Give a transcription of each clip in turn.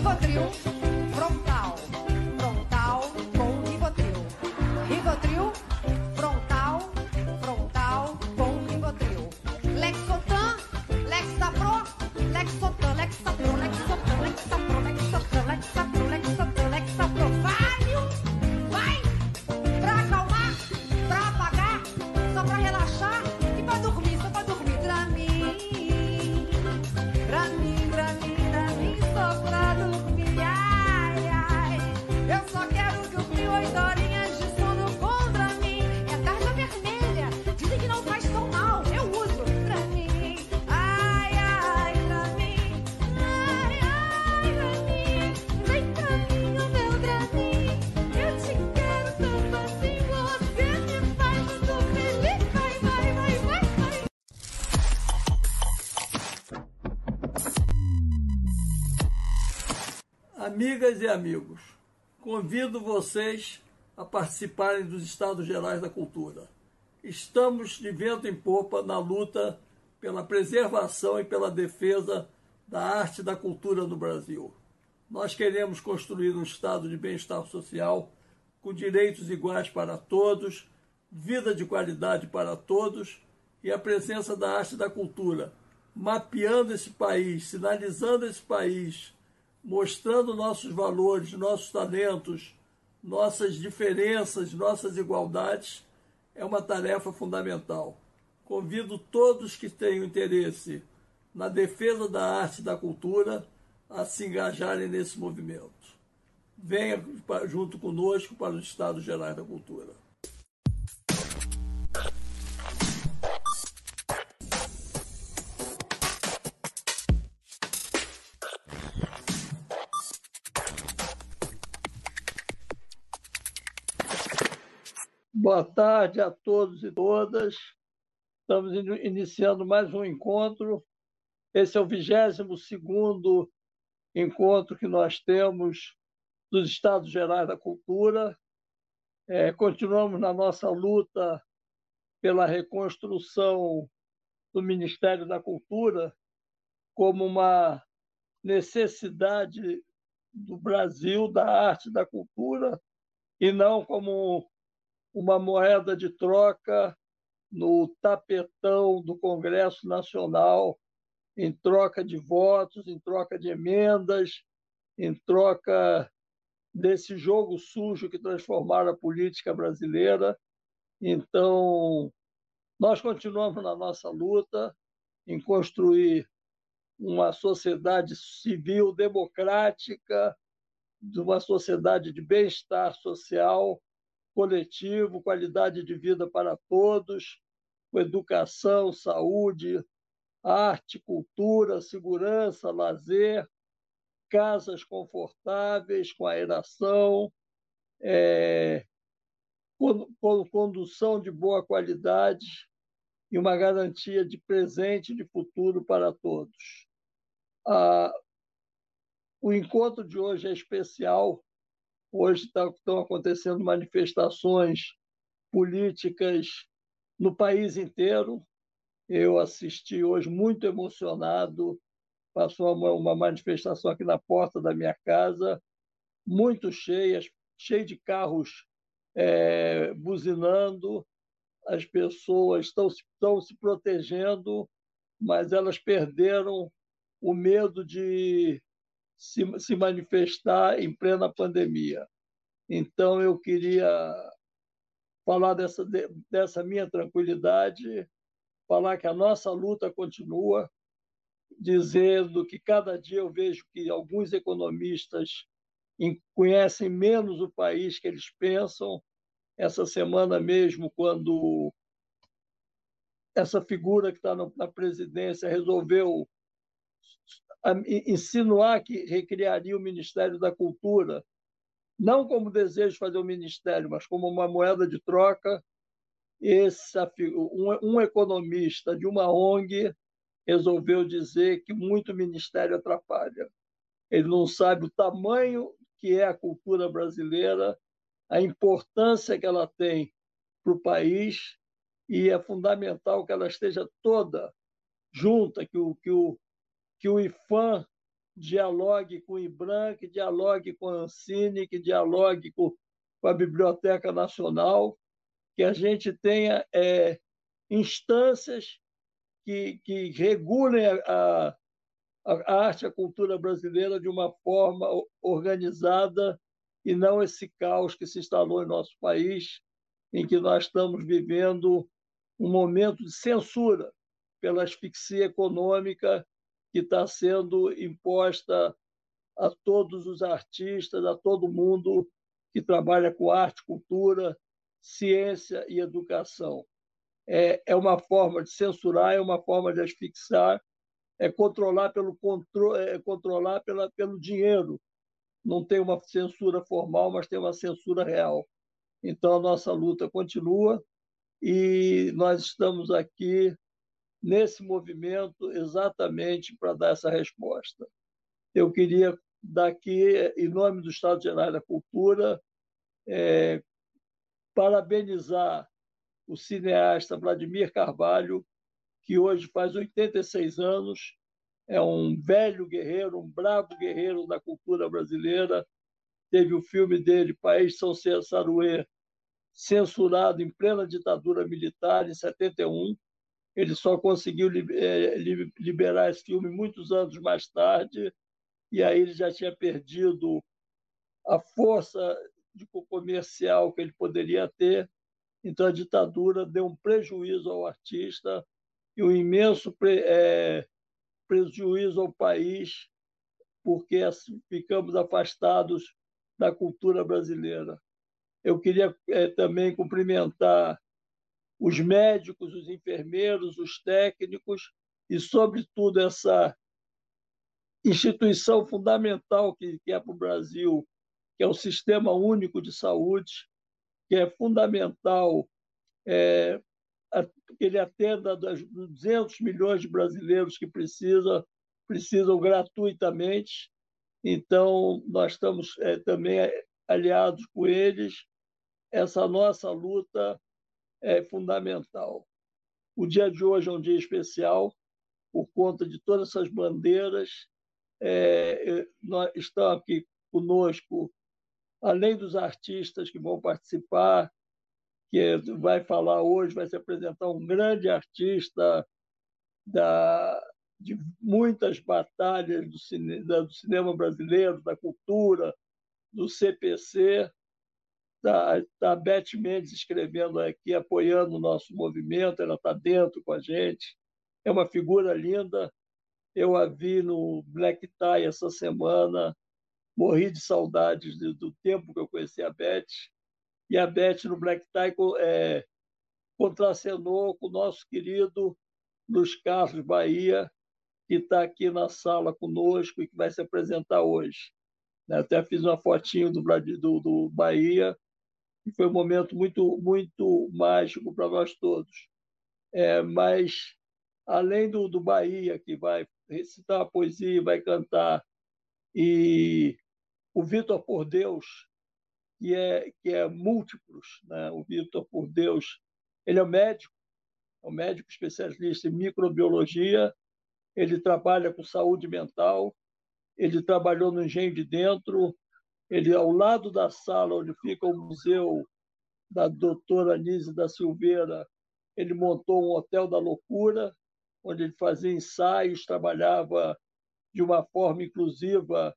Rivotril. Amigas e amigos, convido vocês a participarem dos Estados Gerais da Cultura. Estamos de vento em popa na luta pela preservação e pela defesa da arte e da cultura no Brasil. Nós queremos construir um estado de bem-estar social com direitos iguais para todos, vida de qualidade para todos e a presença da arte e da cultura, mapeando esse país, sinalizando esse país mostrando nossos valores, nossos talentos, nossas diferenças, nossas igualdades, é uma tarefa fundamental. Convido todos que tenham interesse na defesa da arte e da cultura a se engajarem nesse movimento. Venha junto conosco para os Estados Gerais da Cultura. Boa tarde a todos e todas. Estamos iniciando mais um encontro. Esse é o 22 encontro que nós temos dos Estados Gerais da Cultura. É, continuamos na nossa luta pela reconstrução do Ministério da Cultura como uma necessidade do Brasil, da arte da cultura, e não como uma moeda de troca no tapetão do Congresso Nacional, em troca de votos, em troca de emendas, em troca desse jogo sujo que transformaram a política brasileira. Então, nós continuamos na nossa luta em construir uma sociedade civil democrática, uma sociedade de bem-estar social, coletivo, qualidade de vida para todos, com educação, saúde, arte, cultura, segurança, lazer, casas confortáveis, com aeração, é, condução de boa qualidade e uma garantia de presente e de futuro para todos. Ah, o encontro de hoje é especial Hoje estão tá, acontecendo manifestações políticas no país inteiro. Eu assisti hoje muito emocionado. Passou uma, uma manifestação aqui na porta da minha casa, muito cheia, cheia de carros é, buzinando. As pessoas estão, estão se protegendo, mas elas perderam o medo de se, se manifestar em plena pandemia. Então, eu queria falar dessa, dessa minha tranquilidade, falar que a nossa luta continua, dizendo que cada dia eu vejo que alguns economistas conhecem menos o país que eles pensam. Essa semana mesmo, quando essa figura que está na presidência resolveu insinuar que recriaria o Ministério da Cultura, não como desejo de fazer o Ministério, mas como uma moeda de troca. Essa, um, um economista de uma ONG resolveu dizer que muito ministério atrapalha. Ele não sabe o tamanho que é a cultura brasileira, a importância que ela tem para o país e é fundamental que ela esteja toda junta, que o, que o, que o IFAM dialogue com o IBRAM, que dialogue com a Ancine, que dialogue com, com a Biblioteca Nacional, que a gente tenha é, instâncias que, que regulem a, a arte e a cultura brasileira de uma forma organizada e não esse caos que se instalou em nosso país, em que nós estamos vivendo um momento de censura pela asfixia econômica que está sendo imposta a todos os artistas, a todo mundo que trabalha com arte, cultura, ciência e educação. É, é uma forma de censurar, é uma forma de asfixiar, é controlar pelo é controlar pela, pelo dinheiro. Não tem uma censura formal, mas tem uma censura real. Então a nossa luta continua e nós estamos aqui nesse movimento exatamente para dar essa resposta. Eu queria daqui, em nome do Estado Geral da Cultura, é, parabenizar o cineasta Vladimir Carvalho, que hoje faz 86 anos, é um velho guerreiro, um bravo guerreiro da cultura brasileira. Teve o filme dele, País São Saruê, censurado em plena ditadura militar, em 71. Ele só conseguiu é, liberar esse filme muitos anos mais tarde, e aí ele já tinha perdido a força comercial que ele poderia ter. Então, a ditadura deu um prejuízo ao artista e um imenso é, prejuízo ao país, porque assim, ficamos afastados da cultura brasileira. Eu queria é, também cumprimentar os médicos, os enfermeiros, os técnicos e, sobretudo, essa instituição fundamental que, é para o Brasil, que é o Sistema Único de Saúde, que é fundamental é, que ele atenda dos 200 milhões de brasileiros que precisam, precisam gratuitamente. Então, nós estamos é, também aliados com eles. Essa nossa luta é fundamental. O dia de hoje é um dia especial por conta de todas essas bandeiras. É, nós, estão aqui conosco, além dos artistas que vão participar, que vai falar hoje, vai se apresentar um grande artista da, de muitas batalhas do, cine, do cinema brasileiro, da cultura, do CPC. Está tá a Beth Mendes escrevendo aqui, apoiando o nosso movimento, ela está dentro com a gente. É uma figura linda. Eu a vi no Black Tie essa semana, morri de saudades do tempo que eu conheci a Beth e a Beth no Black Tie é, contracenou com o nosso querido Luiz Carlos Bahia, que está aqui na sala conosco e que vai se apresentar hoje. Né, até fiz uma fotinho do, do, do Bahia, e foi um momento muito, muito mágico para nós todos. É, mas, além do, do Bahia, que vai recitar a poesia, vai cantar, e o Vitor Por Deus, que é, que é múltiplos. Né? O Vitor, por Deus, ele é médico, é um médico especialista em microbiologia, ele trabalha com saúde mental, ele trabalhou no Engenho de Dentro, ele, ao lado da sala onde fica o museu da doutora Anise da Silveira, ele montou um Hotel da Loucura, onde ele fazia ensaios, trabalhava de uma forma inclusiva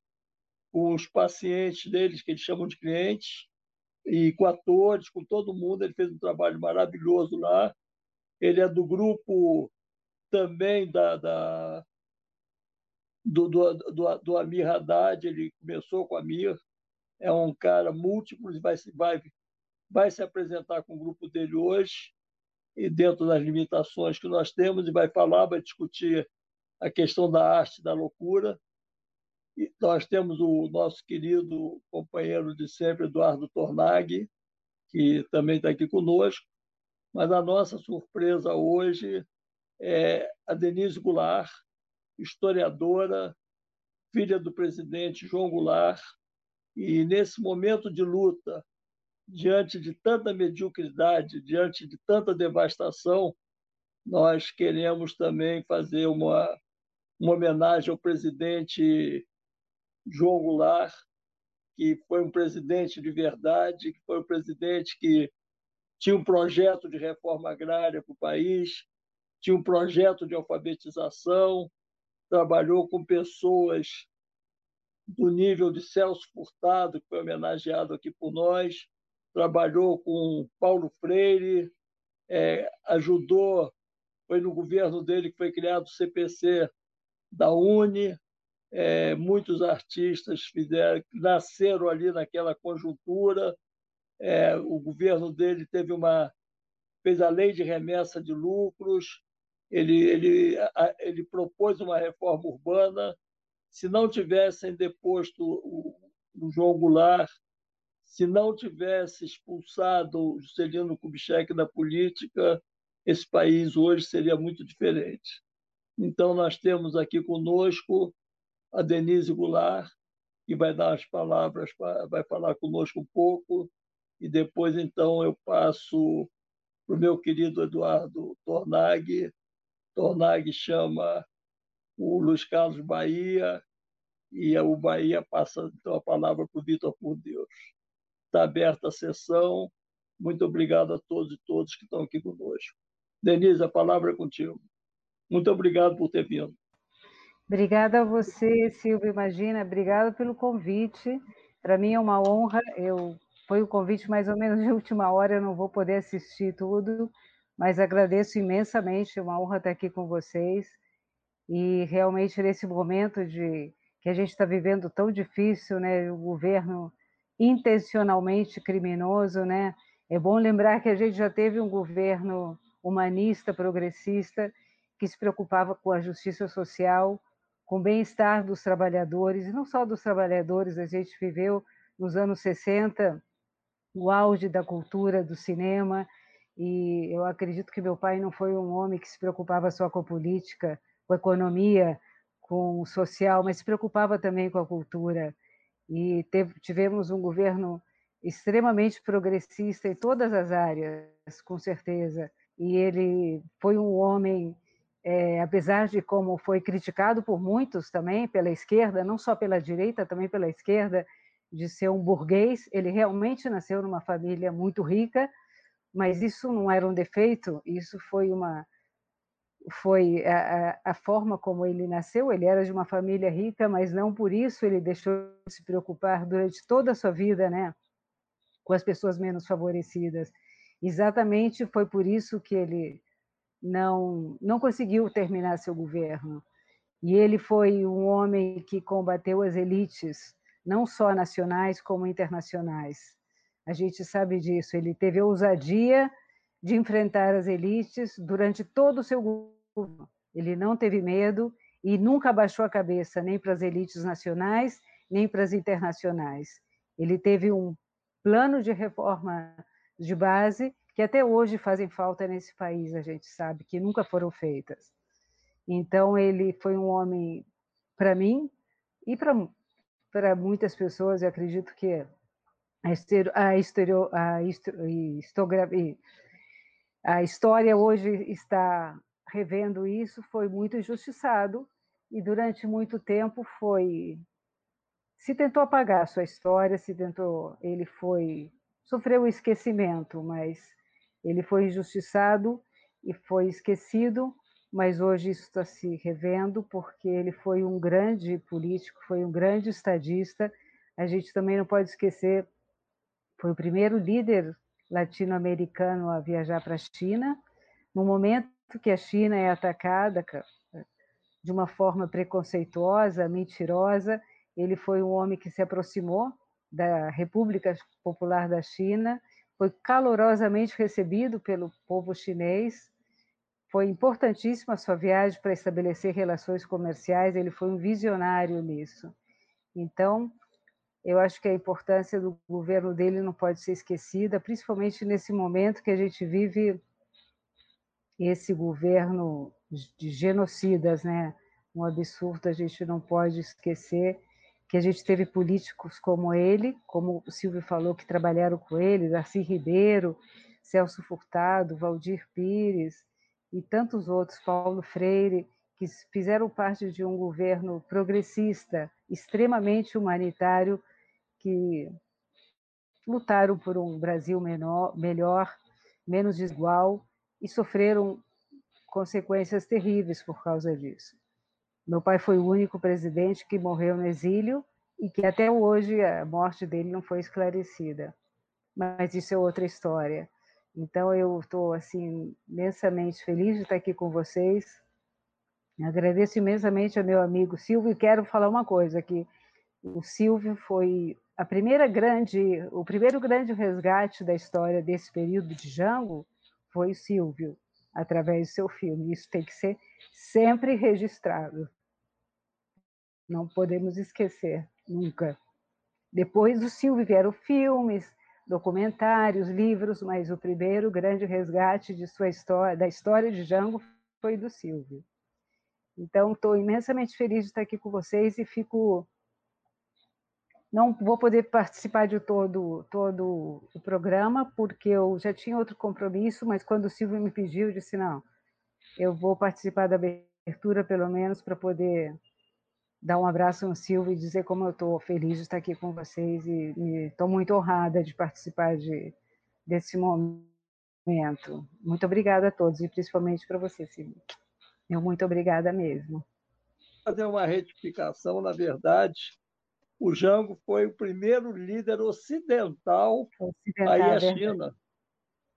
com os pacientes deles, que eles chamam de clientes, e com atores, com todo mundo. Ele fez um trabalho maravilhoso lá. Ele é do grupo também da, da do, do, do, do Amir Haddad, ele começou com Amir, é um cara múltiplo, vai, vai, vai se apresentar com o grupo dele hoje, e dentro das limitações que nós temos, e vai falar, vai discutir a questão da arte da loucura, e nós temos o nosso querido companheiro de sempre, Eduardo Tornag, que também está aqui conosco, mas a nossa surpresa hoje é a Denise Goulart, historiadora, filha do presidente João Goulart, e nesse momento de luta, diante de tanta mediocridade, diante de tanta devastação, nós queremos também fazer uma, uma homenagem ao presidente João Goulart, que foi um presidente de verdade, que foi um presidente que tinha um projeto de reforma agrária para o país, tinha um projeto de alfabetização, trabalhou com pessoas do nível de Celso Furtado, que foi homenageado aqui por nós, trabalhou com Paulo Freire, é, ajudou, foi no governo dele que foi criado o CPC da Uni, é, muitos artistas fizeram, nasceram ali naquela conjuntura, é, o governo dele teve uma fez a lei de remessa de lucros, ele, ele, ele propôs uma reforma urbana. Se não tivessem deposto o, o João Goulart, se não tivesse expulsado o Juscelino Kubitschek da política, esse país hoje seria muito diferente. Então, nós temos aqui conosco a Denise Goulart, que vai dar as palavras, vai falar conosco um pouco, e depois, então, eu passo para o meu querido Eduardo Tornag. Tornag chama o Luiz Carlos Bahia, e o Bahia passa, então, a palavra para o Vitor por Deus. Está aberta a sessão. Muito obrigado a todos e todas que estão aqui conosco. Denise, a palavra é contigo. Muito obrigado por ter vindo. Obrigada a você, Silvio Imagina. Obrigada pelo convite. Para mim é uma honra. Eu foi o convite mais ou menos de última hora, eu não vou poder assistir tudo, mas agradeço imensamente, é uma honra estar aqui com vocês. E realmente nesse momento de que a gente está vivendo tão difícil, né, o governo intencionalmente criminoso, né? É bom lembrar que a gente já teve um governo humanista, progressista, que se preocupava com a justiça social, com o bem-estar dos trabalhadores, e não só dos trabalhadores, a gente viveu nos anos 60 o auge da cultura, do cinema, e eu acredito que meu pai não foi um homem que se preocupava só com a política, com a economia, com o social, mas se preocupava também com a cultura. E teve, tivemos um governo extremamente progressista em todas as áreas, com certeza. E ele foi um homem, é, apesar de como foi criticado por muitos também, pela esquerda, não só pela direita, também pela esquerda, de ser um burguês, ele realmente nasceu numa família muito rica, mas isso não era um defeito, isso foi uma foi a, a, forma como ele nasceu, ele era de uma família rica, mas não por isso ele deixou de se preocupar durante toda a sua vida, né, com as pessoas menos favorecidas. Exatamente foi por isso que ele não não conseguiu terminar seu governo. E ele foi um homem que combateu as elites, não só nacionais como internacionais. A gente sabe disso. Ele teve ousadia de enfrentar as elites durante todo o seu governo. Ele não teve medo e nunca abaixou a cabeça nem para as elites nacionais, nem para as internacionais. Ele teve um plano de reforma de base que até hoje fazem falta nesse país, a gente sabe, que nunca foram feitas. Então, ele foi um homem, para mim, e para muitas pessoas, eu acredito que a, estereo, a, estereo, a, a história hoje está revendo isso, foi muito injustiçado e durante muito tempo foi se tentou apagar a sua história, se tentou, ele foi sofreu o esquecimento, mas ele foi injustiçado e foi esquecido mas hoje isso está se revendo porque ele foi um grande político, foi um grande estadista. A gente também não pode esquecer, foi o primeiro líder latino-americano a viajar para a China, no momento que a China é atacada de uma forma preconceituosa, mentirosa, ele foi um homem que se aproximou da República Popular da China, foi calorosamente recebido pelo povo chinês, foi importantíssima a sua viagem para estabelecer relações comerciais, ele foi um visionário nisso. Então, eu acho que a importância do governo dele não pode ser esquecida, principalmente nesse momento que a gente vive esse governo de genocidas, né? Um absurdo, a gente não pode esquecer que a gente teve políticos como ele, como o Silvio falou, que trabalharam com ele, Darcy Ribeiro, Celso Furtado, Valdir Pires, e tantos outros, Paulo Freire, que fizeram parte de um governo progressista, extremamente humanitário, que lutaram por um Brasil menor, melhor, menos desigual e sofreram consequências terríveis por causa disso. Meu pai foi o único presidente que morreu no exílio e que até hoje a morte dele não foi esclarecida. Mas isso é outra história. Então eu estou assim imensamente feliz de estar aqui com vocês. Agradeço imensamente ao meu amigo Silvio e quero falar uma coisa aqui. O Silvio foi a primeira grande, o primeiro grande resgate da história desse período de Jango foi o Silvio, através do seu filme. Isso tem que ser sempre registrado. Não podemos esquecer, nunca. Depois do Silvio vieram filmes, documentários, livros, mas o primeiro grande resgate de sua história, da história de Jango foi do Silvio. Então, estou imensamente feliz de estar aqui com vocês e fico não vou poder participar de todo, todo o programa, porque eu já tinha outro compromisso, mas quando o Silvio me pediu, eu disse: não, eu vou participar da abertura, pelo menos, para poder dar um abraço no Silvio e dizer como eu estou feliz de estar aqui com vocês e estou muito honrada de participar de, desse momento. Muito obrigada a todos, e principalmente para você, Silvio. Eu muito obrigada mesmo. Fazer uma retificação, na verdade, o Jango foi o primeiro líder ocidental, ocidental aí a China.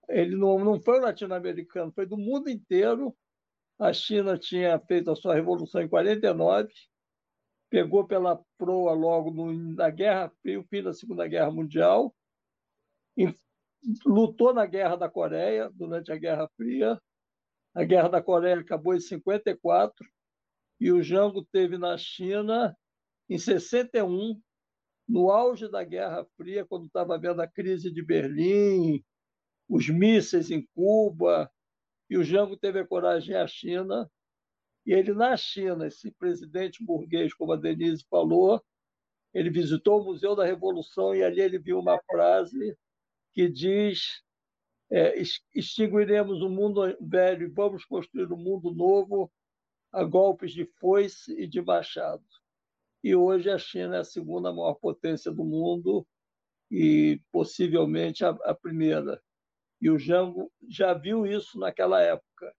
Ele não, não foi latino-americano, foi do mundo inteiro. A China tinha feito a sua revolução em 49, pegou pela proa logo no, na Guerra Fria, o fim da Segunda Guerra Mundial, e lutou na Guerra da Coreia durante a Guerra Fria. A Guerra da Coreia acabou em 54 e o Jango teve na China em 61, no auge da Guerra Fria, quando estava vendo a crise de Berlim, os mísseis em Cuba, e o Jango teve a coragem à China. E ele, na China, esse presidente burguês, como a Denise falou, ele visitou o Museu da Revolução e ali ele viu uma frase que diz: é, extinguiremos o mundo velho e vamos construir um mundo novo a golpes de foice e de machado e hoje a China é a segunda maior potência do mundo e possivelmente a, a primeira. E o Jango já viu isso naquela época.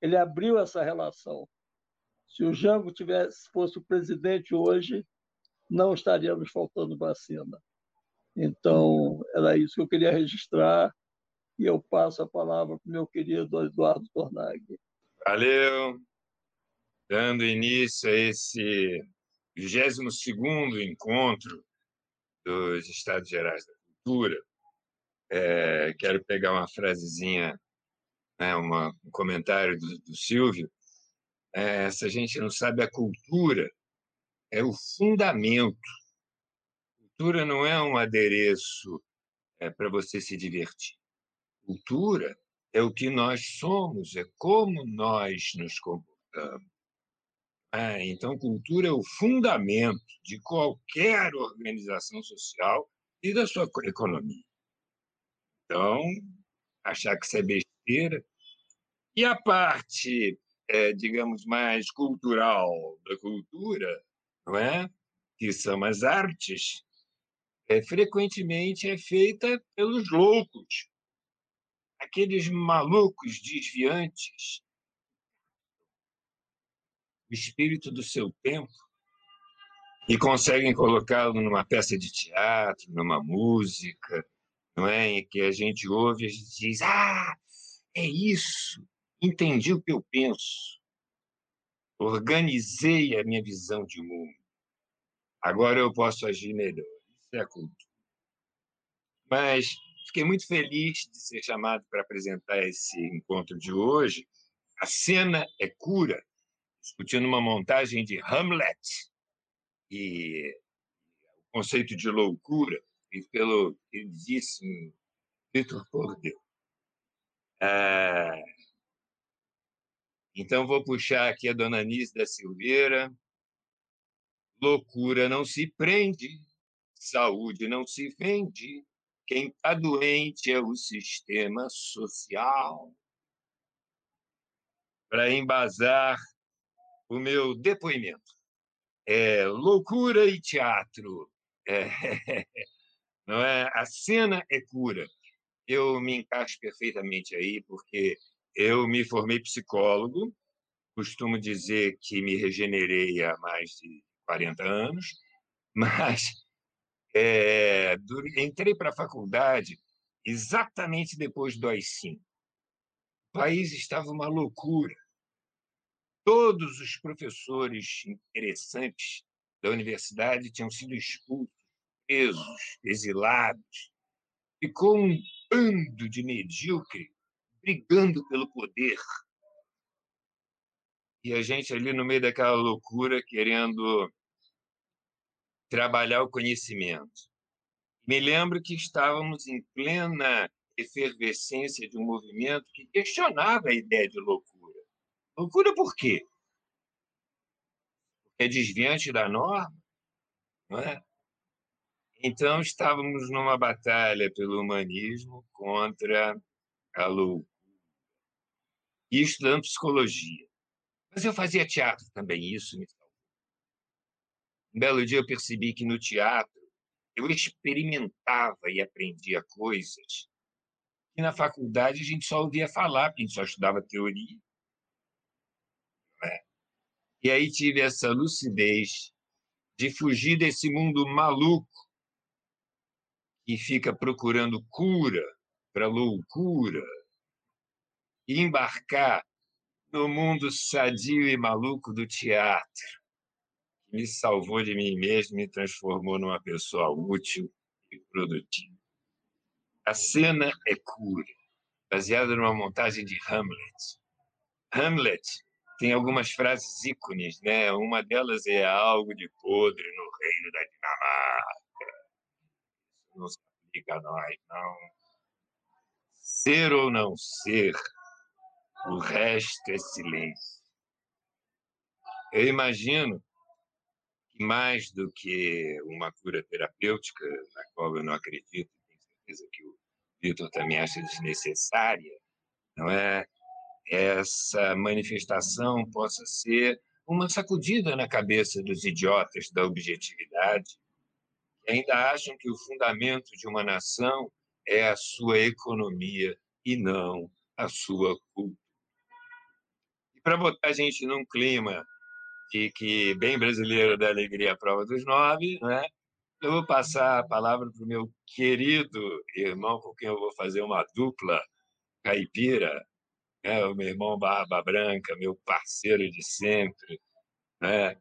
Ele abriu essa relação. Se o Jango tivesse fosse o presidente hoje, não estaríamos faltando vacina. Então, era isso que eu queria registrar e eu passo a palavra para o meu querido Eduardo Tornag. Valeu! Dando início a esse 22 encontro dos Estados Gerais da Cultura, é, quero pegar uma frasezinha, né, uma, um comentário do, do Silvio. É, se a gente não sabe, a cultura é o fundamento. Cultura não é um adereço é, para você se divertir. Cultura é o que nós somos, é como nós nos comportamos. É, então, cultura é o fundamento de qualquer organização social e da sua economia. Então, achar que isso é besteira. E a parte, é, digamos, mais cultural da cultura, não é? que são as artes, é, frequentemente é feita pelos loucos, aqueles malucos desviantes o espírito do seu tempo e conseguem colocá-lo numa peça de teatro, numa música, não é? Em que a gente ouve e diz: Ah, é isso, entendi o que eu penso, organizei a minha visão de mundo, agora eu posso agir melhor. Isso é a cultura. Mas fiquei muito feliz de ser chamado para apresentar esse encontro de hoje. A cena é cura discutindo uma montagem de Hamlet e o conceito de loucura feito pelo queridíssimo Victor Cordel. Ah, então, vou puxar aqui a dona Anis da Silveira. Loucura não se prende, saúde não se vende. Quem está doente é o sistema social. Para embasar o meu depoimento. É, loucura e teatro. É, não é? A cena é cura. Eu me encaixo perfeitamente aí, porque eu me formei psicólogo, costumo dizer que me regenerei há mais de 40 anos, mas é, entrei para a faculdade exatamente depois do AI-5. O país estava uma loucura. Todos os professores interessantes da universidade tinham sido expulsos, presos, exilados. Ficou um bando de medíocre brigando pelo poder. E a gente ali no meio daquela loucura querendo trabalhar o conhecimento. Me lembro que estávamos em plena efervescência de um movimento que questionava a ideia de loucura. Loucura por quê? Porque é desviante da norma, não é? Então estávamos numa batalha pelo humanismo contra a loucura. E estudando psicologia. Mas eu fazia teatro também, isso me salvou. Um belo dia eu percebi que no teatro eu experimentava e aprendia coisas que na faculdade a gente só ouvia falar, porque a gente só estudava teoria. E aí tive essa lucidez de fugir desse mundo maluco que fica procurando cura para loucura e embarcar no mundo sadio e maluco do teatro, que me salvou de mim mesmo me transformou numa pessoa útil e produtiva. A cena é cura, baseada numa montagem de Hamlet. Hamlet tem algumas frases ícones, né? Uma delas é algo de podre no reino da Dinamarca. Não se aplica a nós, não. Ser ou não ser, o resto é silêncio. Eu imagino que mais do que uma cura terapêutica, na qual eu não acredito, tenho certeza que o Vitor também acha desnecessária, não é? Essa manifestação possa ser uma sacudida na cabeça dos idiotas da objetividade, que ainda acham que o fundamento de uma nação é a sua economia e não a sua cultura. E para botar a gente num clima de que bem brasileiro da alegria à prova dos nove, né? Eu vou passar a palavra para o meu querido irmão, com quem eu vou fazer uma dupla caipira, né? o meu irmão Barba Branca, meu parceiro de sempre, né?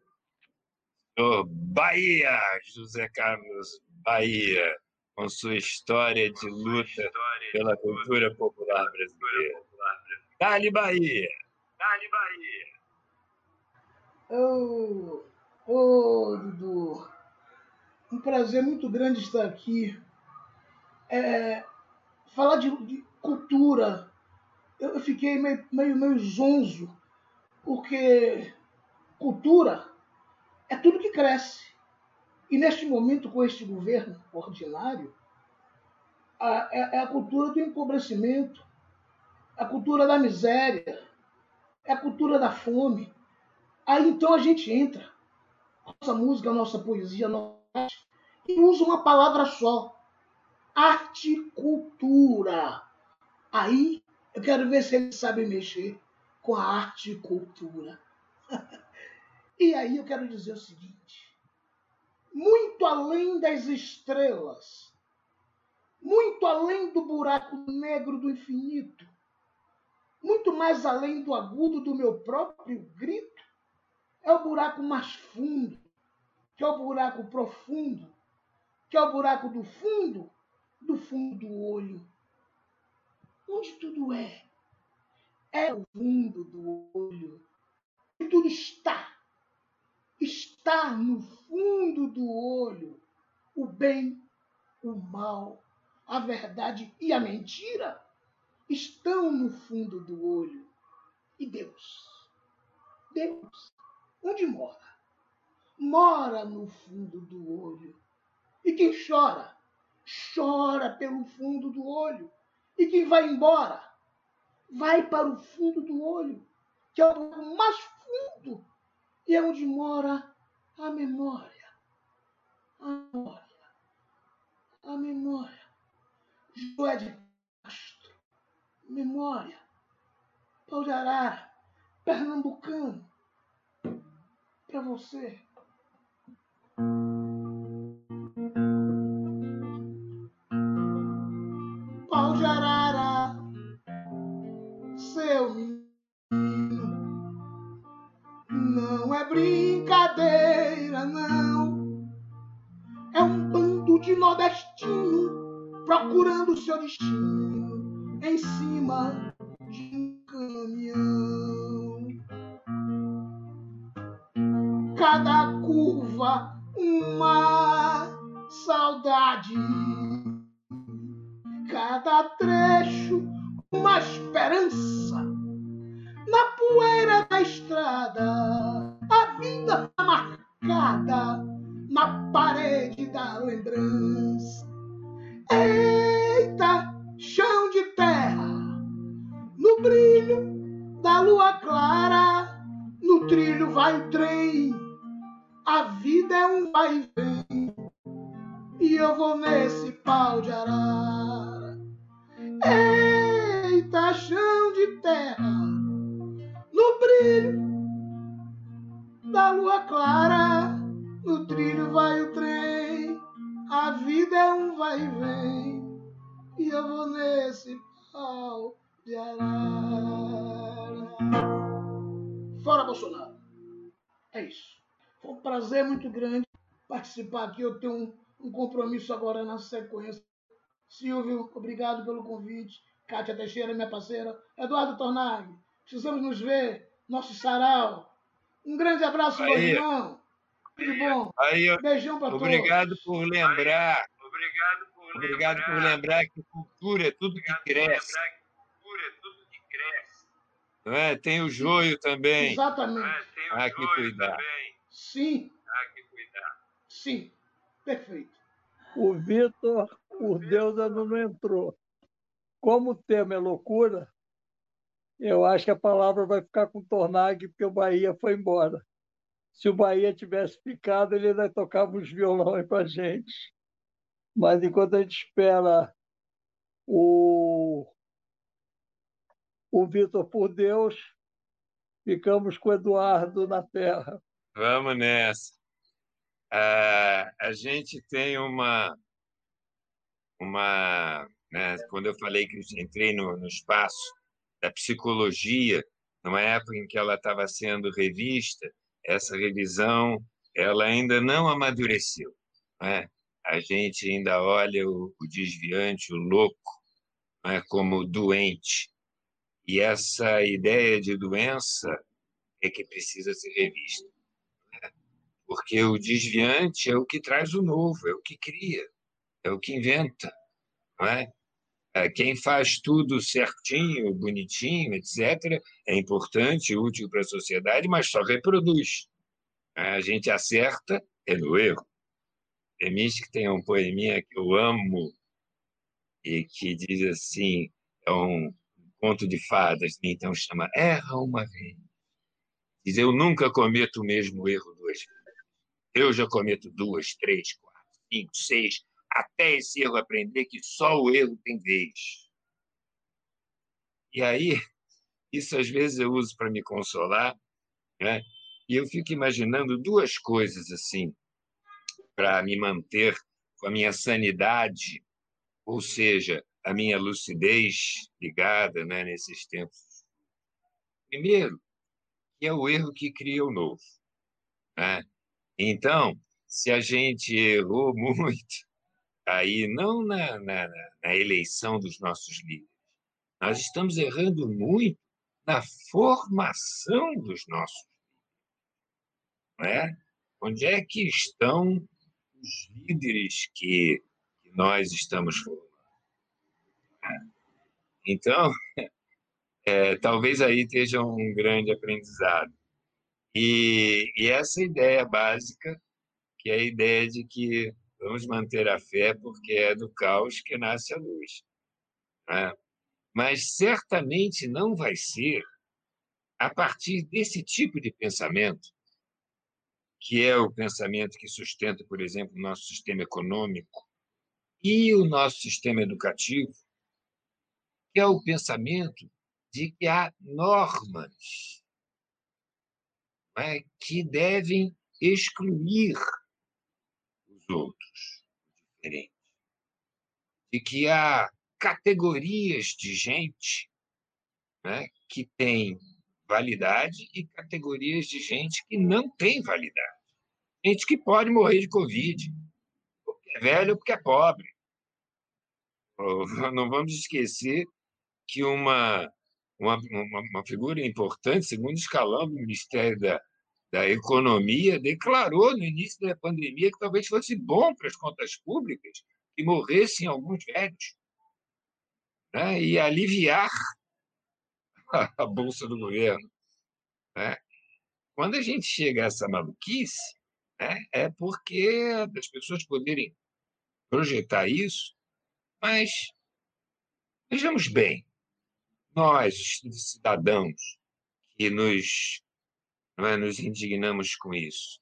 o Bahia, José Carlos Bahia, com sua história de luta pela cultura popular brasileira. Dali Bahia! Dali Bahia! Ô, oh, oh, Dudu, um prazer muito grande estar aqui. É, falar de, de cultura, eu, fiquei meio, meio, meio zonzo, porque cultura é tudo que cresce. E neste momento, com este governo ordinário, a, é, é a cultura do empobrecimento, a cultura da miséria, é a cultura da fome. Aí então a gente entra, nossa música, nossa poesia, nossa e usa uma palavra só: arte cultura. Aí eu quero ver se ele sabe mexer com a arte e cultura. e aí eu quero dizer o seguinte: muito além das estrelas, muito além do buraco negro do infinito, muito mais além do agudo do meu próprio grito, é o buraco mais fundo, que é o buraco profundo, que é o buraco do fundo, do fundo do olho. Onde tudo é? É o fundo do olho. E tudo está. Está no fundo do olho. O bem, o mal, a verdade e a mentira estão no fundo do olho. E Deus? Deus, onde mora? mora no fundo do olho. E quem chora, chora pelo fundo do olho. E quem vai embora, vai para o fundo do olho, que é o mais fundo e é onde mora a memória. A memória. A memória. Joé de Castro. Memória. Pau de Arara. Pernambucano. Para você. Brincadeira, não. É um bando de nordestino procurando seu destino em cima de um caminhão. Cada curva uma saudade, cada trecho uma esperança. Na poeira da estrada, vida tá marcada na parede da lembrança. Eita, chão de terra, no brilho da lua clara, no trilho vai o trem. A vida é um vai e vem, e eu vou nesse pau de arara. Eita, chão de terra, no brilho da lua clara, no trilho vai o trem. A vida é um vai e vem, e eu vou nesse pau de arara. Fora Bolsonaro. É isso. Foi um prazer muito grande participar aqui. Eu tenho um, um compromisso agora na sequência. Silvio, obrigado pelo convite. Kátia Teixeira, minha parceira. Eduardo Tornag, precisamos nos ver. Nosso sarau. Um grande abraço, meu Aí. irmão. Tudo bom? Aí, Beijão para todos. obrigado por lembrar. Obrigado por obrigado por lembrar que cultura é tudo que cresce. Não é? Tem o joio também. Exatamente. Há que cuidar. Sim. Sim. Perfeito. O Vitor, por Deus, ainda não entrou. Como o tema é loucura, eu acho que a palavra vai ficar com o Tornag, porque o Bahia foi embora. Se o Bahia tivesse ficado, ele ainda tocava os violões para a gente. Mas enquanto a gente espera o, o Vitor por Deus, ficamos com o Eduardo na terra. Vamos nessa. Ah, a gente tem uma. uma né, quando eu falei que entrei no, no espaço da psicologia, numa época em que ela estava sendo revista, essa revisão ela ainda não amadureceu. Né? A gente ainda olha o, o desviante, o louco, né, como doente. E essa ideia de doença é que precisa ser revista porque o desviante é o que traz o novo, é o que cria, é o que inventa, não é? É, Quem faz tudo certinho, bonitinho, etc., é importante, útil para a sociedade, mas só reproduz. É, A gente acerta é no erro. Temis tem um poeminha que eu amo e que diz assim, é um conto de fadas, então chama Erra uma vez. Diz, eu nunca cometo o mesmo erro duas vezes. Eu já cometo duas, três, quatro, cinco, seis, até esse erro aprender que só o erro tem vez. E aí, isso às vezes eu uso para me consolar, né? E eu fico imaginando duas coisas assim, para me manter com a minha sanidade, ou seja, a minha lucidez ligada né, nesses tempos. Primeiro, que é o erro que cria o novo. Né? Então, se a gente errou muito, aí não na, na, na eleição dos nossos líderes, nós estamos errando muito na formação dos nossos líderes. Não é? Onde é que estão os líderes que, que nós estamos formando? Então, é, talvez aí esteja um grande aprendizado. E, e essa ideia básica, que é a ideia de que vamos manter a fé porque é do caos que nasce a luz. né? Mas certamente não vai ser a partir desse tipo de pensamento que é o pensamento que sustenta, por exemplo, o nosso sistema econômico e o nosso sistema educativo, que é o pensamento de que há normas é, que devem excluir os outros, diferentes, de que há categorias de gente né, que têm validade e categorias de gente que não tem validade. Gente que pode morrer de Covid, porque é velho ou porque é pobre. Não vamos esquecer que uma, uma, uma, figura importante, segundo escalão do Ministério da, da Economia, declarou no início da pandemia que talvez fosse bom para as contas públicas que morressem alguns velhos né? e aliviar a bolsa do governo. Né? Quando a gente chega a essa maluquice, né, é porque as pessoas poderem projetar isso, mas vejamos bem, nós, cidadãos, que nos, é, nos indignamos com isso,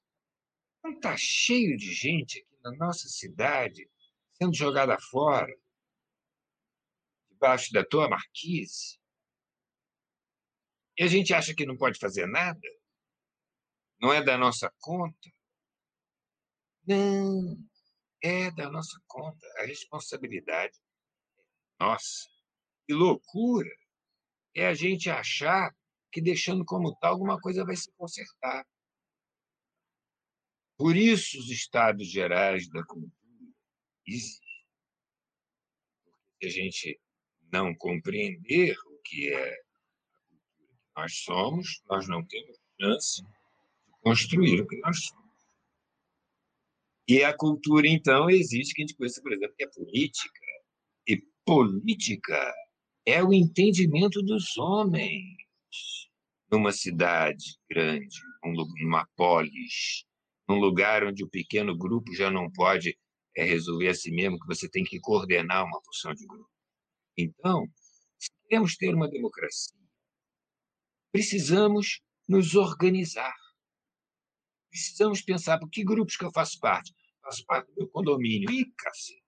não está cheio de gente aqui na nossa cidade sendo jogada fora, debaixo da tua marquise, e a gente acha que não pode fazer nada? Não é da nossa conta? Não, é da nossa conta. A responsabilidade é nossa. Que loucura é a gente achar que deixando como tal alguma coisa vai se consertar. Por isso os estados gerais da cultura existem. Se a gente não compreender o que é nós somos, nós não temos chance de construir o que nós somos. E a cultura, então, existe que a gente conhece, por exemplo, que é política. E política é o entendimento dos homens numa cidade grande, numa polis, num lugar onde o pequeno grupo já não pode é, resolver a si mesmo, que você tem que coordenar uma função de grupo. Então, se queremos ter uma democracia precisamos nos organizar. Precisamos pensar por que grupos que eu faço parte. Faço parte do meu condomínio. Ih, cacete.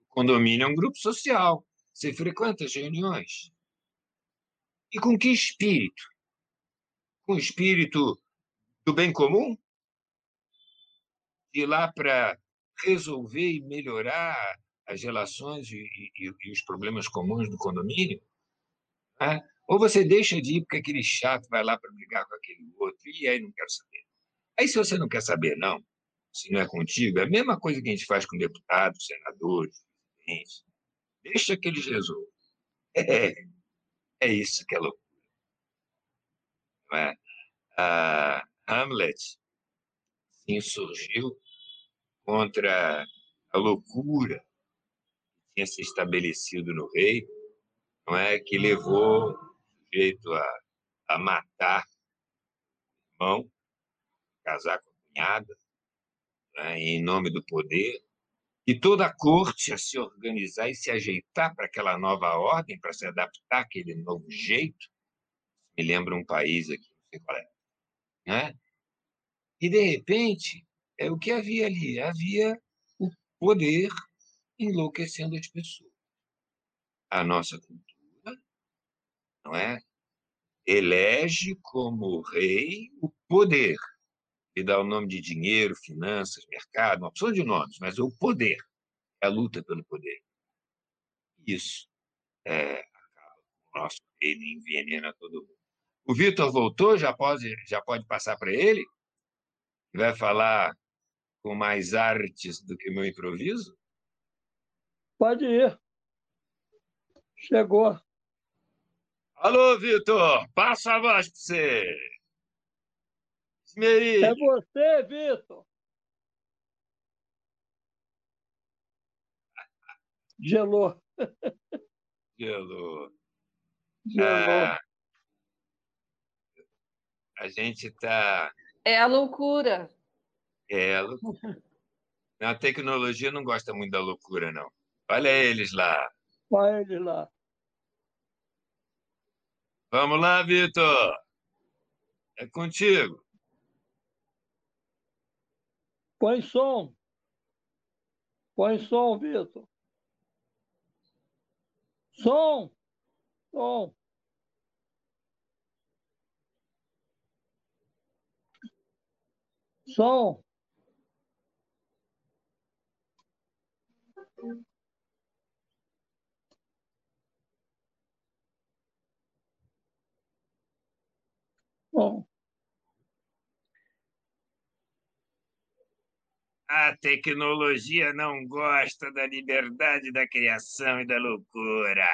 O condomínio é um grupo social. Você frequenta as reuniões. E com que espírito? Com o espírito do bem comum? De lá para resolver e melhorar as relações e, e, e, os problemas comuns do condomínio? Né? Ou você deixa de ir porque aquele chato vai lá para brigar com aquele outro, e aí não quero saber. Aí, se você não quer saber, não, se não é contigo, é a mesma coisa que a gente faz com deputados, senadores, presidentes. Deixa que eles resolvam. É, é isso que é loucura. É? A Hamlet insurgiu contra a loucura que tinha se estabelecido no rei, não é que levou sujeito a, a matar o irmão, casar com a cunhada, né, em nome do poder, e toda a corte a se organizar e se ajeitar para aquela nova ordem, para se adaptar àquele novo jeito. Me lembra um país aqui, não sei qual é. Né? E, de repente, é o que havia ali? Havia o poder enlouquecendo as pessoas. A nossa cultura, não é? elege como rei o poder. E dá o nome de dinheiro, finanças, mercado, uma opção de nomes, mas o poder, é a luta pelo poder. Isso é, acaba com o nosso reino envenena todo mundo. O Vitor voltou, já pode, já pode passar para ele? Vai falar com mais artes do que meu improviso? Pode ir. Chegou. Alô, Vitor, passa a voz para você. É você, Vitor. Gelou. Gelou. Gelou. Ah, a gente está. É a loucura. É a loucura. A tecnologia não gosta muito da loucura, não. Olha eles lá. Olha eles lá. Vamos lá, Vitor. É contigo. Põe som. Põe som, Vitor. Som. Som. Som. Bom. A tecnologia não gosta da liberdade da criação e da loucura.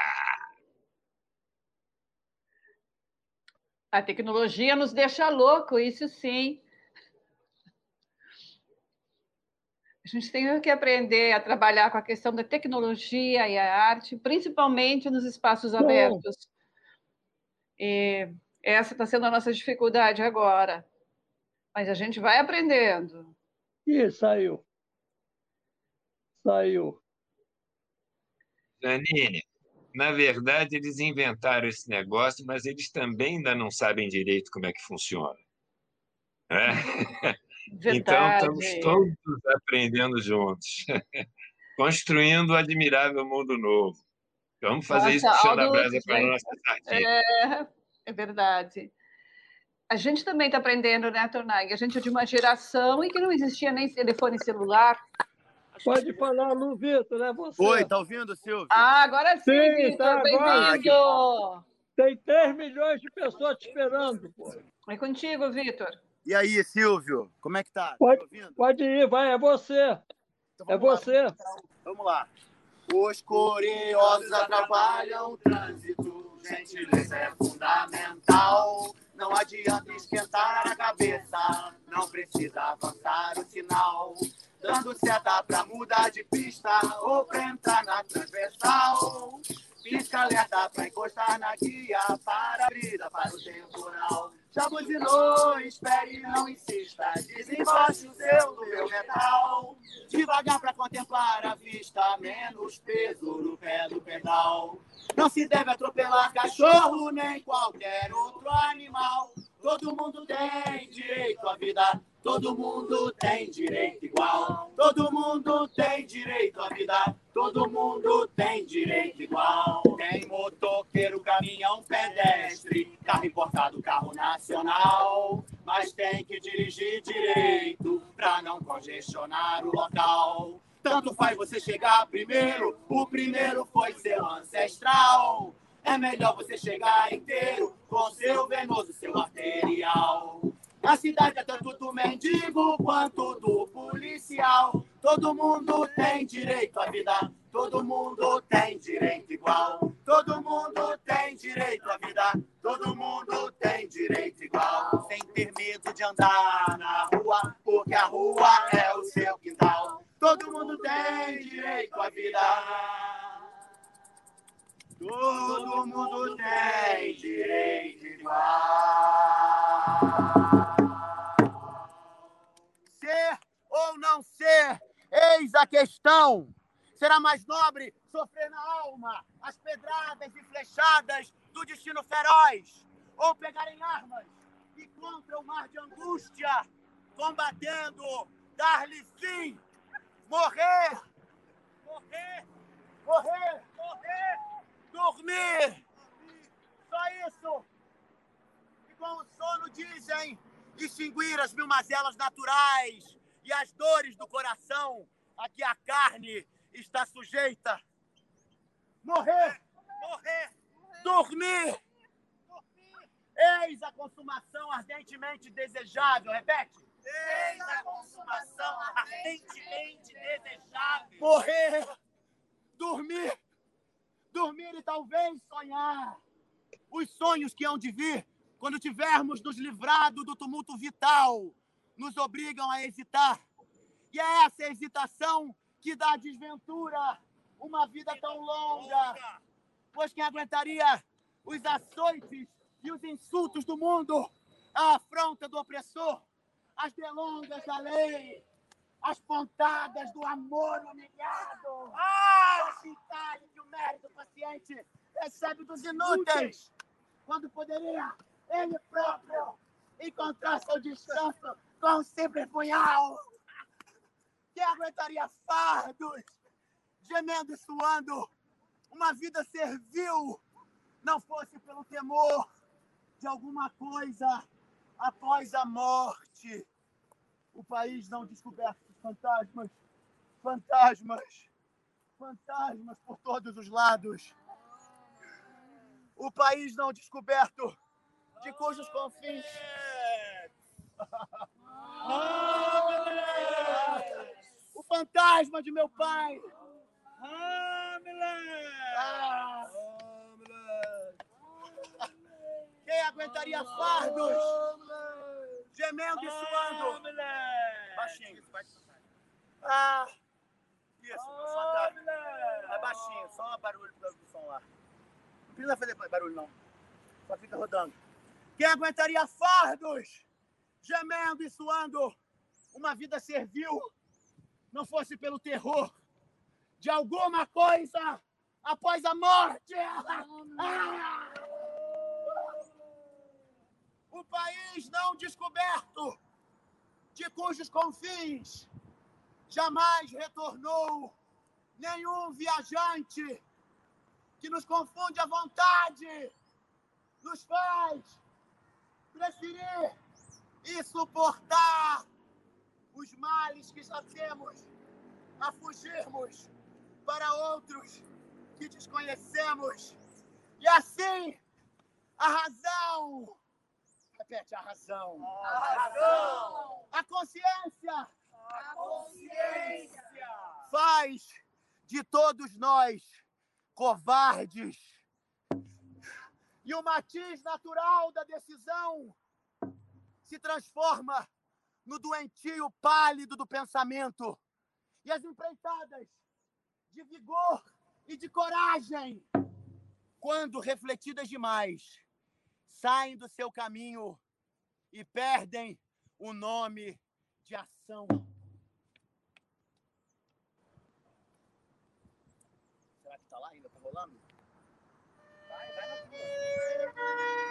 A tecnologia nos deixa louco, isso sim. A gente tem que aprender a trabalhar com a questão da tecnologia e a arte, principalmente nos espaços abertos. E essa está sendo a nossa dificuldade agora. Mas a gente vai aprendendo. Ih, saiu. Saiu. Janine, na verdade, eles inventaram esse negócio, mas eles também ainda não sabem direito como é que funciona. É? Então, estamos todos aprendendo juntos, construindo um admirável mundo novo. Vamos fazer nossa, isso puxando a brasa para a nossa sardinha. É, é verdade. A gente também está aprendendo, né, Tornag? A gente é de uma geração em que não existia nem telefone celular. Pode falar, Lu Vitor, é você. Oi, tá ouvindo, Silvio? Ah, agora sim, sim Vitor, tá bem-vindo. Tem 3 milhões de pessoas te esperando, pô. É contigo, Vitor. E aí, Silvio, como é que tá? Pode, tá pode ir, vai, é você. Então, é lá, você. Vamos lá. Os curiosos atrapalham o trânsito, gentileza é fundamental. Não adianta esquentar a cabeça, não precisa avançar o sinal. Dando seta pra mudar de pista ou pra entrar na transversal. Pisca alerta pra encostar na guia, para abrir para o temporal. Já buzinou, espere, não insista. Desembaixo o seu do meu metal. Devagar para contemplar a vista, menos peso no pé do pedal. Não se deve atropelar cachorro nem qualquer outro animal. Todo mundo tem direito à vida, todo mundo tem direito igual. Todo mundo tem direito à vida, todo mundo tem direito igual. Tem motoqueiro, caminhão, pedestre, carro importado, carro nacional. Mas tem que dirigir direito pra não congestionar o local. Tanto faz você chegar primeiro, o primeiro foi seu ancestral. É melhor você chegar inteiro com seu venoso, seu arterial. A cidade é tanto do mendigo quanto do policial. Todo mundo tem direito à vida, todo mundo tem direito igual. Todo mundo tem direito à vida, todo mundo tem direito igual. Sem ter medo de andar na rua, porque a rua é o seu quintal. Todo mundo tem direito à vida. Todo mundo tem direito igual. Ser ou não ser, eis a questão. Será mais nobre sofrer na alma as pedradas e flechadas do destino feroz, ou pegar em armas e contra o mar de angústia, combatendo, dar-lhe fim, morrer, morrer, morrer, morrer dormir. Só isso. E com o sono dizem extinguir as mil mazelas naturais e as dores do coração a que a carne está sujeita. Morrer, morrer, dormir. Eis a consumação ardentemente desejável. Repete. Eis a consumação ardentemente desejável. Morrer, dormir dormir e talvez sonhar. Os sonhos que hão de vir quando tivermos nos livrado do tumulto vital nos obrigam a hesitar. E é essa hesitação que dá à desventura uma vida tão longa. Pois quem aguentaria os açoites e os insultos do mundo, a afronta do opressor, as delongas da lei, as pontadas do amor humilhado. Ah! A chicane que o mérito paciente recebe dos inúteis, quando poderia ele próprio encontrar seu descanso um simples punhal. Quem aguentaria fardos, gemendo e suando, uma vida servil, não fosse pelo temor de alguma coisa após a morte? O país não descoberto de fantasmas, fantasmas, fantasmas por todos os lados. O país não descoberto de cujos confins. O fantasma de meu pai. Ah, Quem aguentaria fardos? Gemendo e suando. Baixinho. Ah, isso, fantasma. É baixinho, só barulho do som lá. Não precisa fazer barulho, não. Só fica rodando. Quem aguentaria fardos? Gemendo e suando. Uma vida servil. Não fosse pelo terror de alguma coisa após a morte. Ah! O país não descoberto, de cujos confins jamais retornou nenhum viajante que nos confunde a vontade, nos faz preferir e suportar os males que já temos a fugirmos para outros que desconhecemos. E assim, a razão. Repete, a razão. A razão. A consciência. A consciência. Faz de todos nós covardes. E o matiz natural da decisão se transforma no doentio pálido do pensamento. E as empreitadas de vigor e de coragem, quando refletidas demais, saem do seu caminho e perdem o nome de ação. Será que tá lá ainda? Tá rolando? Vai, vai na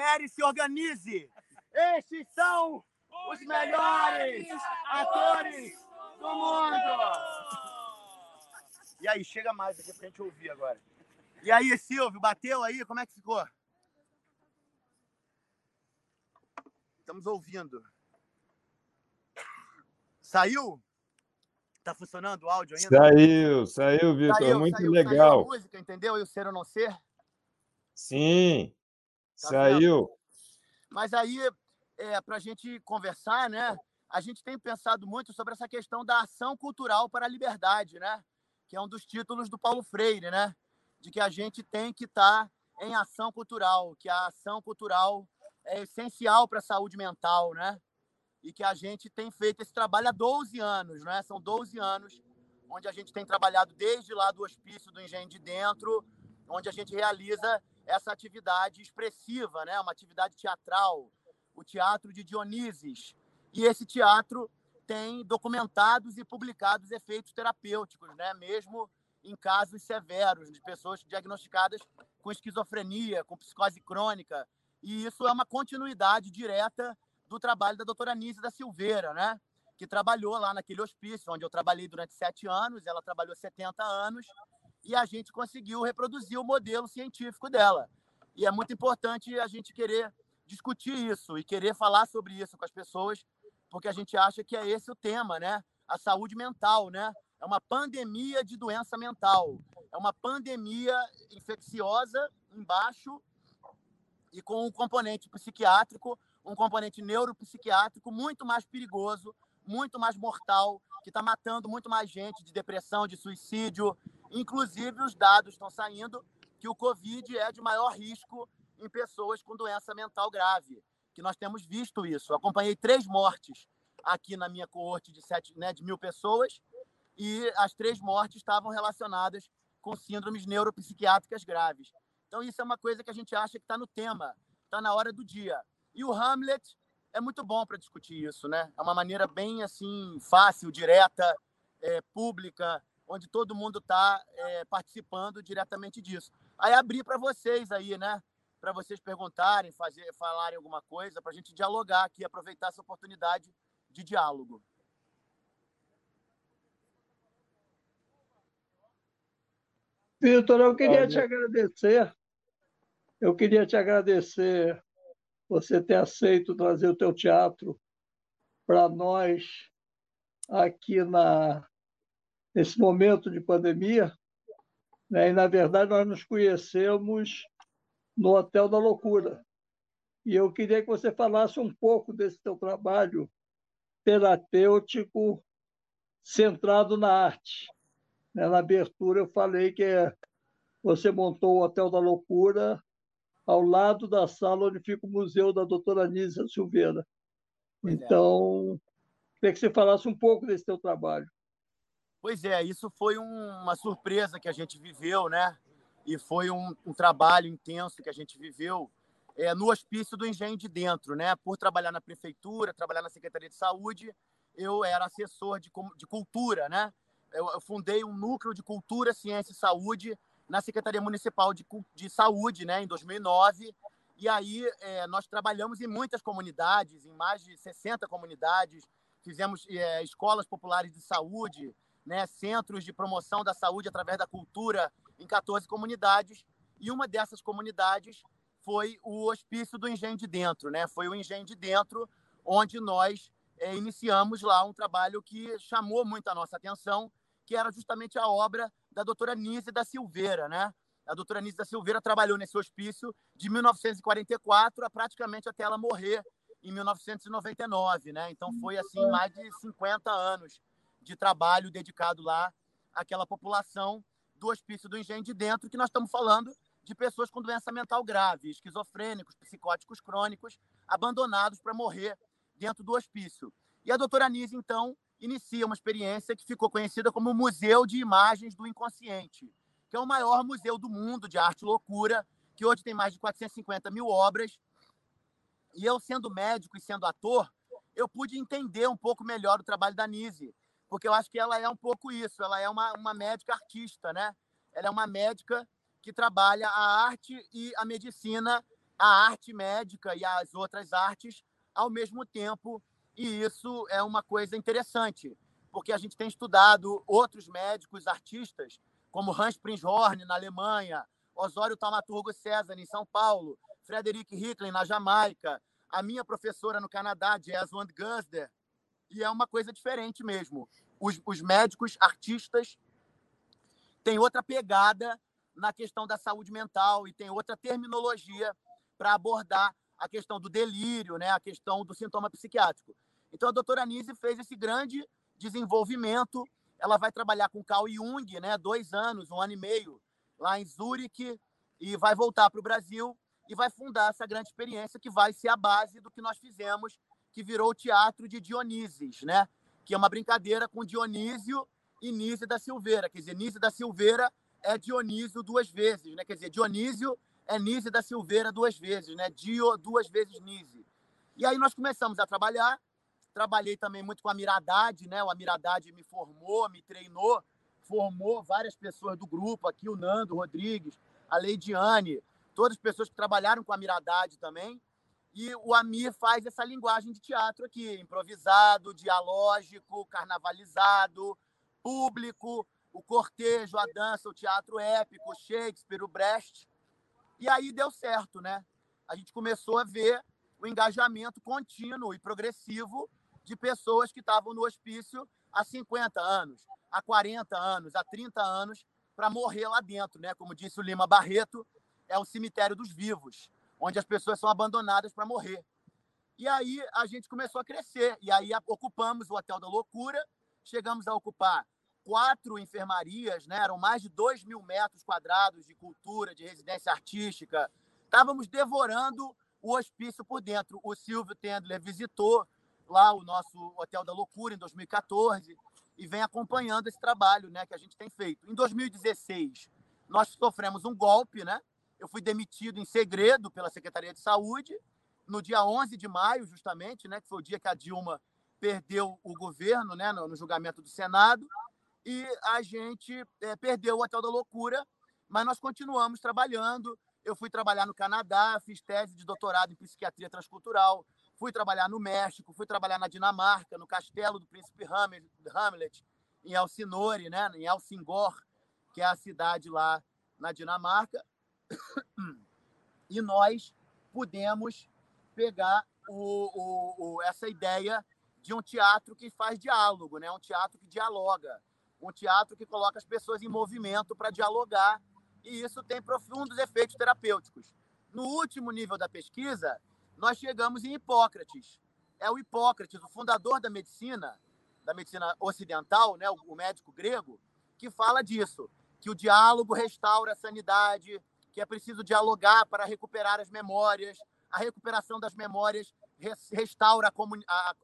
Aglomere, se organize. Estes são os melhores atores do mundo. E aí, chega mais aqui pra gente ouvir agora. E aí, Silvio, bateu aí? Como é que ficou? Estamos ouvindo. Saiu? Tá funcionando o áudio ainda? Saiu, saiu, Vitor. Muito saiu, Saiu a legal. música, entendeu? E o ser ou não ser? Sim, Tá saiu. Mas aí, é, para a gente conversar, né? A gente tem pensado muito sobre essa questão da ação cultural para a liberdade, né? Que é um dos títulos do Paulo Freire, né? De que a gente tem que estar em ação cultural, que a ação cultural é essencial para a saúde mental, né? E que a gente tem feito esse trabalho há 12 anos, né? São 12 anos onde a gente tem trabalhado desde lá do hospício do Engenho de Dentro, onde a gente realiza essa atividade expressiva, né? Uma atividade teatral, o Teatro de Dionísio. E esse teatro tem documentados e publicados efeitos terapêuticos, né? Mesmo em casos severos de pessoas diagnosticadas com esquizofrenia, com psicose crônica. E isso é uma continuidade direta do trabalho da doutora Nise da Silveira, né? Que trabalhou lá naquele hospício, onde eu trabalhei durante sete anos, ela trabalhou 70 anos, e a gente conseguiu reproduzir o modelo científico dela. E é muito importante a gente querer discutir isso e querer falar sobre isso com as pessoas, porque a gente acha que é esse o tema, né? A saúde mental, né? É uma pandemia de doença mental. É uma pandemia infecciosa embaixo e com um componente psiquiátrico, um componente neuropsiquiátrico muito mais perigoso, muito mais mortal, que está matando muito mais gente de depressão, de suicídio. Inclusive, os dados estão saindo que o Covid é de maior risco em pessoas com doença mental grave, que nós temos visto isso. Eu acompanhei três mortes aqui na minha coorte de, sete, né, de mil pessoas e as três mortes estavam relacionadas com síndromes neuropsiquiátricas graves. Então, isso é uma coisa que a gente acha que está no tema, está na hora do dia. E o Hamlet é muito bom para discutir isso, né? É uma maneira bem assim fácil, direta, é, pública, onde todo mundo está é, participando diretamente disso. Aí abrir para vocês aí, né? Para vocês perguntarem, fazer, falarem alguma coisa, para a gente dialogar aqui, aproveitar essa oportunidade de diálogo. Vitor, eu queria te agradecer. Eu queria te agradecer você ter aceito trazer o teu teatro para nós aqui na, nesse momento de pandemia. Né? E, na verdade, nós nos conhecemos no Hotel da Loucura. E eu queria que você falasse um pouco desse teu trabalho terapêutico centrado na arte. Né? Na abertura eu falei que você montou o Hotel da Loucura ao lado da sala onde fica o museu da doutora Nízia Silveira. Pois é. então, é. queria que você falasse um pouco desse teu trabalho. Pois é, isso foi um, uma surpresa que a gente viveu, né? E foi um, um trabalho intenso que a gente viveu é, no hospício do Engenho de Dentro, né? Por trabalhar na prefeitura, trabalhar na Secretaria de Saúde, eu era assessor de, de cultura, né? Eu, eu fundei um núcleo de cultura, ciência e saúde na Secretaria Municipal de, de Saúde, né, em 2009. E aí é, nós trabalhamos em muitas comunidades, em mais de 60 comunidades, fizemos é, escolas populares de saúde, né, centros de promoção da saúde através da cultura em 14 comunidades. E uma dessas comunidades foi o Hospício do Engenho de Dentro, né? Foi o Engenho de Dentro onde nós é, iniciamos lá um trabalho que chamou muito a nossa atenção, que era justamente a obra da doutora Nise da Silveira, né? A doutora Nise da Silveira trabalhou nesse hospício de 1944 a praticamente até ela morrer em 1999, né? Então foi assim mais de 50 anos de trabalho dedicado lá àquela população do hospício do Engenho de Dentro, que nós estamos falando de pessoas com doença mental grave, esquizofrênicos, psicóticos crônicos, abandonados para morrer dentro do hospício. E a doutora Nise, então, inicia uma experiência que ficou conhecida como Museu de Imagens do Inconsciente, que é o maior museu do mundo de arte loucura, que hoje tem mais de 450 mil obras. E eu, sendo médico e sendo ator, eu pude entender um pouco melhor o trabalho da Nise, porque eu acho que ela é um pouco isso, ela é uma, uma médica artista, né? Ela é uma médica que trabalha a arte e a medicina, a arte médica e as outras artes ao mesmo tempo e isso é uma coisa interessante, porque a gente tem estudado outros médicos artistas, como Hans Prinzhorn, na Alemanha, Osório Taumaturgo César, em São Paulo, Frederick Hicklin, na Jamaica, a minha professora no Canadá, Jeswand Gusder, e é uma coisa diferente mesmo. Os, os médicos artistas têm outra pegada na questão da saúde mental e tem outra terminologia para abordar a questão do delírio, né, a questão do sintoma psiquiátrico. Então, a doutora Nise fez esse grande desenvolvimento. Ela vai trabalhar com Carl Jung, né, dois anos, um ano e meio, lá em Zurique, e vai voltar para o Brasil e vai fundar essa grande experiência que vai ser a base do que nós fizemos, que virou o Teatro de Dionises, né? que é uma brincadeira com Dionísio e Nise da Silveira. Quer dizer, Nise da Silveira é Dionísio duas vezes, né? Quer dizer, Dionísio é Nise da Silveira duas vezes, né? Dio duas vezes Nise. E aí nós começamos a trabalhar Trabalhei também muito com a Miradade, né? O Miradade me formou, me treinou, formou várias pessoas do grupo aqui, o Nando Rodrigues, a Leidiane, todas as pessoas que trabalharam com a Miradade também. E o Amir faz essa linguagem de teatro aqui, improvisado, dialógico, carnavalizado, público, o cortejo, a dança, o teatro épico, Shakespeare, o Brecht. E aí deu certo, né? A gente começou a ver o engajamento contínuo e progressivo de pessoas que estavam no hospício há 50 anos, há 40 anos, há 30 anos, para morrer lá dentro, né? Como disse o Lima Barreto, é o cemitério dos vivos, onde as pessoas são abandonadas para morrer. E aí a gente começou a crescer, e aí ocupamos o Hotel da Loucura, chegamos a ocupar quatro enfermarias, né? eram mais de 2 mil metros quadrados de cultura, de residência artística. Estávamos devorando o hospício por dentro. O Silvio Tendler visitou lá o nosso Hotel da Loucura em 2014 e vem acompanhando esse trabalho né, que a gente tem feito. Em 2016, nós sofremos um golpe, né? Eu fui demitido em segredo pela Secretaria de Saúde no dia 11 de maio, justamente, né, que foi o dia que a Dilma perdeu o governo, né, no, no julgamento do Senado, e a gente é, perdeu o Hotel da Loucura, mas nós continuamos trabalhando. Eu fui trabalhar no Canadá, fiz tese de doutorado em psiquiatria transcultural, fui trabalhar no México, fui trabalhar na Dinamarca, no castelo do príncipe Hamlet, em Elsinore, né, em Elsingor, que é a cidade lá na Dinamarca. E nós pudemos pegar o, o, o, essa ideia de um teatro que faz diálogo, né? um teatro que dialoga, um teatro que coloca as pessoas em movimento para dialogar, e isso tem profundos efeitos terapêuticos. No último nível da pesquisa, nós chegamos em Hipócrates. É o Hipócrates, o fundador da medicina, da medicina ocidental, né, o médico grego, que fala disso, que o diálogo restaura a sanidade, que é preciso dialogar para recuperar as memórias, a recuperação das memórias restaura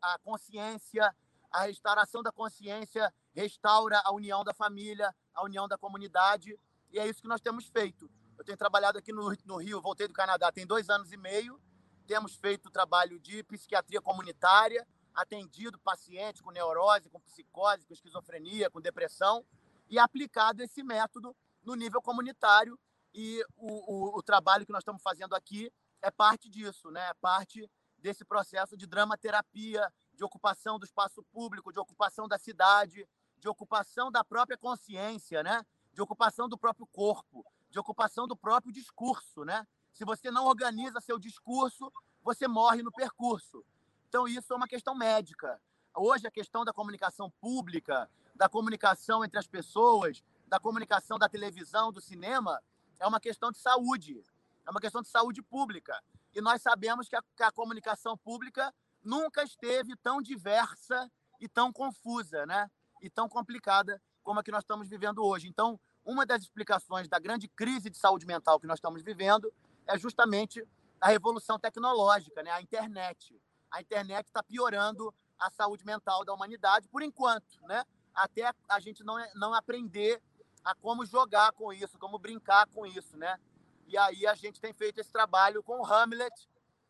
a, consciência, a restauração da consciência restaura a união da família, a união da comunidade, e é isso que nós temos feito. Eu tenho trabalhado aqui no, no Rio, voltei do Canadá tem dois anos e meio, temos feito trabalho de psiquiatria comunitária, atendido pacientes com neurose, com psicose, com esquizofrenia, com depressão, e aplicado esse método no nível comunitário. E o, o, o trabalho que nós estamos fazendo aqui é parte disso, né? é parte desse processo de dramaterapia, de ocupação do espaço público, de ocupação da cidade, de ocupação da própria consciência, né? de ocupação do próprio corpo, de ocupação do próprio discurso, né? Se você não organiza seu discurso, você morre no percurso. Então, isso é uma questão médica. Hoje, a questão da comunicação pública, da comunicação entre as pessoas, da comunicação da televisão, do cinema, é uma questão de saúde. É uma questão de saúde pública. E nós sabemos que a, que a comunicação pública nunca esteve tão diversa e tão confusa, né? E tão complicada como a que nós estamos vivendo hoje. Então, uma das explicações da grande crise de saúde mental que nós estamos vivendo é justamente a revolução tecnológica, né? a internet. A internet está piorando a saúde mental da humanidade, por enquanto, né? até a gente não, não aprender a como jogar com isso, como brincar com isso. Né? E aí a gente tem feito esse trabalho com o Hamlet,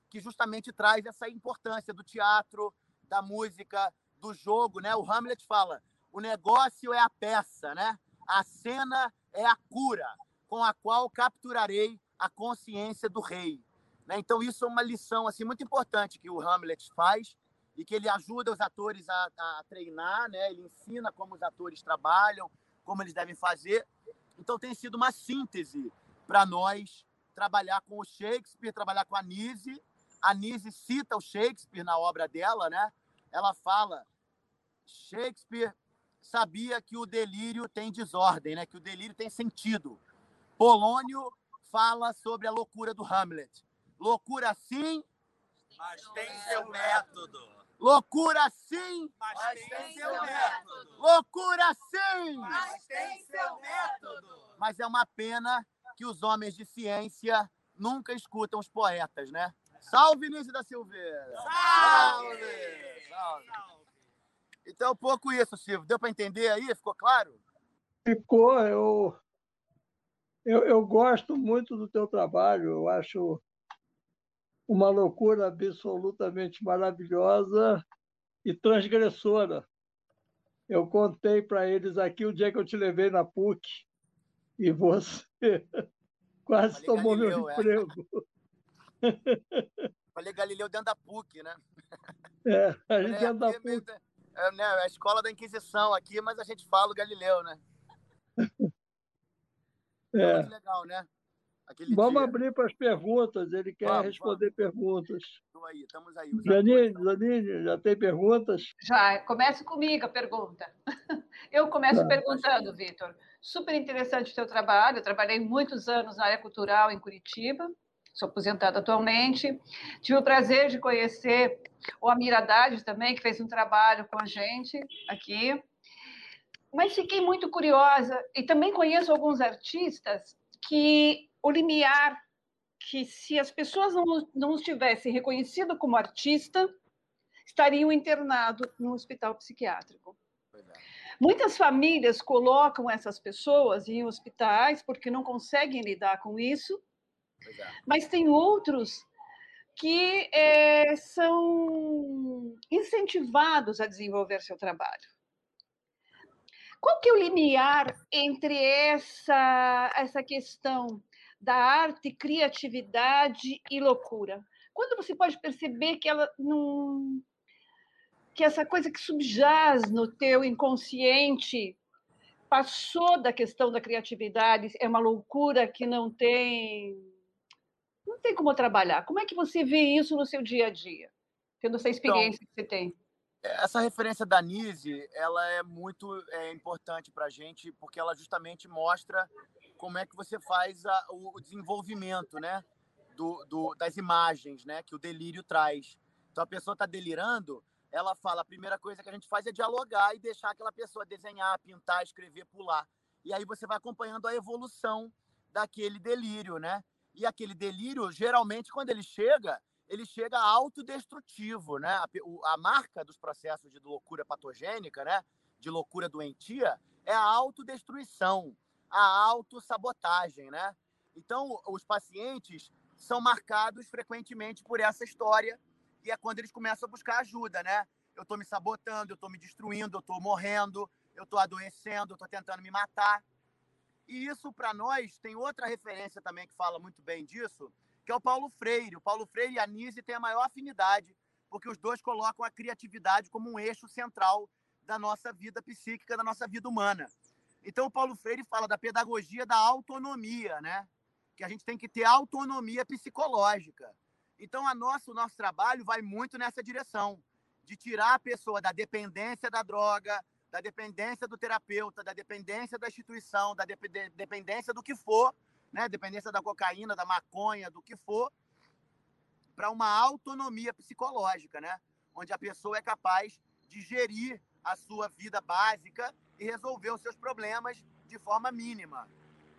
que justamente traz essa importância do teatro, da música, do jogo. Né? O Hamlet fala: o negócio é a peça, né? a cena é a cura com a qual capturarei a consciência do rei. Né? Então, isso é uma lição assim, muito importante que o Hamlet faz e que ele ajuda os atores a, a treinar, né? ele ensina como os atores trabalham, como eles devem fazer. Então, tem sido uma síntese para nós trabalhar com o Shakespeare, trabalhar com a Nise. A Nise cita o Shakespeare na obra dela, né? Ela fala: Shakespeare sabia que o delírio tem desordem, né? que o delírio tem sentido. Polônio fala sobre a loucura do Hamlet. Loucura sim, mas tem seu método. Loucura sim, mas, mas tem seu método. Loucura sim, mas tem seu método. Mas é uma pena que os homens de ciência nunca escutam os poetas, né? Salve, Vinícius da Silveira! Salve! Salve! Então, um pouco isso, Silvio. Deu para entender aí? Ficou claro? Ficou. Eu eu, eu gosto muito do teu trabalho, eu acho uma loucura absolutamente maravilhosa e transgressora. Eu contei para eles aqui o dia que eu te levei na PUC e você quase Falei tomou Galileu, meu é. emprego. Falei Galileu dentro da PUC, né? É, a gente é PUC. da- é, né, a escola da Inquisição aqui, mas a gente fala o Galileu, né? É. Muito legal, né? Aquele Vamos dia. abrir para as perguntas. Ele quer Vamos, responder perguntas. Estamos aí, estamos aí. Janine, atores Janine, já tem perguntas? Já, comece comigo a pergunta. Eu começo Tá. perguntando, Vitor. Super interessante o teu trabalho. Eu trabalhei muitos anos na área cultural em Curitiba. Sou aposentada atualmente. Tive o prazer de conhecer o Amir Haddad também, que fez um trabalho com a gente aqui. Mas fiquei muito curiosa, e também conheço alguns artistas que o limiar, que se as pessoas não, não os tivessem reconhecido como artista, estariam internados no hospital psiquiátrico. É. Muitas famílias colocam essas pessoas em hospitais porque não conseguem lidar com isso, é. mas tem outros que eh, são incentivados a desenvolver seu trabalho. Qual que é o limiar entre essa, essa questão da arte, criatividade e loucura? Quando você pode perceber que ela não que essa coisa que subjaz no teu inconsciente passou da questão da criatividade, é uma loucura que não tem não tem como trabalhar. Como é que você vê isso no seu dia a dia? Tendo essa experiência que você tem. Essa referência da Nise, ela é muito é, importante para a gente, porque ela justamente mostra como é que você faz a- o desenvolvimento, né, do, do- das imagens, né, que o delírio traz. Então a pessoa está delirando, ela fala, a primeira coisa que a gente faz é dialogar e deixar aquela pessoa desenhar, pintar, escrever, pular. E aí você vai acompanhando a evolução daquele delírio, né? E aquele delírio, geralmente, quando ele chega, ele chega autodestrutivo, né? A, a marca dos processos de loucura patogênica, né? De loucura doentia, é a autodestruição, a autossabotagem, né? Então, os pacientes são marcados frequentemente por essa história e é quando eles começam a buscar ajuda, né? Eu estou me sabotando, eu estou me destruindo, eu estou morrendo, eu estou adoecendo, eu estou tentando me matar. E isso, para nós, tem outra referência também que fala muito bem disso, que é o Paulo Freire. O Paulo Freire e a Nise têm a maior afinidade, porque os dois colocam a criatividade como um eixo central da nossa vida psíquica, da nossa vida humana. Então, o Paulo Freire fala da pedagogia da autonomia, né? Que a gente tem que ter autonomia psicológica. Então, a nosso, o nosso trabalho vai muito nessa direção, de tirar a pessoa da dependência da droga, da dependência do terapeuta, da dependência da instituição, da dependência do que for, né? Dependência da cocaína, da maconha, do que for, para uma autonomia psicológica, né? Onde a pessoa é capaz de gerir a sua vida básica e resolver os seus problemas de forma mínima.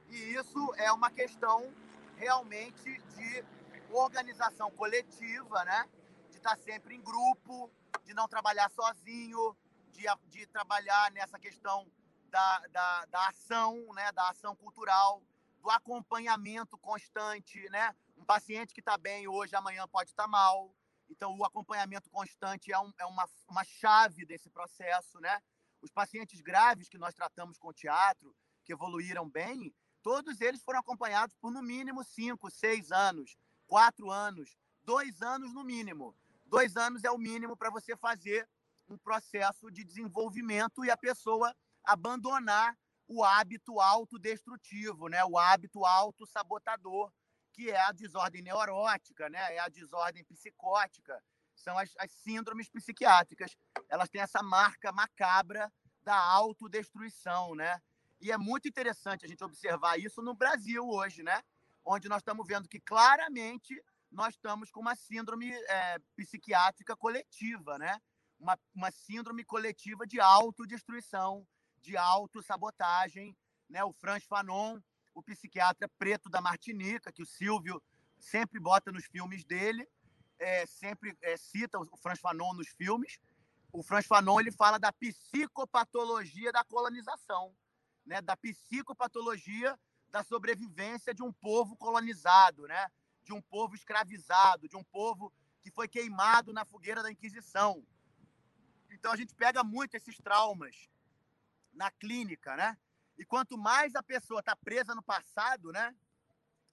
E isso é uma questão realmente de organização coletiva, né? De estar sempre em grupo, de não trabalhar sozinho, de, de trabalhar nessa questão da, da, da ação, né? Da ação cultural, do acompanhamento constante, né? Um paciente que está bem hoje, amanhã pode estar mal. Então, o acompanhamento constante é, um- é uma, uma chave desse processo, né? Os pacientes graves que nós tratamos com teatro, que evoluíram bem, todos eles foram acompanhados por no mínimo cinco, seis anos, quatro anos, dois anos no mínimo. Dois anos é o mínimo para você fazer um processo de desenvolvimento e a pessoa abandonar o hábito autodestrutivo, né? o hábito autossabotador, que é a desordem neurótica, né? é a desordem psicótica, são as, as síndromes psiquiátricas. Elas têm essa marca macabra da autodestruição, né? E é muito interessante a gente observar isso no Brasil hoje, né? Onde nós estamos vendo que claramente nós estamos com uma síndrome é, psiquiátrica coletiva, né? Uma, uma síndrome coletiva de autodestruição, de autossabotagem, né? O Franz Fanon, o psiquiatra preto da Martinica, que o Silvio sempre bota nos filmes dele, é, sempre é, cita o Franz Fanon nos filmes. O Franz Fanon ele fala da psicopatologia da colonização, né? Da psicopatologia da sobrevivência de um povo colonizado, né? De um povo escravizado, de um povo que foi queimado na fogueira da Inquisição. Então a gente pega muito esses traumas na clínica, né? E quanto mais a pessoa está presa no passado, né?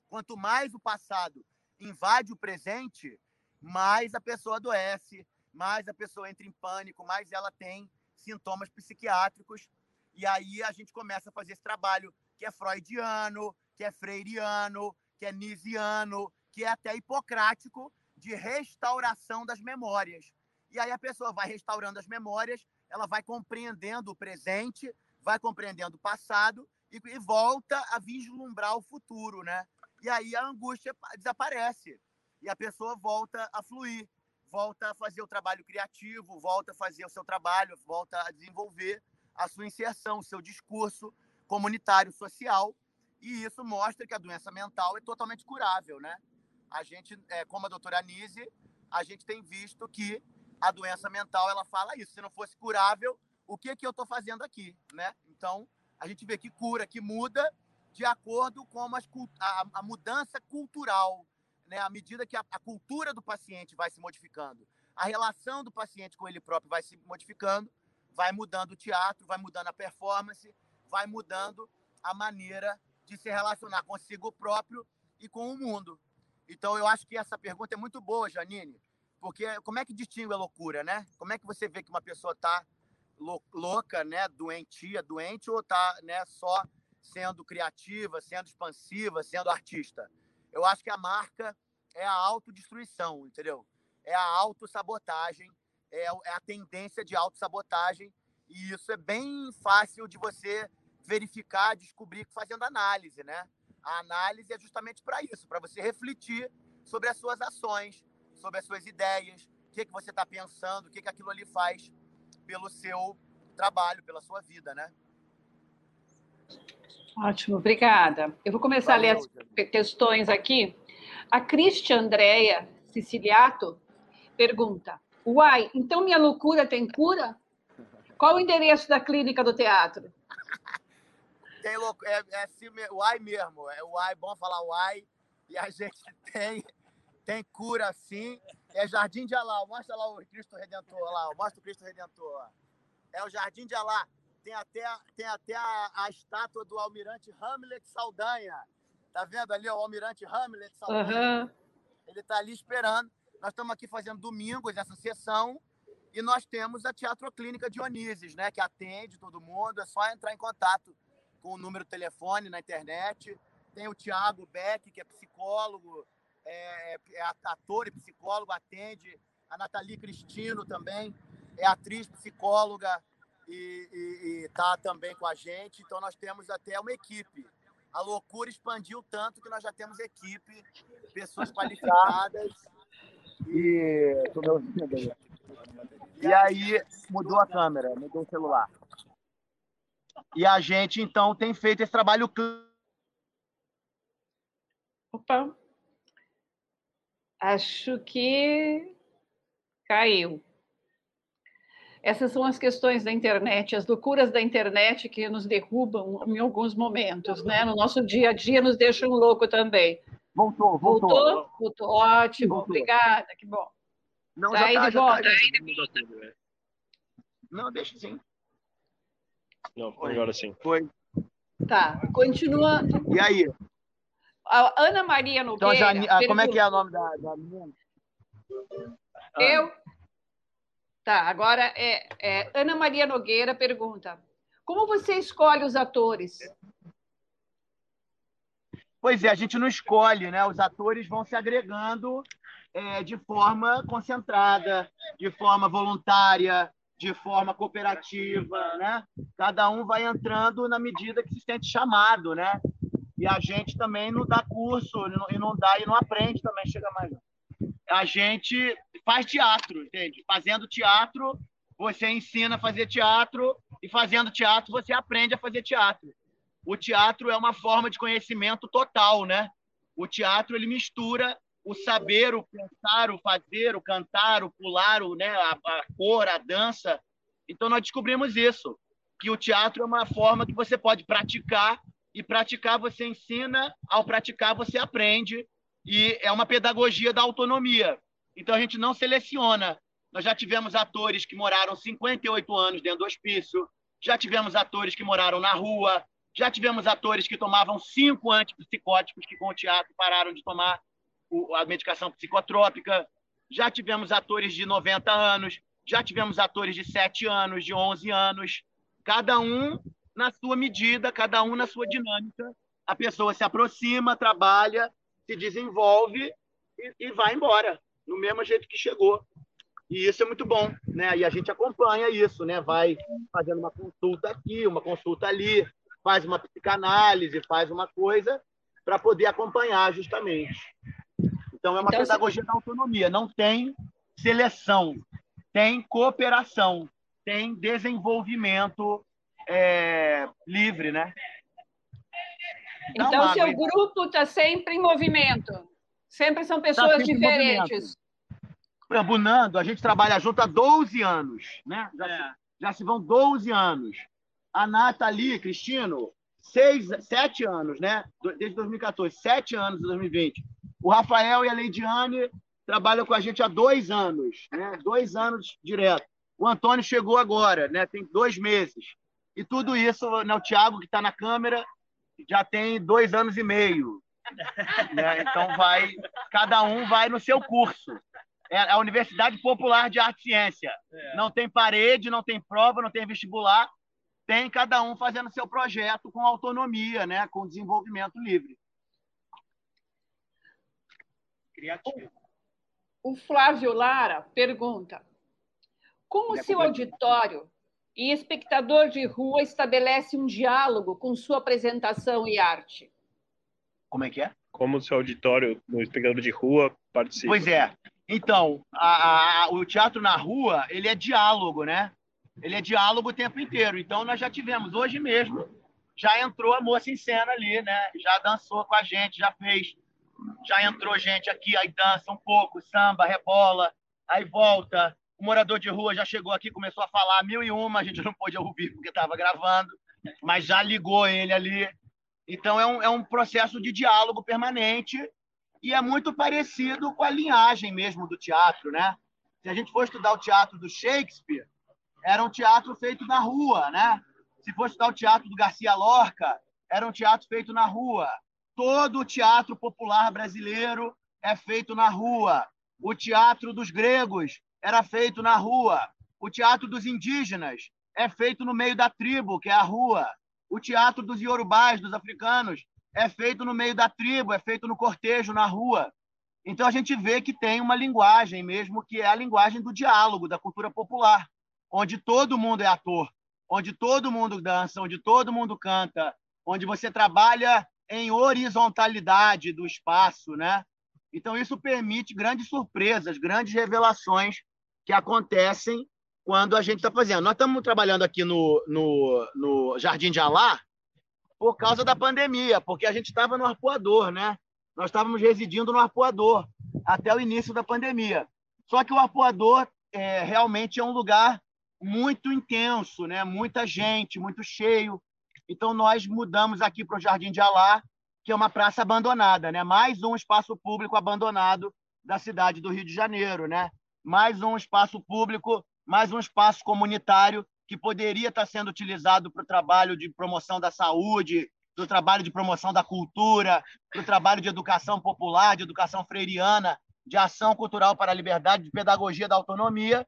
Quanto mais o passado invade o presente, mais a pessoa adoece, mais a pessoa entra em pânico, mais ela tem sintomas psiquiátricos E aí a gente começa a fazer esse trabalho que é freudiano, que é freiriano, que é nisiano, que é até hipocrático de restauração das memórias. E aí a pessoa vai restaurando as memórias, ela vai compreendendo o presente, vai compreendendo o passado e, e volta a vislumbrar o futuro, né? E aí a angústia desaparece e a pessoa volta a fluir, volta a fazer o trabalho criativo, volta a fazer o seu trabalho, volta a desenvolver a sua inserção, o seu discurso comunitário social. E isso mostra que a doença mental é totalmente curável, né? A gente, é, como a doutora Anise, a gente tem visto que a doença mental ela fala isso. Se não fosse curável, o que que eu estou fazendo aqui, né? Então a gente vê que cura, que muda de acordo com as, a, a mudança cultural, né? À medida que a, a cultura do paciente vai se modificando, a relação do paciente com ele próprio vai se modificando, vai mudando o teatro, vai mudando a performance, vai mudando a maneira de se relacionar consigo próprio e com o mundo. Então, eu acho que essa pergunta é muito boa, Janine, porque como é que distingue a loucura, né? Como é que você vê que uma pessoa está louca, né, doentia, doente, ou está né, só sendo criativa, sendo expansiva, sendo artista? Eu acho que a marca é a autodestruição, entendeu? É a autossabotagem, é, é a tendência de autossabotagem, e isso é bem fácil de você verificar, descobrir fazendo análise, né? A análise é justamente para isso, para você refletir sobre as suas ações, sobre as suas ideias, o que, que você está pensando, o que, que aquilo ali faz pelo seu trabalho, pela sua vida, né? Ótimo, obrigada. Eu vou começar Valeu, a ler as questões aqui. A Cristian Andrea Siciliato pergunta: Uai, então minha loucura tem cura? Qual o endereço da clínica do teatro? tem louco, é, é assim, uai mesmo, é uai, bom falar uai, e a gente tem, tem cura assim, é Jardim de Alá, mostra lá o Cristo Redentor, lá, mostra o Cristo Redentor, é o Jardim de Alá, tem até, tem até a, a estátua do almirante Hamlet Saldanha, tá vendo ali o almirante Hamlet Saldanha? Uhum. Ele tá ali esperando, nós estamos aqui fazendo domingos essa sessão, e nós temos a Teatro Clínica Dionísio, né, que atende todo mundo, é só entrar em contato com o número de telefone na internet. Tem o Tiago Beck, que é psicólogo, é, é, ator e psicólogo, atende. A Nathalie Cristino também é atriz, psicóloga e está também com a gente. Então, nós temos até uma equipe. A loucura expandiu tanto que nós já temos equipe, pessoas qualificadas. E, e aí mudou a câmera, mudou o celular. E a gente, então, tem feito esse trabalho. Opa! Acho que caiu. Essas são as questões da internet, as loucuras da internet que nos derrubam em alguns momentos, né? No nosso dia a dia nos deixam louco também. Voltou, voltou. Voltou? Voltou. Ótimo, voltou. obrigada, que bom. Não, tá já aí tá, de volta. Tá, Não, deixa sim. Não, agora sim. Foi. Tá, continuando. E aí? A Ana Maria Nogueira. Então, já, como é que é o nome da, da menina? Eu? Tá, agora é, é, Ana Maria Nogueira pergunta: Como você escolhe os atores? Pois é, a gente não escolhe, né? Os atores vão se agregando é, de forma concentrada, de forma voluntária, de forma cooperativa, né? Cada um vai entrando na medida que se sente chamado, né? E a gente também não dá curso e não dá e não aprende também, chega mais. A gente faz teatro, entende? Fazendo teatro, você ensina a fazer teatro e fazendo teatro você aprende a fazer teatro. O teatro é uma forma de conhecimento total, né? O teatro ele mistura o saber, o pensar, o fazer, o cantar, o pular, o, né, a, a cor, a dança. Então nós descobrimos isso, que o teatro é uma forma que você pode praticar e praticar você ensina, ao praticar você aprende e é uma pedagogia da autonomia. Então a gente não seleciona. Nós já tivemos atores que moraram 58 anos dentro do hospício, já tivemos atores que moraram na rua, já tivemos atores que tomavam cinco antipsicóticos que com o teatro pararam de tomar a medicação psicotrópica, já tivemos atores de 90 anos, já tivemos atores de 7 anos, de 11 anos. Cada um na sua medida, cada um na sua dinâmica. A pessoa se aproxima, trabalha, se desenvolve e, e vai embora, no mesmo jeito que chegou. E isso é muito bom, né? E a gente acompanha isso, né? Vai fazendo uma consulta aqui, uma consulta ali, faz uma psicanálise, faz uma coisa para poder acompanhar justamente. Então é uma então, pedagogia você... da autonomia, não tem seleção, tem cooperação, tem desenvolvimento é, livre, né? Então, seu grupo está sempre em movimento. Sempre são pessoas tá sempre diferentes. Bunando, a gente trabalha junto há 12 anos, né? Já, é. se, já se vão 12 anos. A Nathalie, Cristino, seis, sete anos, né? Desde 2014, sete anos de 2020. O Rafael e a Leidiane trabalham com a gente há dois anos, né? Dois anos direto. O Antônio chegou agora, né? Tem dois meses. E tudo isso, né? o Thiago, que está na câmera, já tem dois anos e meio. Né? Então, vai, cada um vai no seu curso. É a Universidade Popular de Arte e Ciência. É. Não tem parede, não tem prova, não tem vestibular. Tem cada um fazendo seu projeto com autonomia, né? com desenvolvimento livre. Criativo. O Flávio Lara pergunta: como se o auditório e espectador de rua estabelece um diálogo com sua apresentação e arte? Como é que é? Como o auditório, o espectador de rua participa. Pois é. Então, a, a, o teatro na rua, ele é diálogo, né? Ele é diálogo o tempo inteiro. Então, nós já tivemos, hoje mesmo, já entrou a moça em cena ali, né? Já dançou com a gente, já fez. Já entrou gente aqui, aí dança um pouco, samba, rebola, aí volta, o morador de rua já chegou aqui, começou a falar mil e uma, a gente não pôde ouvir porque estava gravando, mas já ligou ele ali. Então é um, é um processo de diálogo permanente e é muito parecido com a linhagem mesmo do teatro, né? Se a gente for estudar o teatro do Shakespeare, era um teatro feito na rua, né? Se for estudar o teatro do Garcia Lorca, era um teatro feito na rua. Todo o teatro popular brasileiro é feito na rua. O teatro dos gregos era feito na rua. O teatro dos indígenas é feito no meio da tribo, que é a rua. O teatro dos iorubás, dos africanos, é feito no meio da tribo, é feito no cortejo, na rua. Então a gente vê que tem uma linguagem mesmo, que é a linguagem do diálogo, da cultura popular, onde todo mundo é ator, onde todo mundo dança, onde todo mundo canta, onde você trabalha em horizontalidade do espaço, né? Então isso permite grandes surpresas, grandes revelações que acontecem quando a gente está fazendo. Nós estamos trabalhando aqui no, no, no Jardim de Alá por causa da pandemia, porque a gente estava no arpoador, né? Nós estávamos residindo no arpoador até o início da pandemia. Só que o arpoador é, realmente é um lugar muito intenso, né? Muita gente, muito cheio. Então nós mudamos aqui para o Jardim de Alá, que é uma praça abandonada, né? Mais um espaço público abandonado da cidade do Rio de Janeiro, né? Mais um espaço público, mais um espaço comunitário que poderia estar sendo utilizado para o trabalho de promoção da saúde, para o trabalho de promoção da cultura, para o trabalho de educação popular, de educação freiriana, de ação cultural para a liberdade, de pedagogia da autonomia.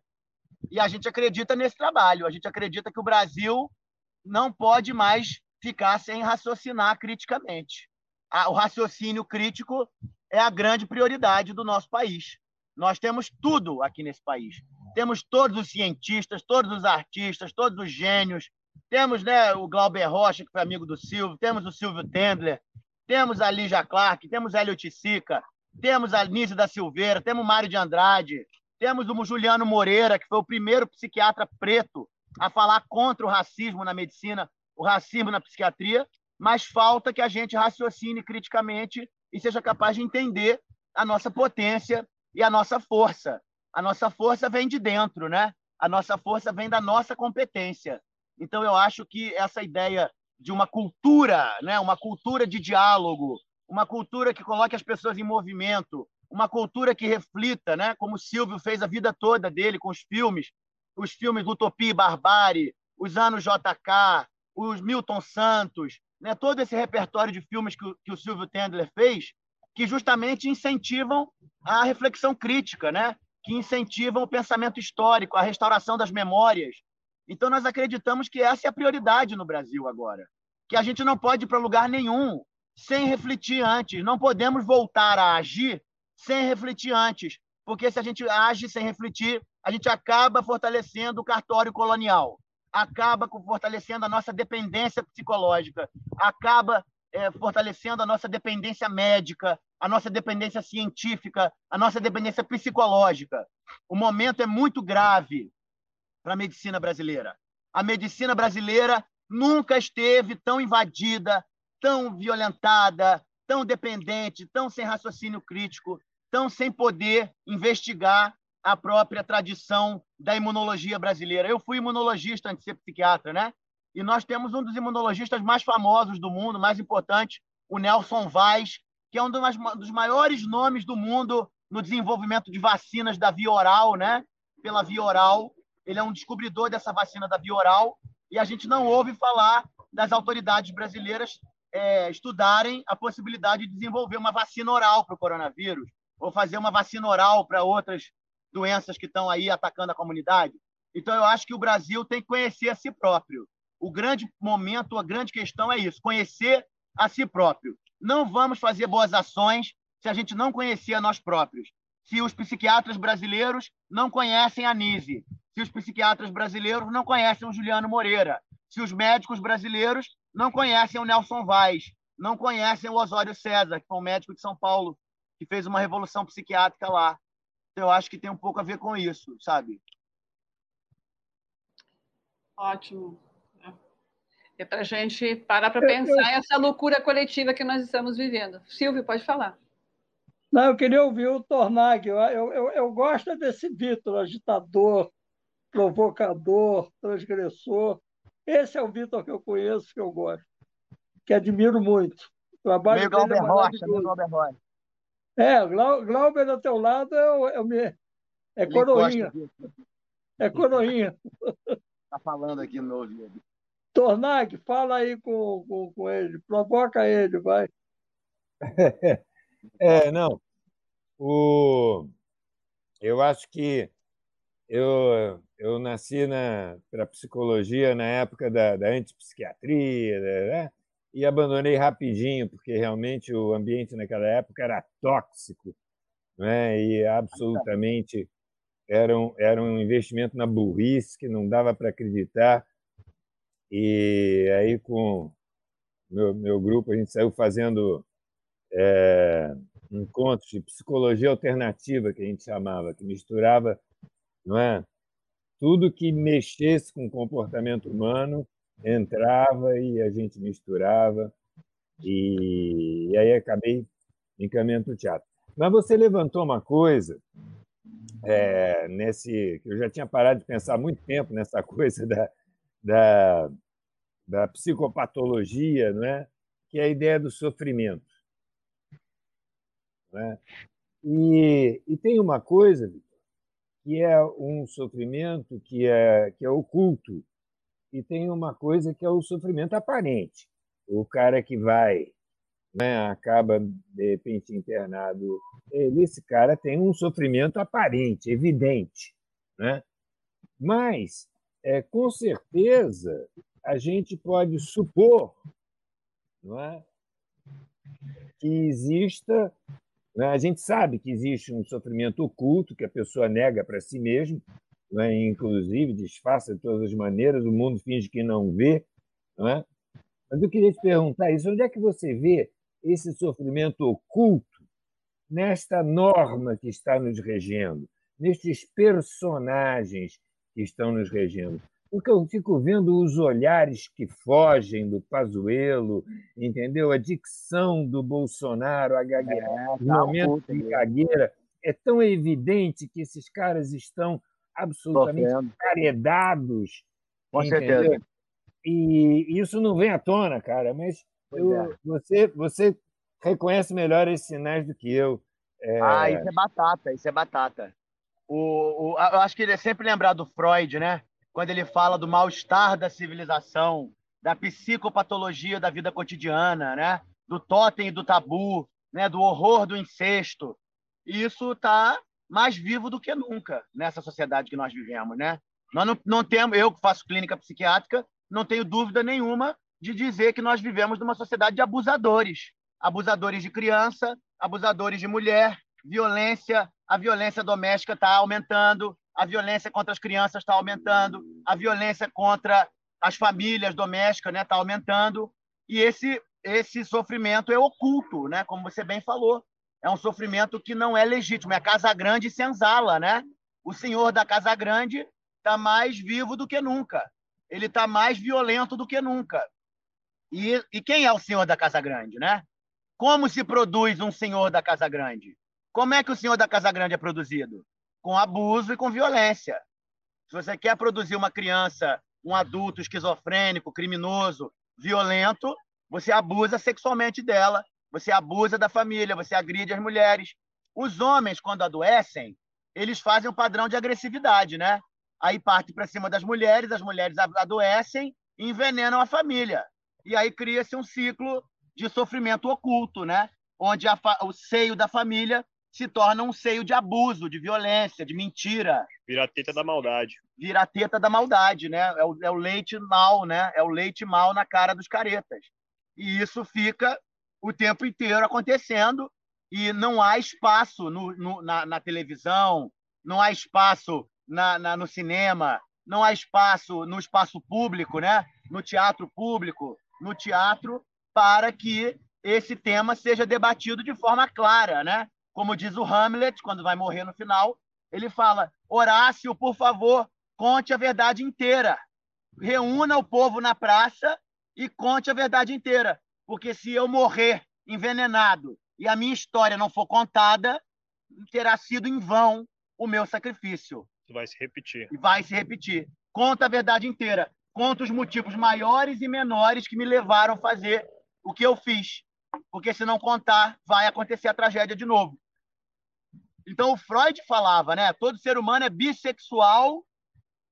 E a gente acredita nesse trabalho. A gente acredita que o Brasil não pode mais ficar sem raciocinar criticamente. O raciocínio crítico é a grande prioridade do nosso país. Nós temos tudo aqui nesse país. Temos todos os cientistas, todos os artistas, todos os gênios. Temos né, o Glauber Rocha, que foi amigo do Silvio. Temos o Silvio Tendler. Temos a Lígia Clark. Temos a Elio Sica. Temos a Nise da Silveira. Temos o Mário de Andrade. Temos o Juliano Moreira, que foi o primeiro psiquiatra preto a falar contra o racismo na medicina, o racismo na psiquiatria. Mas falta que a gente raciocine criticamente e seja capaz de entender a nossa potência e a nossa força. A nossa força vem de dentro, né? A nossa força vem da nossa competência. Então, eu acho que essa ideia de uma cultura, né? uma cultura de diálogo, uma cultura que coloque as pessoas em movimento, uma cultura que reflita, né? como o Silvio fez a vida toda dele com os filmes, os filmes Utopia e Barbárie, os anos JK, os Milton Santos, né? todo esse repertório de filmes que o, que o Silvio Tendler fez, que justamente incentivam a reflexão crítica, né? que incentivam o pensamento histórico, a restauração das memórias. Então, nós acreditamos que essa é a prioridade no Brasil agora. Que a gente não pode ir para lugar nenhum sem refletir antes. Não podemos voltar a agir sem refletir antes. Porque se a gente age sem refletir, a gente acaba fortalecendo o cartório colonial, acaba fortalecendo a nossa dependência psicológica, acaba é, fortalecendo a nossa dependência médica, a nossa dependência científica, a nossa dependência psicológica. O momento é muito grave para a medicina brasileira. A medicina brasileira nunca esteve tão invadida, tão violentada, tão dependente, tão sem raciocínio crítico, tão sem poder investigar a própria tradição da imunologia brasileira. Eu fui imunologista antes de ser psiquiatra, né? E nós temos um dos imunologistas mais famosos do mundo, mais importante, o Nelson Vaz, que é um dos maiores nomes do mundo no desenvolvimento de vacinas da via oral, né? Pela via oral. Ele é um descobridor dessa vacina da via oral e a gente não ouve falar das autoridades brasileiras é, estudarem a possibilidade de desenvolver uma vacina oral para o coronavírus ou fazer uma vacina oral para outras doenças que estão aí atacando a comunidade. Então, eu acho que o Brasil tem que conhecer a si próprio. O grande momento, a grande questão é isso: conhecer a si próprio. Não vamos fazer boas ações se a gente não conhecer a nós próprios. Se os psiquiatras brasileiros não conhecem a Nise, se os psiquiatras brasileiros não conhecem o Juliano Moreira, se os médicos brasileiros não conhecem o Nelson Vaz, não conhecem o Osório César, que foi um médico de São Paulo, que fez uma revolução psiquiátrica lá. Então, eu acho que tem um pouco a ver com isso, sabe? Ótimo. É para a gente parar para pensar eu... essa loucura coletiva que nós estamos vivendo. Silvio, pode falar. Não, eu queria ouvir o Tornag. Eu, eu, eu gosto desse Vitor, agitador, provocador, transgressor. Esse é o Vitor que eu conheço, que eu gosto, que admiro muito. O trabalho Meio dele Glauber é Rocha, meio Glauber Rocha. É, Glauber do teu lado é, é, é coroinha. É coroinha. Está falando aqui no meu ouvido. Tornag, fala aí com, com, com ele, provoca ele, vai. É, não. O... Eu acho que eu, eu nasci para psicologia na época da, da antipsiquiatria, né? e abandonei rapidinho, porque realmente o ambiente naquela época era tóxico né? e absolutamente era um, era um investimento na burrice que não dava para acreditar. E aí, com meu, meu grupo, a gente saiu fazendo é, encontros de psicologia alternativa, que a gente chamava, que misturava não é? Tudo que mexesse com o comportamento humano entrava e a gente misturava e, e aí acabei encaminhando o teatro. Mas você levantou uma coisa é, nesse eu já tinha parado de pensar há muito tempo nessa coisa da, da, da psicopatologia, não é? Que é a ideia do sofrimento. É? E, e tem uma coisa, que é um sofrimento que é, que é oculto, e tem uma coisa que é o sofrimento aparente. O cara que vai, né, acaba de repente internado, ele, esse cara tem um sofrimento aparente, evidente, né? Mas, é, com certeza, a gente pode supor não é, que exista né? A gente sabe que existe um sofrimento oculto que a pessoa nega para si mesma, né? inclusive disfarça de todas as maneiras, o mundo finge que não vê. Né? Mas eu queria te perguntar isso: onde é que você vê esse sofrimento oculto nesta norma que está nos regendo, nestes personagens que estão nos regendo? porque eu fico vendo os olhares que fogem do Pazuello, entendeu? A dicção do Bolsonaro, a gagueira, é, o tá momento de gagueira, é tão evidente que esses caras estão absolutamente caredados. Com entendeu? certeza. E isso não vem à tona, cara, mas eu, é. você, você reconhece melhor esses sinais do que eu. É... Ah, isso é batata, isso é batata. O, o, eu acho que ele é sempre lembrar do Freud, né? quando ele fala do mal-estar da civilização, da psicopatologia da vida cotidiana, né? do totem e do tabu, né? do horror do incesto. E isso está mais vivo do que nunca nessa sociedade que nós vivemos. Né? Nós não, não temos, eu que faço clínica psiquiátrica, não tenho dúvida nenhuma de dizer que nós vivemos numa sociedade de abusadores, abusadores de criança, abusadores de mulher, violência, a violência doméstica está aumentando, a violência contra as crianças está aumentando, a violência contra as famílias domésticas está né, tá aumentando, e esse, esse sofrimento é oculto, né, como você bem falou. É um sofrimento que não é legítimo, é Casa Grande e senzala, né? O senhor da Casa Grande está mais vivo do que nunca. Ele está mais violento do que nunca. E, e quem é o senhor da Casa Grande, né? Como se produz um senhor da Casa Grande? Como é que o senhor da Casa Grande é produzido? Com abuso e com violência. Se você quer produzir uma criança, um adulto esquizofrênico, criminoso, violento, você abusa sexualmente dela, você abusa da família, você agride as mulheres. Os homens, quando adoecem, eles fazem um padrão de agressividade, né? Aí parte para cima das mulheres, as mulheres adoecem e envenenam a família. E aí cria-se um ciclo de sofrimento oculto, né? Onde a, o seio da família se torna um seio de abuso, de violência, de mentira. Vira a teta da maldade. Vira a teta da maldade, né? É o, é o leite mal, né? É o leite mal na cara dos caretas. E isso fica o tempo inteiro acontecendo e não há espaço no, no, na, na, televisão, não há espaço na, na, no cinema, não há espaço no espaço público, né? no teatro público, no teatro, para que esse tema seja debatido de forma clara. Né? Como diz o Hamlet, quando vai morrer no final, ele fala: Horácio, por favor, conte a verdade inteira. Reúna o povo na praça e conte a verdade inteira. Porque se eu morrer envenenado e a minha história não for contada, terá sido em vão o meu sacrifício. Vai se repetir. Vai se repetir. Conta a verdade inteira. Conta os motivos maiores e menores que me levaram a fazer o que eu fiz. Porque se não contar, vai acontecer a tragédia de novo. Então o Freud falava, né? Todo ser humano é bissexual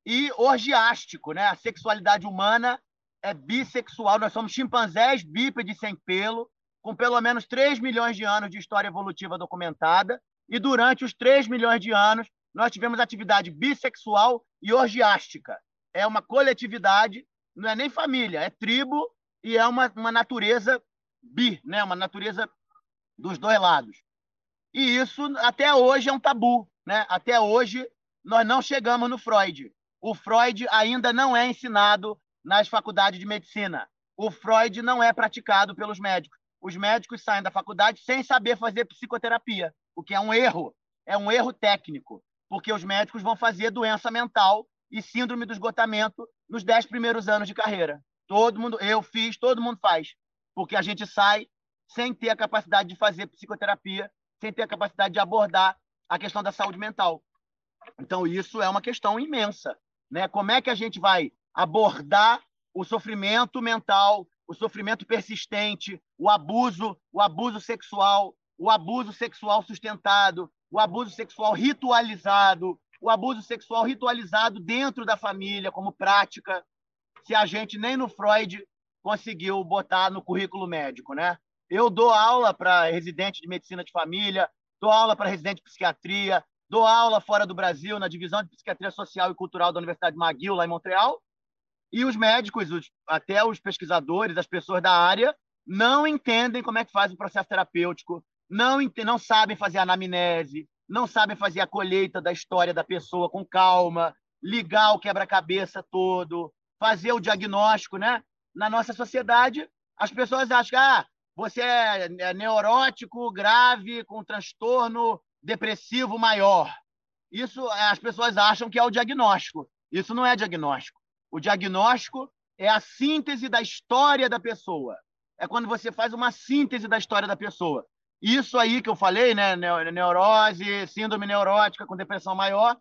e orgiástico, né? A sexualidade humana é bissexual. Nós somos chimpanzés bípedes sem pelo, com pelo menos 3 milhões de anos de história evolutiva documentada. E durante os 3 milhões de anos, nós tivemos atividade bissexual e orgiástica. É uma coletividade, não é nem família, é tribo e é uma, uma natureza bi, né? uma natureza dos dois lados. E isso até hoje é um tabu. Né? Até hoje nós não chegamos no Freud. O Freud ainda não é ensinado nas faculdades de medicina. O Freud não é praticado pelos médicos. Os médicos saem da faculdade sem saber fazer psicoterapia, o que é um erro. É um erro técnico, porque os médicos vão fazer doença mental e síndrome do esgotamento nos dez primeiros anos de carreira. Todo mundo, eu fiz, todo mundo faz, porque a gente sai sem ter a capacidade de fazer psicoterapia, sem ter a capacidade de abordar a questão da saúde mental. Então isso é uma questão imensa, né? Como é que a gente vai abordar o sofrimento mental, o sofrimento persistente, o abuso, o abuso sexual, o abuso sexual sustentado, o abuso sexual ritualizado, o abuso sexual ritualizado dentro da família como prática, se a gente nem no Freud conseguiu botar no currículo médico, né? Eu dou aula para residente de medicina de família, dou aula para residente de psiquiatria, dou aula fora do Brasil na divisão de psiquiatria social e cultural da Universidade McGill lá em Montreal, e os médicos, os, até os pesquisadores, as pessoas da área, não entendem como é que faz o processo terapêutico, não, não sabem fazer anamnese, não sabem fazer a colheita da história da pessoa com calma, ligar o quebra-cabeça todo, fazer o diagnóstico, né? Na nossa sociedade, as pessoas acham que ah, você é, é neurótico, grave, com transtorno depressivo maior. Isso as pessoas acham que é o diagnóstico. Isso não é diagnóstico. O diagnóstico é a síntese da história da pessoa. É quando você faz uma síntese da história da pessoa. Isso aí que eu falei, né? Neurose, síndrome neurótica com depressão maior,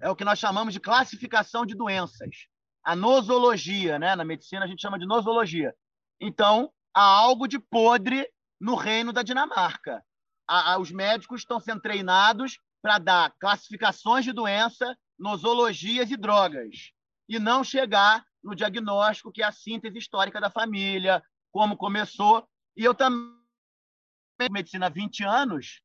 é o que nós chamamos de classificação de doenças. A nosologia, né? Na medicina a gente chama de nosologia. Então, há algo de podre no reino da Dinamarca. os médicos estão sendo treinados para dar classificações de doença, nosologias e drogas e não chegar no diagnóstico, que é a síntese histórica da família, como começou. E eu também medicina há 20 anos,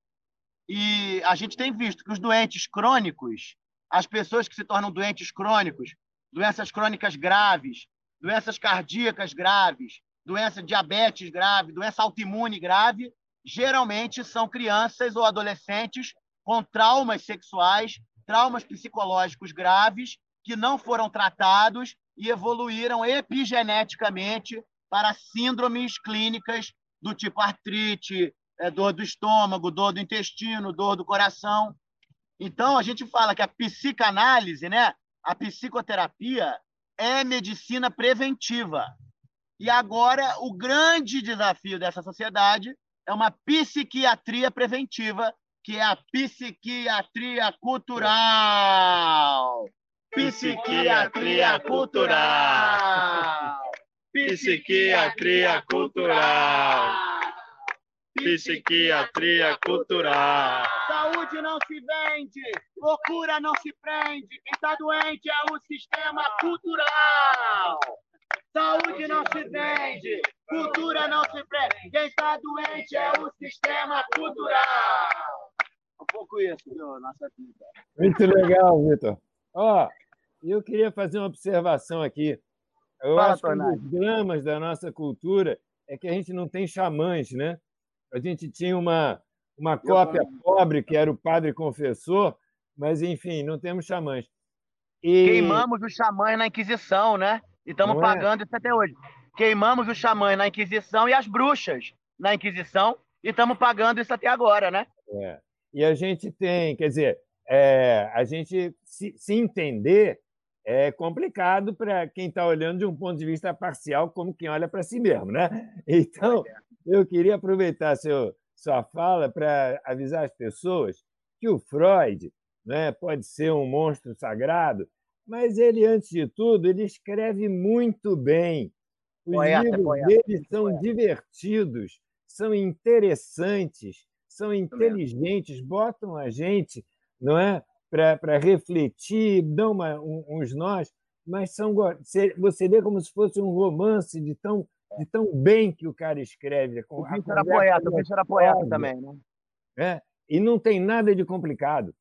e a gente tem visto que os doentes crônicos, as pessoas que se tornam doentes crônicos, doenças crônicas graves, doenças cardíacas graves, doença diabetes grave, doença autoimune grave, geralmente são crianças ou adolescentes com traumas sexuais, traumas psicológicos graves que não foram tratados e evoluíram epigeneticamente para síndromes clínicas do tipo artrite, é, dor do estômago, dor do intestino, dor do coração. Então, a gente fala que a psicanálise, né, a psicoterapia, é medicina preventiva. E agora, o grande desafio dessa sociedade é uma psiquiatria preventiva, que é a psiquiatria cultural. Psiquiatria cultural. Psiquiatria cultural. Psiquiatria cultural. Saúde não se vende, loucura não se prende. Quem está doente é o sistema cultural. Saúde não se vende, cultura não se prende. Quem está doente é o sistema cultural. Um pouco isso, viu, nossa vida. Muito legal, Vitor. Ó, eu queria fazer uma observação aqui. Eu Fala, acho que um dos dramas da nossa cultura é que a gente não tem xamãs, né? A gente tinha uma, uma cópia pobre, que era o padre confessor, mas, enfim, não temos xamãs. E... Queimamos os xamãs na Inquisição, né? E estamos é? pagando isso até hoje. Queimamos os xamãs na Inquisição e as bruxas na Inquisição e estamos pagando isso até agora, né? É. E a gente tem, quer dizer, é, a gente se, se entender é complicado para quem está olhando de um ponto de vista parcial, como quem olha para si mesmo, né? Então, eu queria aproveitar seu, sua fala para avisar as pessoas que o Freud né, pode ser um monstro sagrado, mas ele, antes de tudo, ele escreve muito bem. Os Poeta, livros poeta, dele são divertidos, são interessantes, são inteligentes, botam a gente não é para refletir, dão uma, um- uns nós, mas são você você lê como se fosse um romance de tão, de tão bem que o cara escreve. O bicho era conversa poeta, o bicho era poeta também, né? né? E não tem nada de complicado.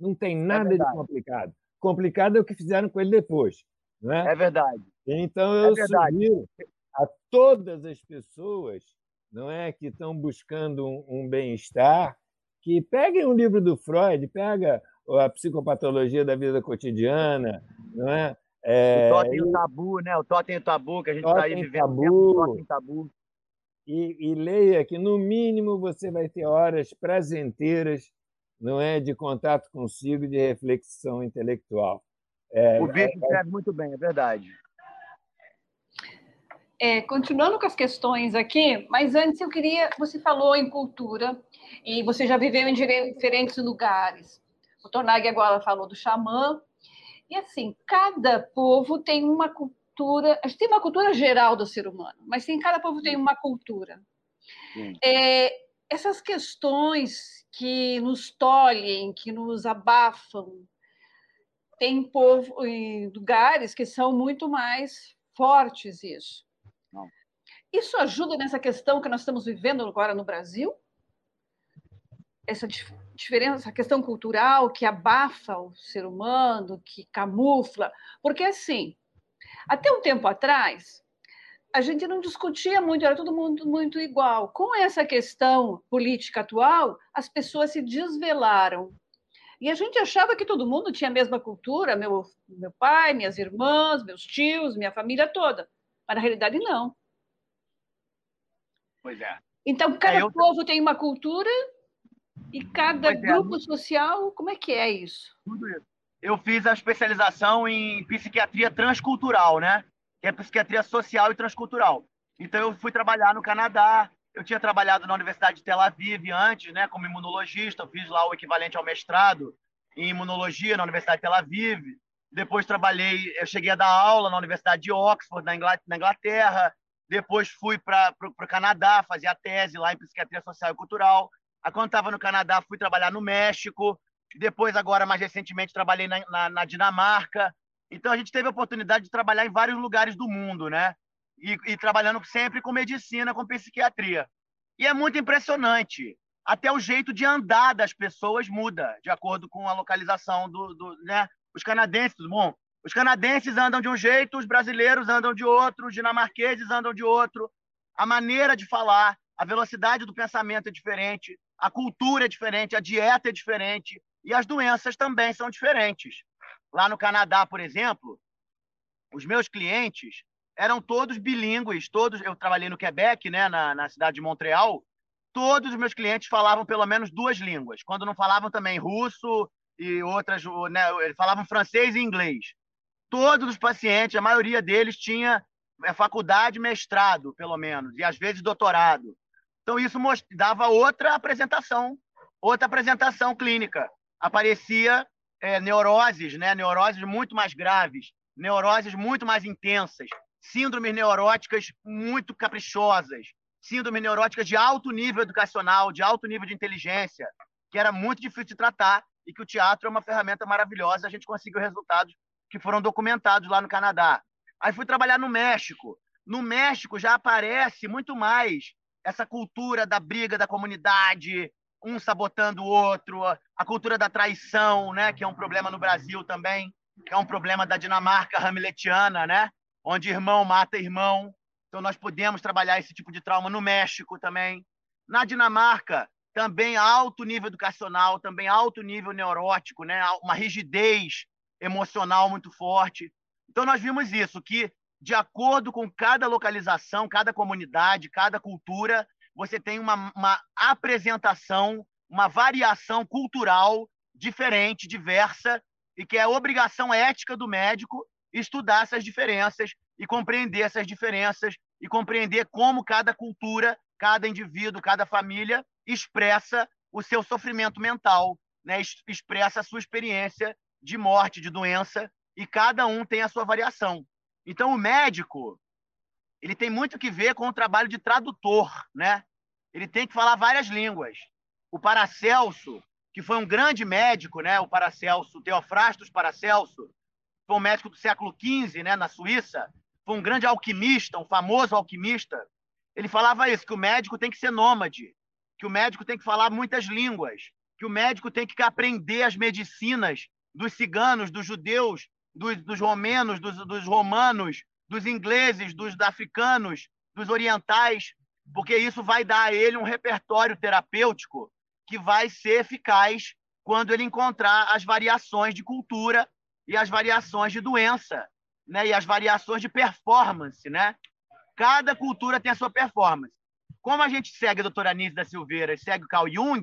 Não tem nada de verdade. complicado. Complicado é o que fizeram com ele depois. Não é? É verdade. Então É eu verdade. sugiro a todas as pessoas, não é, que estão buscando um, um bem-estar, que peguem um livro do Freud, pega a psicopatologia da vida cotidiana, não é? É, o totem e o tabu, né? O totem e o tabu, que a gente está aí vivendo tabu. do totem e tabu. e, e leia que no mínimo você vai ter horas prazenteiras, não é, de contato consigo, e de reflexão intelectual. É, O bicho escreve muito bem, é verdade. É, continuando com as questões aqui, mas antes eu queria. Você falou em cultura e você já viveu em diferentes lugares. O Tornag agora falou do xamã. E assim, cada povo tem uma cultura. A gente tem uma cultura geral do ser humano, mas tem, cada povo tem uma cultura. Sim. É, essas questões que nos tolhem, que nos abafam, tem povo em lugares que são muito mais fortes isso. Não. Isso ajuda nessa questão que nós estamos vivendo agora no Brasil? Essa dif- diferença, essa questão cultural que abafa o ser humano, que camufla, porque assim, até um tempo atrás, a gente não discutia muito, era todo mundo muito igual. Com essa questão política atual, as pessoas se desvelaram. E a gente achava que todo mundo tinha a mesma cultura, meu, meu pai, minhas irmãs, meus tios, minha família toda. Mas na realidade, não. Pois é. Então, cada É, eu- povo tem uma cultura e cada Pois é, grupo social, como é que é isso? Tudo isso. Eu fiz a especialização em psiquiatria transcultural, né? Que é psiquiatria social e transcultural. Então eu fui trabalhar no Canadá. Eu tinha trabalhado na Universidade de Tel Aviv antes, né, como imunologista. Eu fiz lá o equivalente ao mestrado em imunologia na Universidade de Tel Aviv. Depois trabalhei, eu cheguei a dar aula na Universidade de Oxford, na Ingla- na Inglaterra. Depois fui para o Canadá, fazer a tese lá em psiquiatria social e cultural. Quando estava no Canadá, fui trabalhar no México. Depois, agora, mais recentemente, trabalhei na, na, na Dinamarca. Então, a gente teve a oportunidade de trabalhar em vários lugares do mundo, né? E, e trabalhando sempre com medicina, com psiquiatria. E é muito impressionante até o jeito de andar das pessoas muda, de acordo com a localização do, do né? Os canadenses, bom, os canadenses andam de um jeito, os brasileiros andam de outro, os dinamarqueses andam de outro. A maneira de falar, a velocidade do pensamento é diferente, a cultura é diferente, a dieta é diferente e as doenças também são diferentes. Lá no Canadá, por exemplo, os meus clientes eram todos bilíngues, todos. Eu trabalhei no Quebec, né, na, na cidade de Montreal. Todos os meus clientes falavam pelo menos duas línguas. Quando não falavam também russo e outras, né, eles falavam francês e inglês todos os pacientes, a maioria deles tinha é, faculdade, mestrado, pelo menos, e às vezes doutorado. Então, isso dava outra apresentação, outra apresentação clínica. Aparecia é, neuroses, né? neuroses muito mais graves, neuroses muito mais intensas, síndromes neuróticas muito caprichosas, síndromes neuróticas de alto nível educacional, de alto nível de inteligência, que era muito difícil de tratar e que o teatro é uma ferramenta maravilhosa. A gente conseguiu resultados que foram documentados lá no Canadá. Aí fui trabalhar no México. No México já aparece muito mais essa cultura da briga da comunidade, um sabotando o outro, a cultura da traição, né, que é um problema no Brasil também, que é um problema da Dinamarca hamletiana, né, onde irmão mata irmão. Então nós podemos trabalhar esse tipo de trauma no México também. Na Dinamarca, também alto nível educacional, também alto nível neurótico, né, uma rigidez emocional muito forte. Então, nós vimos isso, que de acordo com cada localização, cada comunidade, cada cultura, você tem uma, uma apresentação, uma variação cultural diferente, diversa, e que é obrigação ética do médico estudar essas diferenças e compreender essas diferenças e compreender como cada cultura, cada indivíduo, cada família expressa o seu sofrimento mental, né? expressa a sua experiência de morte, de doença, e cada um tem a sua variação. Então, o médico, ele tem muito que ver com o trabalho de tradutor, né? Ele tem que falar várias línguas. O Paracelso, que foi um grande médico, né? O Paracelso, Teofrastos Paracelso, foi um médico do século XV, né? Na Suíça, foi um grande alquimista, um famoso alquimista. Ele falava isso, que o médico tem que ser nômade, que o médico tem que falar muitas línguas, que o médico tem que aprender as medicinas dos ciganos, dos judeus, dos, dos romenos, dos, dos romanos, dos ingleses, dos africanos, dos orientais, porque isso vai dar a ele um repertório terapêutico que vai ser eficaz quando ele encontrar as variações de cultura e as variações de doença, né? E as variações de performance, né? Cada cultura tem a sua performance. Como a gente segue a doutora Anise da Silveira e segue o Carl Jung,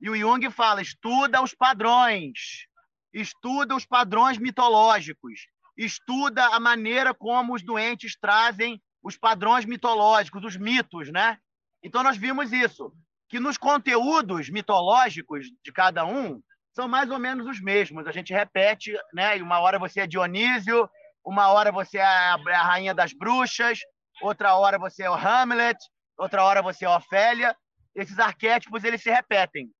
e o Jung fala, estuda os padrões, estuda os padrões mitológicos, estuda a maneira como os doentes trazem os padrões mitológicos, os mitos, né? Então nós vimos isso, que nos conteúdos mitológicos de cada um são mais ou menos os mesmos. A gente repete, né? Uma hora você é Dionísio, uma hora você é a é rainha das bruxas, outra hora você é o Hamlet, outra hora você é a Ofélia. Esses arquétipos eles se repetem,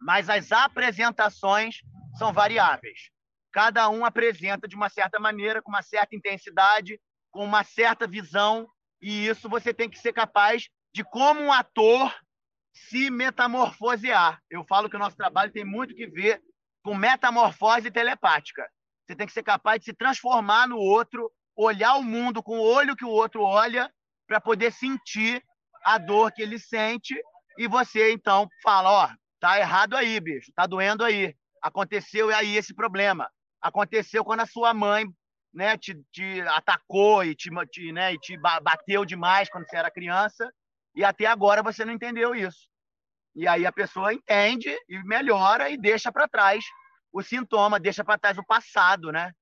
mas as apresentações são variáveis. Cada um apresenta de uma certa maneira, com uma certa intensidade, com uma certa visão, e isso você tem que ser capaz de, como um ator, se metamorfosear. Eu falo que o nosso trabalho tem muito que ver com metamorfose telepática. Você tem que ser capaz de se transformar no outro, olhar o mundo com o olho que o outro olha, para poder sentir a dor que ele sente, e você então fala: Ó, oh, tá errado aí, bicho, tá doendo aí. Aconteceu aí esse problema. Aconteceu quando a sua mãe né, te, te atacou e te, te, né, e te bateu demais quando você era criança, e até agora você não entendeu isso. E aí a pessoa entende e melhora e deixa para trás o sintoma, deixa para trás o passado, né?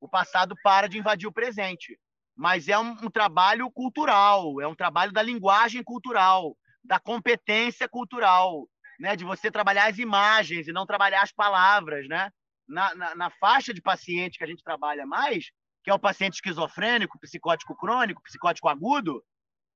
O passado para de invadir o presente. Mas é um, um trabalho cultural, é um trabalho da linguagem cultural, da competência cultural, né, de você trabalhar as imagens e não trabalhar as palavras, né? Na, na, na, faixa de paciente que a gente trabalha mais, que é o paciente esquizofrênico, psicótico crônico, psicótico agudo,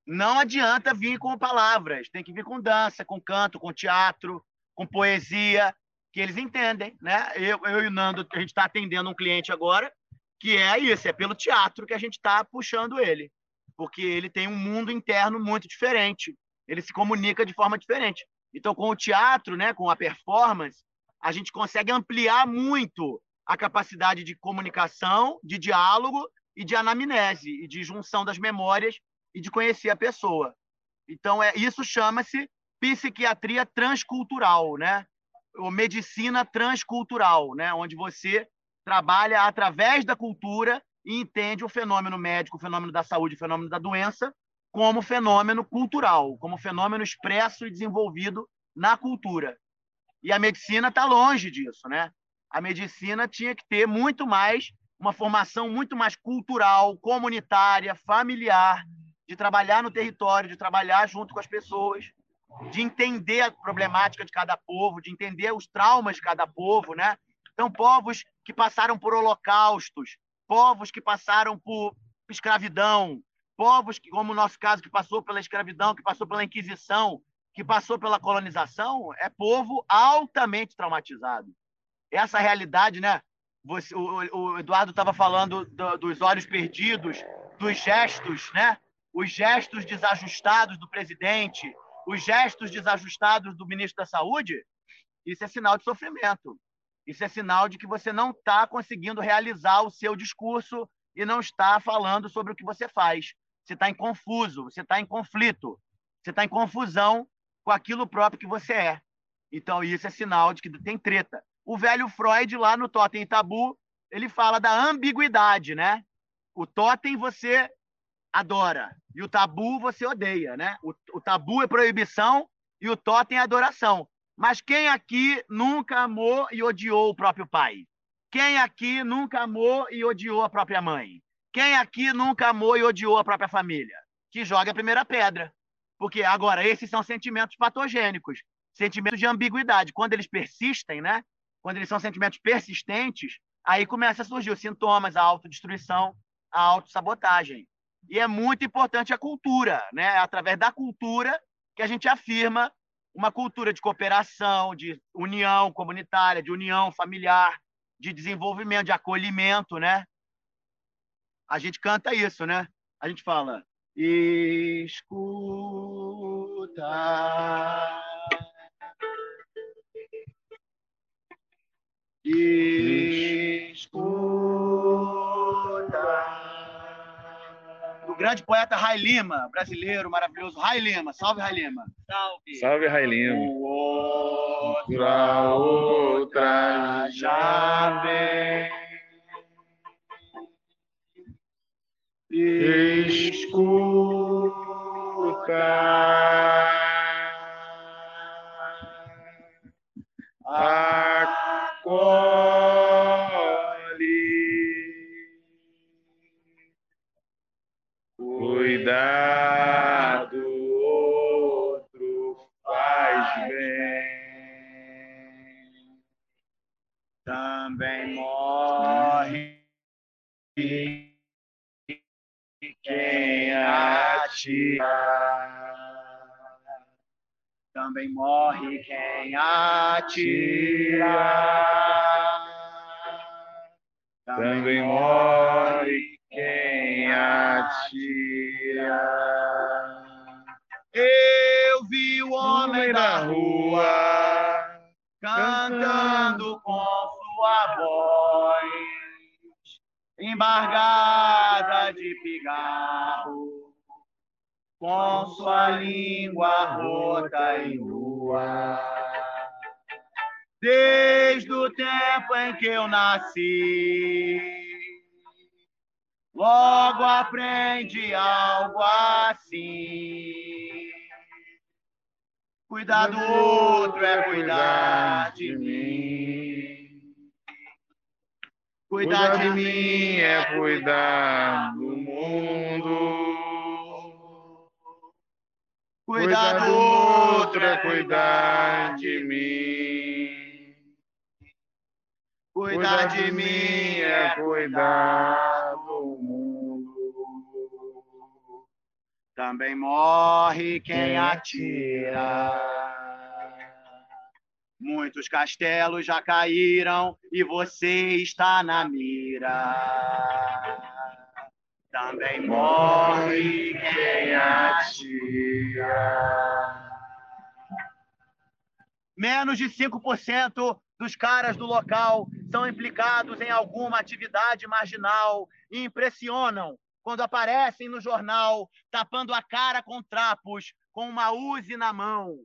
não adianta vir com palavras, tem que vir com dança, com canto, com teatro, com poesia, que eles entendem, né? Eu, eu e o Nando, a gente está atendendo um cliente agora, que é isso, é pelo teatro que a gente está puxando ele, porque ele tem um mundo interno muito diferente, ele se comunica de forma diferente. Então, com o teatro, né, com a performance, a gente consegue ampliar muito a capacidade de comunicação, de diálogo e de anamnese, e de junção das memórias e de conhecer a pessoa. Então, é, isso chama-se psiquiatria transcultural, né? ou medicina transcultural, né? onde você trabalha através da cultura e entende o fenômeno médico, o fenômeno da saúde, o fenômeno da doença, como fenômeno cultural, como fenômeno expresso e desenvolvido na cultura. E a medicina está longe disso, né? A medicina tinha que ter muito mais uma formação muito mais cultural, comunitária, familiar, de trabalhar no território, de trabalhar junto com as pessoas, de entender a problemática de cada povo, de entender os traumas de cada povo, né? Então, povos que passaram por holocaustos, povos que passaram por escravidão, povos que, como o nosso caso, que passou pela escravidão, que passou pela Inquisição, que passou pela colonização, é povo altamente traumatizado. Essa realidade, né? Você, o, o Eduardo estava falando do, dos olhos perdidos, dos gestos, né? Os gestos desajustados do presidente, os gestos desajustados do ministro da Saúde, isso é sinal de sofrimento. Isso é sinal de que você não está conseguindo realizar o seu discurso e não está falando sobre o que você faz. Você está em confuso, você está em conflito, você está em confusão com aquilo próprio que você é. Então, isso é sinal de que tem treta. O velho Freud, lá no Totem e Tabu, ele fala da ambiguidade, né? O totem você adora e o tabu você odeia, né? O, o tabu é proibição e o totem é adoração. Mas quem aqui nunca amou e odiou o próprio pai? Quem aqui nunca amou e odiou a própria mãe? Quem aqui nunca amou e odiou a própria família? Que joga a primeira pedra. Porque agora esses são sentimentos patogênicos, sentimentos de ambiguidade. Quando eles persistem, né? Quando eles são sentimentos persistentes, aí começa a surgir os sintomas, a autodestruição, a autossabotagem. E é muito importante a cultura, né? É através da cultura que a gente afirma uma cultura de cooperação, de união comunitária, de união familiar, de desenvolvimento, de acolhimento, né? A gente canta isso, né? A gente fala: escuta. Escuta o grande poeta Rai Lima, brasileiro maravilhoso. Rai Lima, salve Rai Lima. Salve. Salve Rai Lima. Outra, outra já vem. Escuta. Também que eu nasci, logo aprendi algo assim. Cuidar do outro é cuidar de mim. Cuidar de mim é cuidar do mundo. Cuidar do outro é cuidar de Cuidar de mim é cuidar do mundo. Também morre quem atira. Muitos castelos já caíram e você está na mira também morre quem atira. Menos de 5% dos caras do local são implicados em alguma atividade marginal e impressionam quando aparecem no jornal tapando a cara com trapos, com uma Uzi na mão,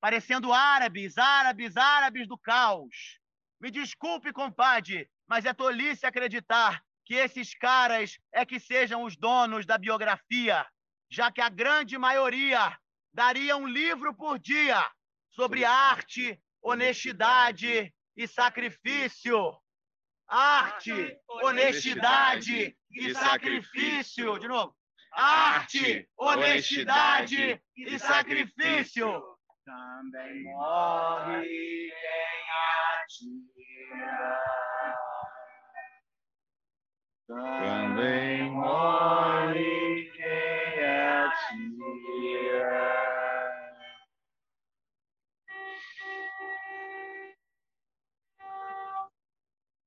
parecendo árabes, árabes, árabes do caos. Me desculpe, compadre, mas é tolice acreditar que esses caras é que sejam os donos da biografia, já que a grande maioria daria um livro por dia sobre arte, honestidade e sacrifício. Arte, honestidade e sacrifício. De novo. Arte, honestidade e sacrifício. Também morre quem atira. Também morre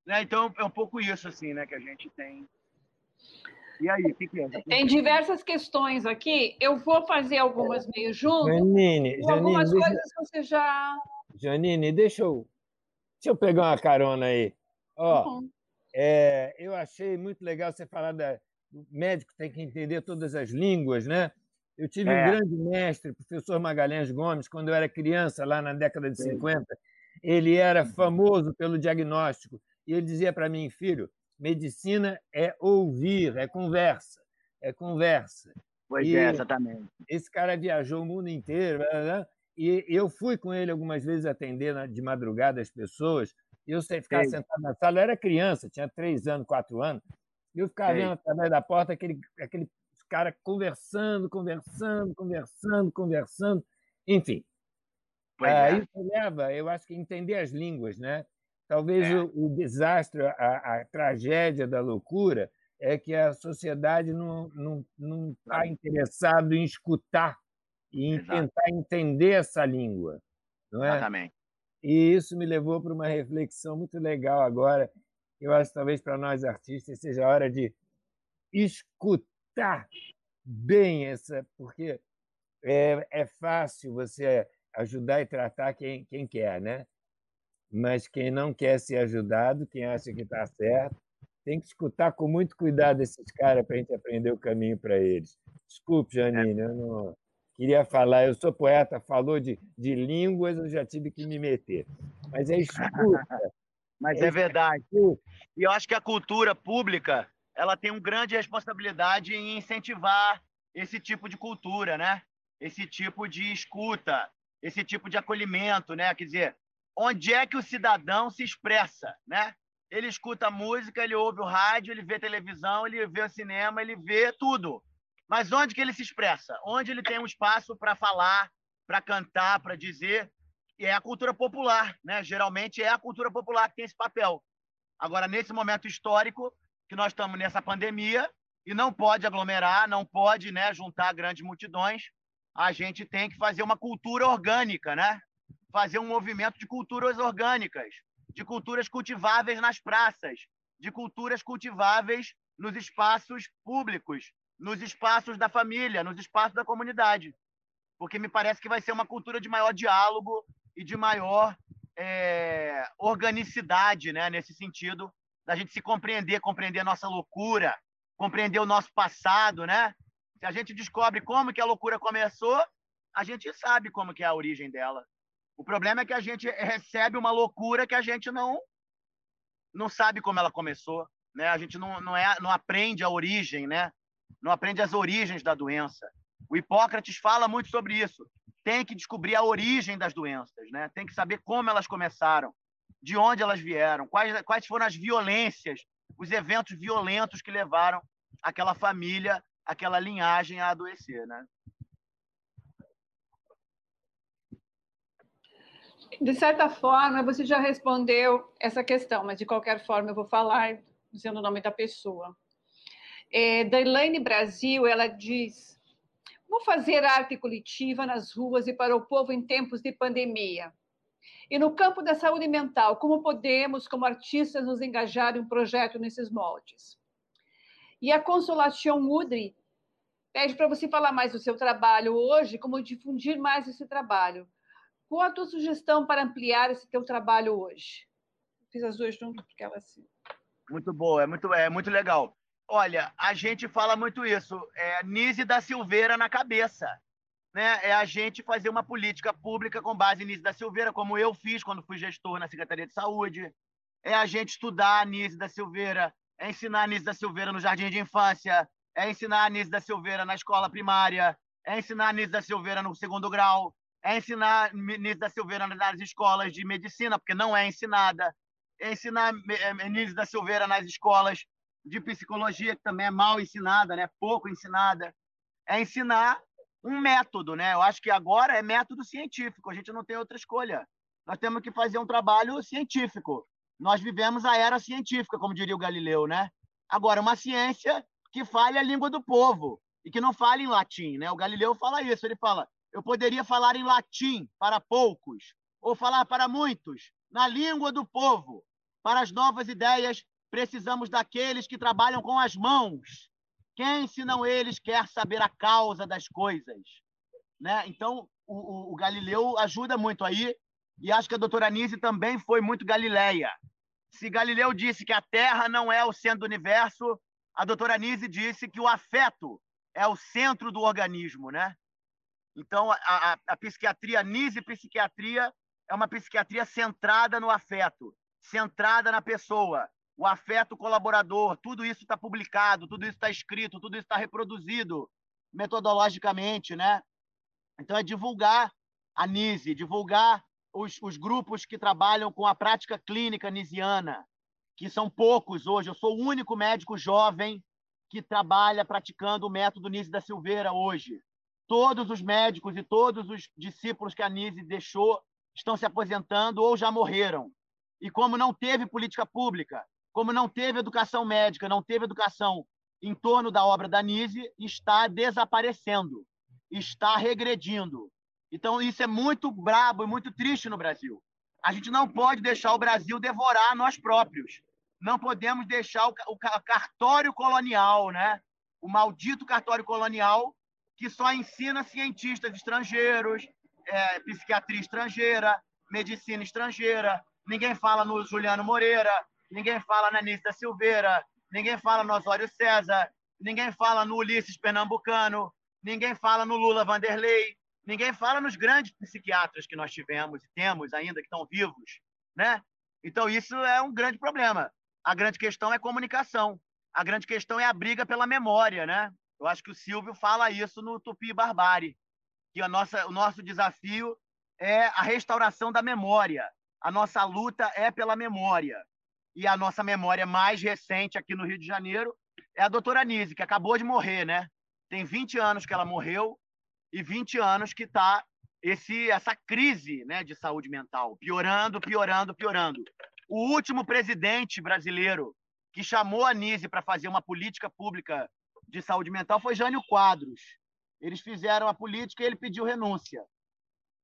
Né? Então, é um pouco isso, assim, né, que a gente tem. E aí, o que, que é? Tem diversas questões aqui. Eu vou fazer algumas meio junto. Janine, algumas Janine, coisas deixa... você já. Janine, deixa eu, deixa eu pegar uma carona aí. Ó, uhum. é, eu achei muito legal você falar da. O médico tem que entender todas as línguas, né? Eu tive é. um grande mestre, professor Magalhães Gomes, quando eu era criança, lá na década de 50. Ele era famoso pelo diagnóstico e ele dizia para mim, filho, medicina é ouvir, é conversa, é conversa. Pois e é, exatamente. Esse cara viajou o mundo inteiro, e eu fui com ele algumas vezes atender de madrugada as pessoas, eu sei ficar sentado na sala, eu era criança, tinha três anos, quatro anos, e eu ficava Sei. vendo através da porta aquele, aquele cara conversando, conversando, conversando, conversando, enfim. Pois é. Isso leva, eu acho que entender as línguas, né? Talvez é. o, o, desastre, a, a, tragédia da loucura é que a sociedade não está não, não tá interessada em escutar e em Exato. tentar entender essa língua. Não é? Exatamente. E isso me levou para uma reflexão muito legal agora. Eu acho que talvez para nós artistas seja a hora de escutar bem essa, porque é, é fácil você ajudar e tratar quem, quem quer, né? Mas quem não quer ser ajudado, quem acha que está certo, tem que escutar com muito cuidado esses caras para a gente aprender o caminho para eles. Desculpe, Janine, eu não queria falar, eu sou poeta, falou de, de línguas, eu já tive que me meter. Mas é escuta. Mas é, é verdade. E eu acho que a cultura pública ela tem uma grande responsabilidade em incentivar esse tipo de cultura, né? Esse tipo de escuta, esse tipo de acolhimento, né? Quer dizer, onde é que o cidadão se expressa, né? Ele escuta música, ele ouve o rádio, ele vê televisão, ele vê o cinema, ele vê tudo. Mas onde que ele se expressa? Onde ele tem um espaço para falar, para cantar, para dizer? E é a cultura popular, né? Geralmente é a cultura popular que tem esse papel. Agora, nesse momento histórico que nós estamos nessa pandemia e não pode aglomerar, não pode, né, juntar grandes multidões, a gente tem que fazer uma cultura orgânica, né? Fazer um movimento de culturas orgânicas, de culturas cultiváveis nas praças, de culturas cultiváveis nos espaços públicos, nos espaços da família, nos espaços da comunidade. Porque me parece que vai ser uma cultura de maior diálogo e de maior é, organicidade, né? nesse sentido, da gente se compreender, compreender a nossa loucura, compreender o nosso passado, né? Se a gente descobre como que a loucura começou, a gente sabe como que é a origem dela. O problema é que a gente recebe uma loucura que a gente não não sabe como ela começou, né? A gente não, não, é, não aprende a origem, né? Não aprende as origens da doença. O Hipócrates fala muito sobre isso. Tem que descobrir a origem das doenças, né? Tem que saber como elas começaram, de onde elas vieram, quais, quais foram as violências, os eventos violentos que levaram aquela família, aquela linhagem a adoecer, né? De certa forma, você já respondeu essa questão, mas de qualquer forma eu vou falar dizendo o nome da pessoa. É, da Elaine Brasil, ela diz: Vou fazer arte coletiva nas ruas e para o povo em tempos de pandemia. E no campo da saúde mental, como podemos, como artistas, nos engajar em um projeto nesses moldes? E a Consolação Udri pede para você falar mais do seu trabalho hoje, como difundir mais esse trabalho Qual a tua sugestão para ampliar esse teu trabalho hoje? Fiz as duas juntas porque elas assim. Muito boa, é muito, é muito legal. Olha, a gente fala muito isso, é Nise da Silveira na cabeça. Né? É a gente fazer uma política pública com base em Nise da Silveira, como eu fiz quando fui gestor na Secretaria de Saúde. É a gente estudar a Nise da Silveira, é ensinar a Nise da Silveira no jardim de infância, é ensinar a Nise da Silveira na escola primária, é ensinar a Nise da Silveira no segundo grau, é ensinar Nise da Silveira nas escolas de medicina, porque não é ensinada, é ensinar é, Nise da Silveira nas escolas de psicologia, que também é mal ensinada, né? pouco ensinada, é ensinar um método. Né? Eu acho que agora é método científico, a gente não tem outra escolha. Nós temos que fazer um trabalho científico. Nós vivemos a era científica, como diria o Galileu. Né? Agora, uma ciência que fale a língua do povo e que não fale em latim. Né? O Galileu fala isso, ele fala, eu poderia falar em latim para poucos, ou falar para muitos, na língua do povo, para as novas ideias precisamos daqueles que trabalham com as mãos. Quem, senão eles, quer saber a causa das coisas? Né? Então, o, o, o Galileu ajuda muito aí, e acho que a doutora Anise também foi muito galileia. Se Galileu disse que a Terra não é o centro do universo, a doutora Anise disse que o afeto é o centro do organismo, né? Então, a, a, a psiquiatria, Nise Psiquiatria, é uma psiquiatria centrada no afeto, centrada na pessoa, o afeto colaborador, tudo isso está publicado, tudo isso está escrito, tudo isso está reproduzido metodologicamente, né? Então é divulgar a NISE, divulgar os, os grupos que trabalham com a prática clínica nisiana, que são poucos hoje. Eu sou o único médico jovem que trabalha praticando o método Nise da Silveira hoje. Todos os médicos e todos os discípulos que a Nise deixou estão se aposentando ou já morreram. E como não teve política pública, como não teve educação médica, não teve educação em torno da obra da Nise, está desaparecendo, está regredindo. Então, isso é muito brabo e muito triste no Brasil. A gente não pode deixar o Brasil devorar nós próprios. Não podemos deixar o, cartório colonial, né? o maldito cartório colonial, que só ensina cientistas estrangeiros, é, psiquiatria estrangeira, medicina estrangeira. Ninguém fala no Juliano Moreira, ninguém fala na Anísia Silveira, ninguém fala no Osório César, ninguém fala no Ulisses Pernambucano, ninguém fala no Lula Vanderlei, ninguém fala nos grandes psiquiatras que nós tivemos e temos ainda que estão vivos, né? Então isso é um grande problema. A grande questão é comunicação. A grande questão é a briga pela memória, né? Eu acho que o Silvio fala isso no Tupi Barbárie, que a nossa, o nosso desafio é a restauração da memória. A nossa luta é pela memória e a nossa memória mais recente aqui no Rio de Janeiro é a doutora Nise, que acabou de morrer, né? Tem 20 anos que ela morreu e 20 anos que está esse essa crise né, de saúde mental, piorando, piorando, piorando. O último presidente brasileiro que chamou a Nise para fazer uma política pública de saúde mental foi Jânio Quadros. Eles fizeram a política e ele pediu renúncia.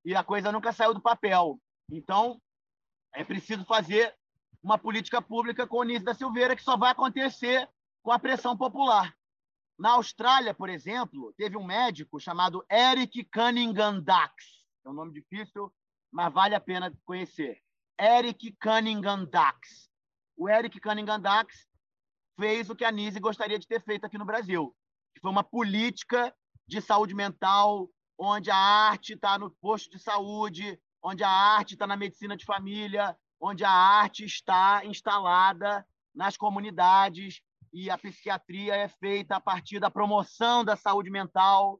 E a coisa nunca saiu do papel. Então, é preciso fazer uma política pública com o Nício da Silveira que só vai acontecer com a pressão popular. Na Austrália, por exemplo, teve um médico chamado Eric Cunningham Dax. É um nome difícil, mas vale a pena conhecer. Eric Cunningham Dax. O Eric Cunningham Dax fez o que a Nise gostaria de ter feito aqui no Brasil, que foi uma política de saúde mental, onde a arte está no posto de saúde, onde a arte está na medicina de família, onde a arte está instalada nas comunidades e a psiquiatria é feita a partir da promoção da saúde mental.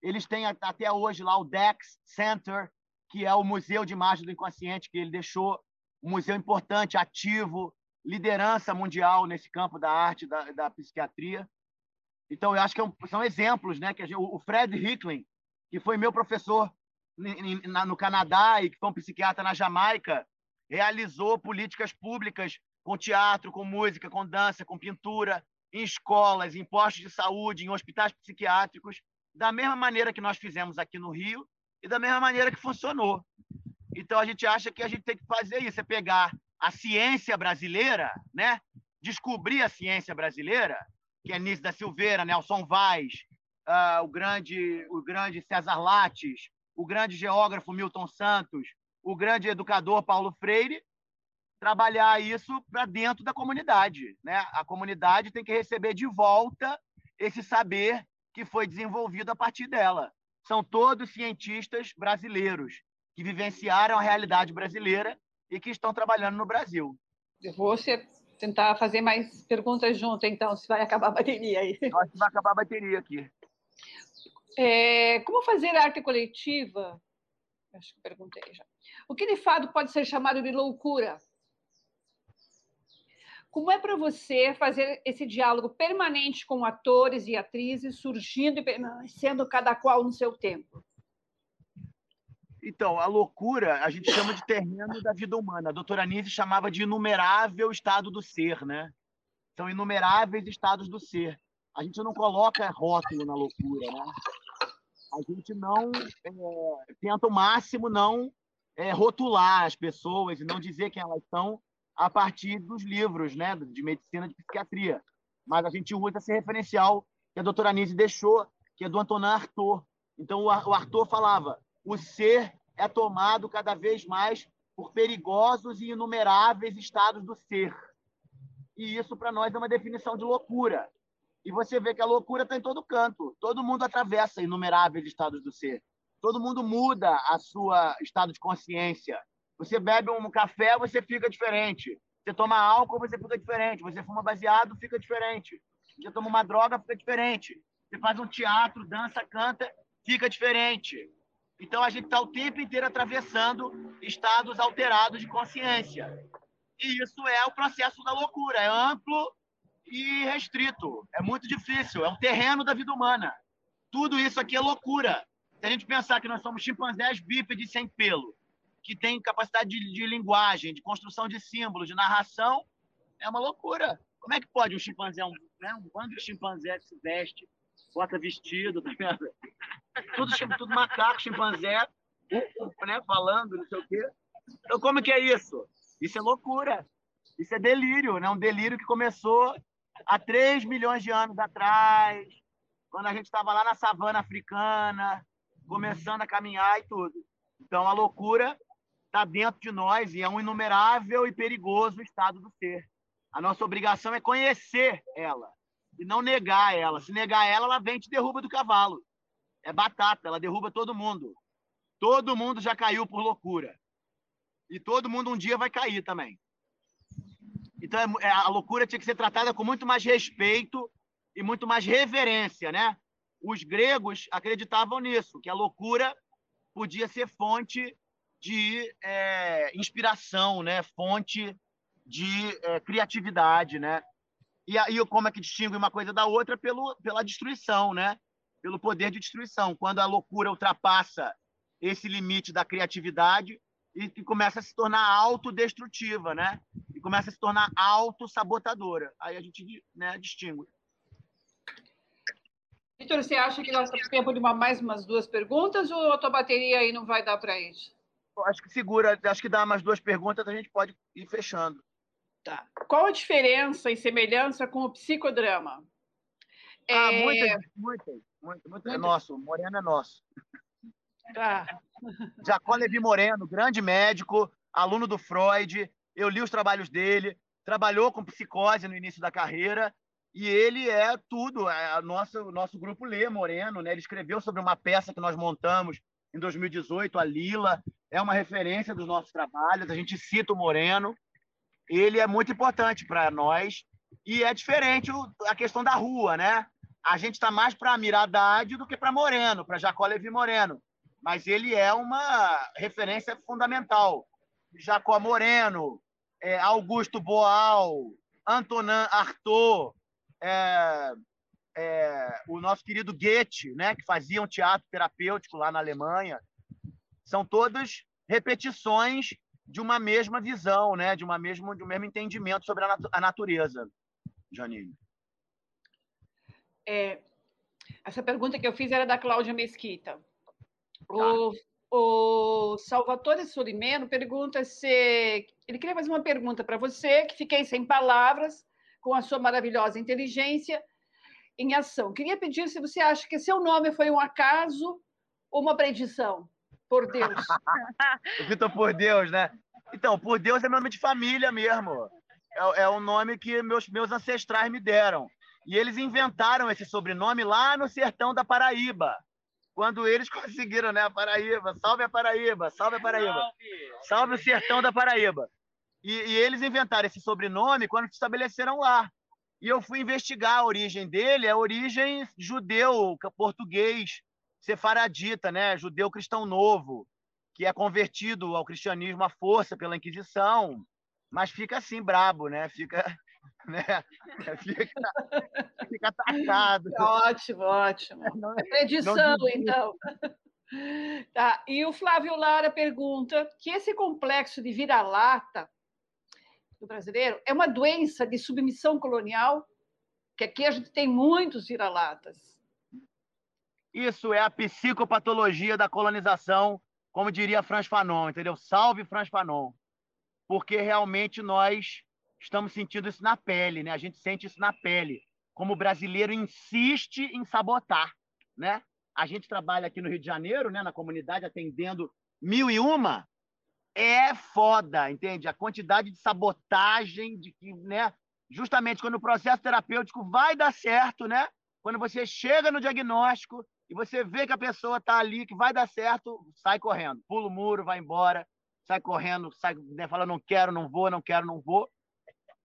Eles têm até hoje lá o Dex Center, que é o Museu de Imagem do Inconsciente que ele deixou, um museu importante, ativo, liderança mundial nesse campo da arte da, da psiquiatria. Então, eu acho que é um, são exemplos, né? Que gente, o Fred Hicklin, que foi meu professor no Canadá e que foi um psiquiatra na Jamaica, realizou políticas públicas com teatro, com música, com dança, com pintura, em escolas, em postos de saúde, em hospitais psiquiátricos, da mesma maneira que nós fizemos aqui no Rio e da mesma maneira que funcionou. Então a gente acha que a gente tem que fazer isso, é pegar a ciência brasileira, né? Descobrir a ciência brasileira, que é Nício da Silveira, Nelson Vaz, uh, o grande o grande César Lattes, o grande geógrafo Milton Santos, o grande educador Paulo Freire, trabalhar isso para dentro da comunidade. Né? A comunidade tem que receber de volta esse saber que foi desenvolvido a partir dela. São todos cientistas brasileiros que vivenciaram a realidade brasileira e que estão trabalhando no Brasil. Eu vou tentar fazer mais perguntas junto, então, se vai acabar a bateria aí. Acho que vai acabar a bateria aqui. É, como fazer arte coletiva? Acho que perguntei já. O que de fato pode ser chamado de loucura? Como é para você fazer esse diálogo permanente com atores e atrizes, surgindo e permanecendo cada qual no seu tempo? Então, a loucura a gente chama de terreno da vida humana. A doutora Nise chamava de inumerável estado do ser, né? São inumeráveis estados do ser. A gente não coloca rótulo na loucura, né? A gente não é, tenta o máximo não é, rotular as pessoas e não dizer quem elas são a partir dos livros né, de medicina de psiquiatria. Mas a gente usa esse referencial que a doutora Nise deixou, que é do Antonin Artaud. Então, o Artaud falava: o ser é tomado cada vez mais por perigosos e inumeráveis estados do ser. E isso, para nós, é uma definição de loucura. E você vê que a loucura está em todo canto. Todo mundo atravessa inumeráveis estados do ser. Todo mundo muda a sua estado de consciência. Você bebe um café, você fica diferente. Você toma álcool, você fica diferente. Você fuma baseado, fica diferente. Você toma uma droga, fica diferente. Você faz um teatro, dança, canta, fica diferente. Então a gente está o tempo inteiro atravessando estados alterados de consciência. E isso é o processo da loucura. É amplo e restrito. É muito difícil. É um terreno da vida humana. Tudo isso aqui é loucura. Se a gente pensar que nós somos chimpanzés bípedes sem pelo, que tem capacidade de, de, linguagem, de construção de símbolos, de narração, é uma loucura. Como é que pode um chimpanzé, um, né, um bando de chimpanzé que se veste, bota vestido, tá? Tudo, tudo macaco, chimpanzé, né, falando, não sei o quê. Então, como que é isso? Isso é loucura. Isso é delírio, né? Um delírio que começou há 3 milhões de anos atrás, quando a gente estava lá na savana africana, começando a caminhar e tudo. Então, a loucura está dentro de nós e é um inumerável e perigoso estado do ser. A nossa obrigação é conhecer ela e não negar ela. Se negar ela, ela vem e te derruba do cavalo. É batata, ela derruba todo mundo. Todo mundo já caiu por loucura. E todo mundo um dia vai cair também. Então, é, é, a loucura tinha que ser tratada com muito mais respeito e muito mais reverência, né? Os gregos acreditavam nisso, que a loucura podia ser fonte de é, inspiração, né? fonte de é, criatividade. Né? E aí, como é que distingue uma coisa da outra? Pelo, pela destruição, né? pelo poder de destruição. Quando a loucura ultrapassa esse limite da criatividade e, e começa a se tornar autodestrutiva, né? e começa a se tornar autossabotadora. Aí a gente né, distingue. Vitor, você acha que nós temos tempo de uma, mais umas duas perguntas ou a tua bateria aí não vai dar para isso? acho que segura, acho que dá mais duas perguntas, a gente pode ir fechando. Tá. Qual a diferença e semelhança com o psicodrama? Ah, é... muitas, muitas, muitas, muitas. É nosso, Moreno é nosso. Tá. Jacó Levi Moreno, grande médico, aluno do Freud. Eu li os trabalhos dele, trabalhou com psicose no início da carreira e ele é tudo. É, a nossa, o nosso grupo lê Moreno, né? Ele escreveu sobre uma peça que nós montamos em 2018, a Lila, é uma referência dos nossos trabalhos, a gente cita o Moreno, ele é muito importante para nós, e é diferente a questão da rua, né? A gente está mais para Miradade do que para Moreno, para Jacó Levi Moreno, mas ele é uma referência fundamental. Jacó Moreno, é, Augusto Boal, Antonin Artaud, é, é, o nosso querido Goethe, né, que fazia um teatro terapêutico lá na Alemanha, são todas repetições de uma mesma visão, né, de uma mesmo de um mesmo entendimento sobre a, nat a natureza, Janine. É, essa pergunta que eu fiz era da Cláudia Mesquita. Tá. O, o Salvatore Solimeno pergunta se ele queria fazer uma pergunta para você que fiquei sem palavras com a sua maravilhosa inteligência em ação. Queria pedir se você acha que seu nome foi um acaso ou uma predição. Por Deus. o Vitor por Deus, né? Então, por Deus é meu nome de família mesmo. É, é o nome que meus, meus ancestrais me deram. E eles inventaram esse sobrenome lá no sertão da Paraíba. Quando eles conseguiram, né? A Paraíba, salve a Paraíba, salve a Paraíba. Salve, salve o sertão da Paraíba. E, e, eles inventaram esse sobrenome quando se estabeleceram lá. E eu fui investigar a origem dele, a origem judeu, português, sefaradita, né? Judeu cristão novo, que é convertido ao cristianismo à força pela Inquisição, mas fica assim brabo, né? Fica, né? Fica, fica atacado. Ótimo, ótimo. Predição, então. Tá. E o Flávio Lara pergunta que esse complexo de vira-lata do brasileiro é uma doença de submissão colonial, que aqui a gente tem muitos vira-latas. Isso é a psicopatologia da colonização, como diria Franz Fanon, entendeu? Salve Franz Fanon. Porque realmente nós estamos sentindo isso na pele, né? A gente sente isso na pele. Como o brasileiro insiste em sabotar, né? A gente trabalha aqui no Rio de Janeiro, né, na comunidade, atendendo mil e uma. É foda, entende? A quantidade de sabotagem, de que, né? Justamente quando o processo terapêutico vai dar certo, né? Quando você chega no diagnóstico, e você vê que a pessoa está ali, que vai dar certo, sai correndo, pula o muro, vai embora, sai correndo, sai né, fala não quero, não vou, não quero, não vou.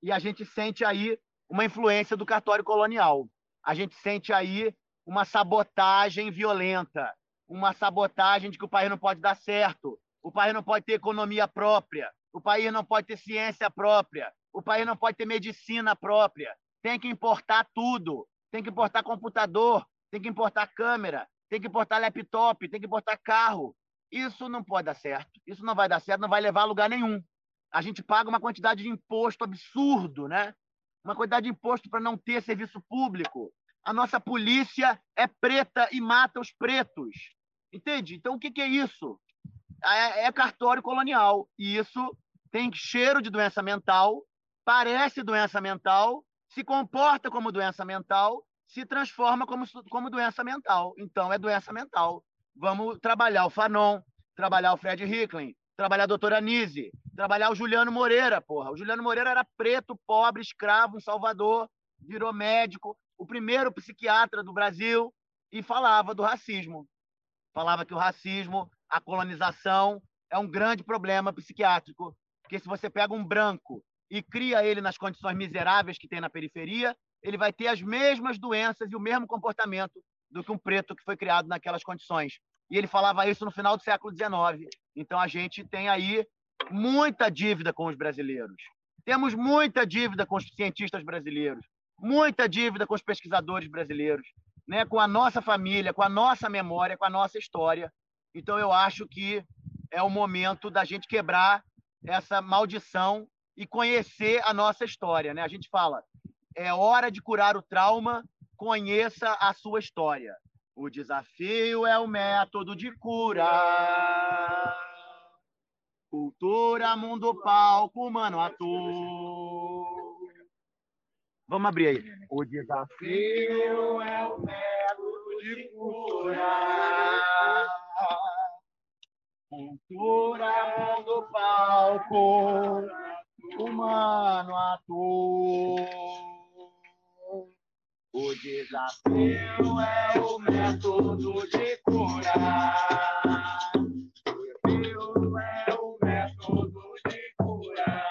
E a gente sente aí uma influência do cartório colonial. A gente sente aí uma sabotagem violenta, uma sabotagem de que o país não pode dar certo, o país não pode ter economia própria, o país não pode ter ciência própria, o país não pode ter medicina própria. Tem que importar tudo, tem que importar computador, tem que importar câmera, tem que importar laptop, tem que importar carro. Isso não pode dar certo. Isso não vai dar certo, não vai levar a lugar nenhum. A gente paga uma quantidade de imposto absurdo, né? Uma quantidade de imposto para não ter serviço público. A nossa polícia é preta e mata os pretos. Entende? Então, o que, que é isso? É, é cartório colonial. E isso tem cheiro de doença mental, parece doença mental, se comporta como doença mental se transforma como, como doença mental. Então, é doença mental. Vamos trabalhar o Fanon, trabalhar o Fred Hicklin, trabalhar a doutora Nise, trabalhar o Juliano Moreira, porra. O Juliano Moreira era preto, pobre, escravo em Salvador, virou médico, o primeiro psiquiatra do Brasil e falava do racismo. Falava que o racismo, a colonização, é um grande problema psiquiátrico, porque se você pega um branco e cria ele nas condições miseráveis que tem na periferia, ele vai ter as mesmas doenças e o mesmo comportamento do que um preto que foi criado naquelas condições. E ele falava isso no final do século XIX. Então a gente tem aí muita dívida com os brasileiros. Temos muita dívida com os cientistas brasileiros, muita dívida com os pesquisadores brasileiros, né? com a nossa família, com a nossa memória, com a nossa história. Então eu acho que é o momento da gente quebrar essa maldição e conhecer a nossa história. Né? A gente fala, é hora de curar o trauma, conheça a sua história. O desafio é o método de cura. Cultura, mundo, palco, mano, ator. Vamos abrir aí. O desafio é o método de cura. Cultura, mundo, palco, humano, ator. O desafio é o método de curar. O desafio é o método de curar.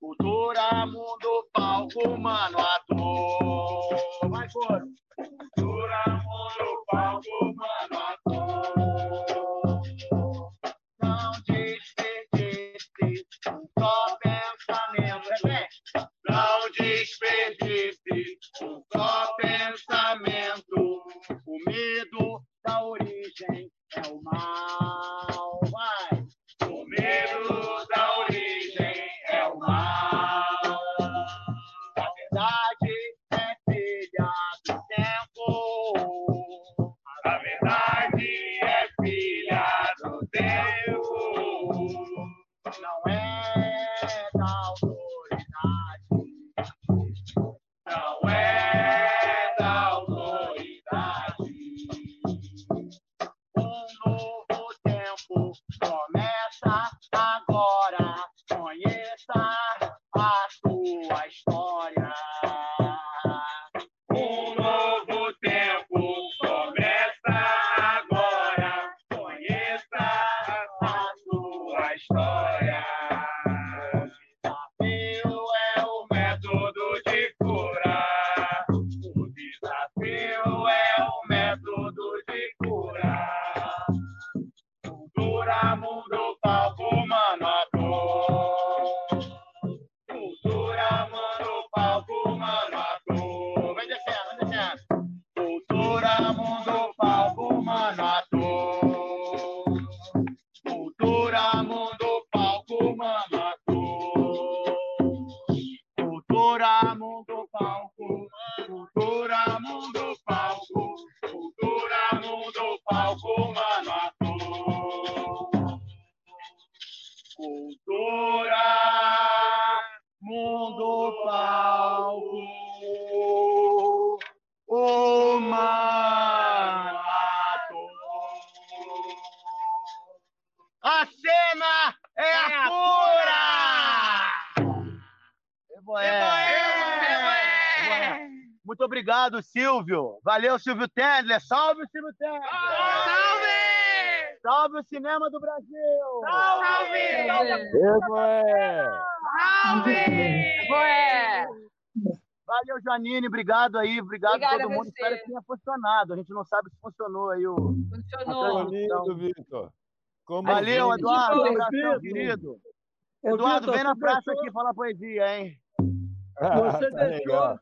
Cultura, mundo, palco, humano, ator. Vai, coro. Obrigado, Silvio. Valeu, Silvio Tendler. Salve, Silvio Tendler! Salve! Salve o cinema do Brasil! Salve! Eboé! Salve! Boé! Valeu, Janine. Obrigado aí. Obrigado a Obrigada todo a mundo. você. Espero que tenha funcionado. A gente não sabe se funcionou aí o. Funcionou. Ficou lindo, Vitor. Como Valeu. Eduardo. Um abração, querido. Eduardo, vem na praça aqui falar poesia, hein? Você tá deixou- legal.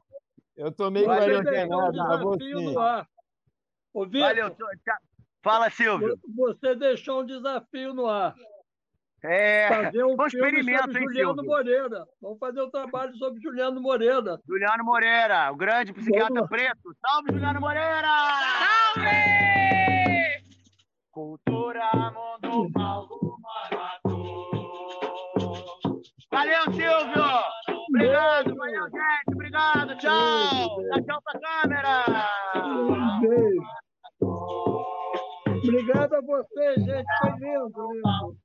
Eu tô meio Valeu, Você deixou um quarentenado, mas vou desafio sim. no ar. Ô, Vitor, Valeu. tchau. Fala, Silvio. você deixou um desafio no ar. É. Fazer um um experimento, sobre hein, Juliano Silvio? Moreira. Vamos fazer um trabalho sobre Juliano Moreira. Juliano Moreira, o grande psiquiatra Vamos preto. Salve, Juliano Moreira! Salve! Cultura, mundo, palco, mano, ator. Valeu, Silvio! Obrigado, valeu, gente. Tchau. Dá tchau pra câmera. Beijo. Obrigado a você, gente. Foi lindo, lindo.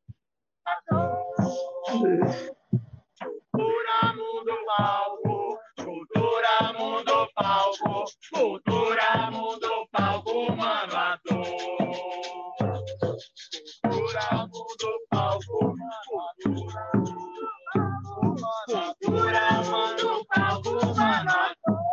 Cultura, mundo, palco. Cultura, mundo, palco. Cultura, mundo, palco, mano, ator. Cultura, mundo, palco. Cultura, mundo, palco, mano, ator. É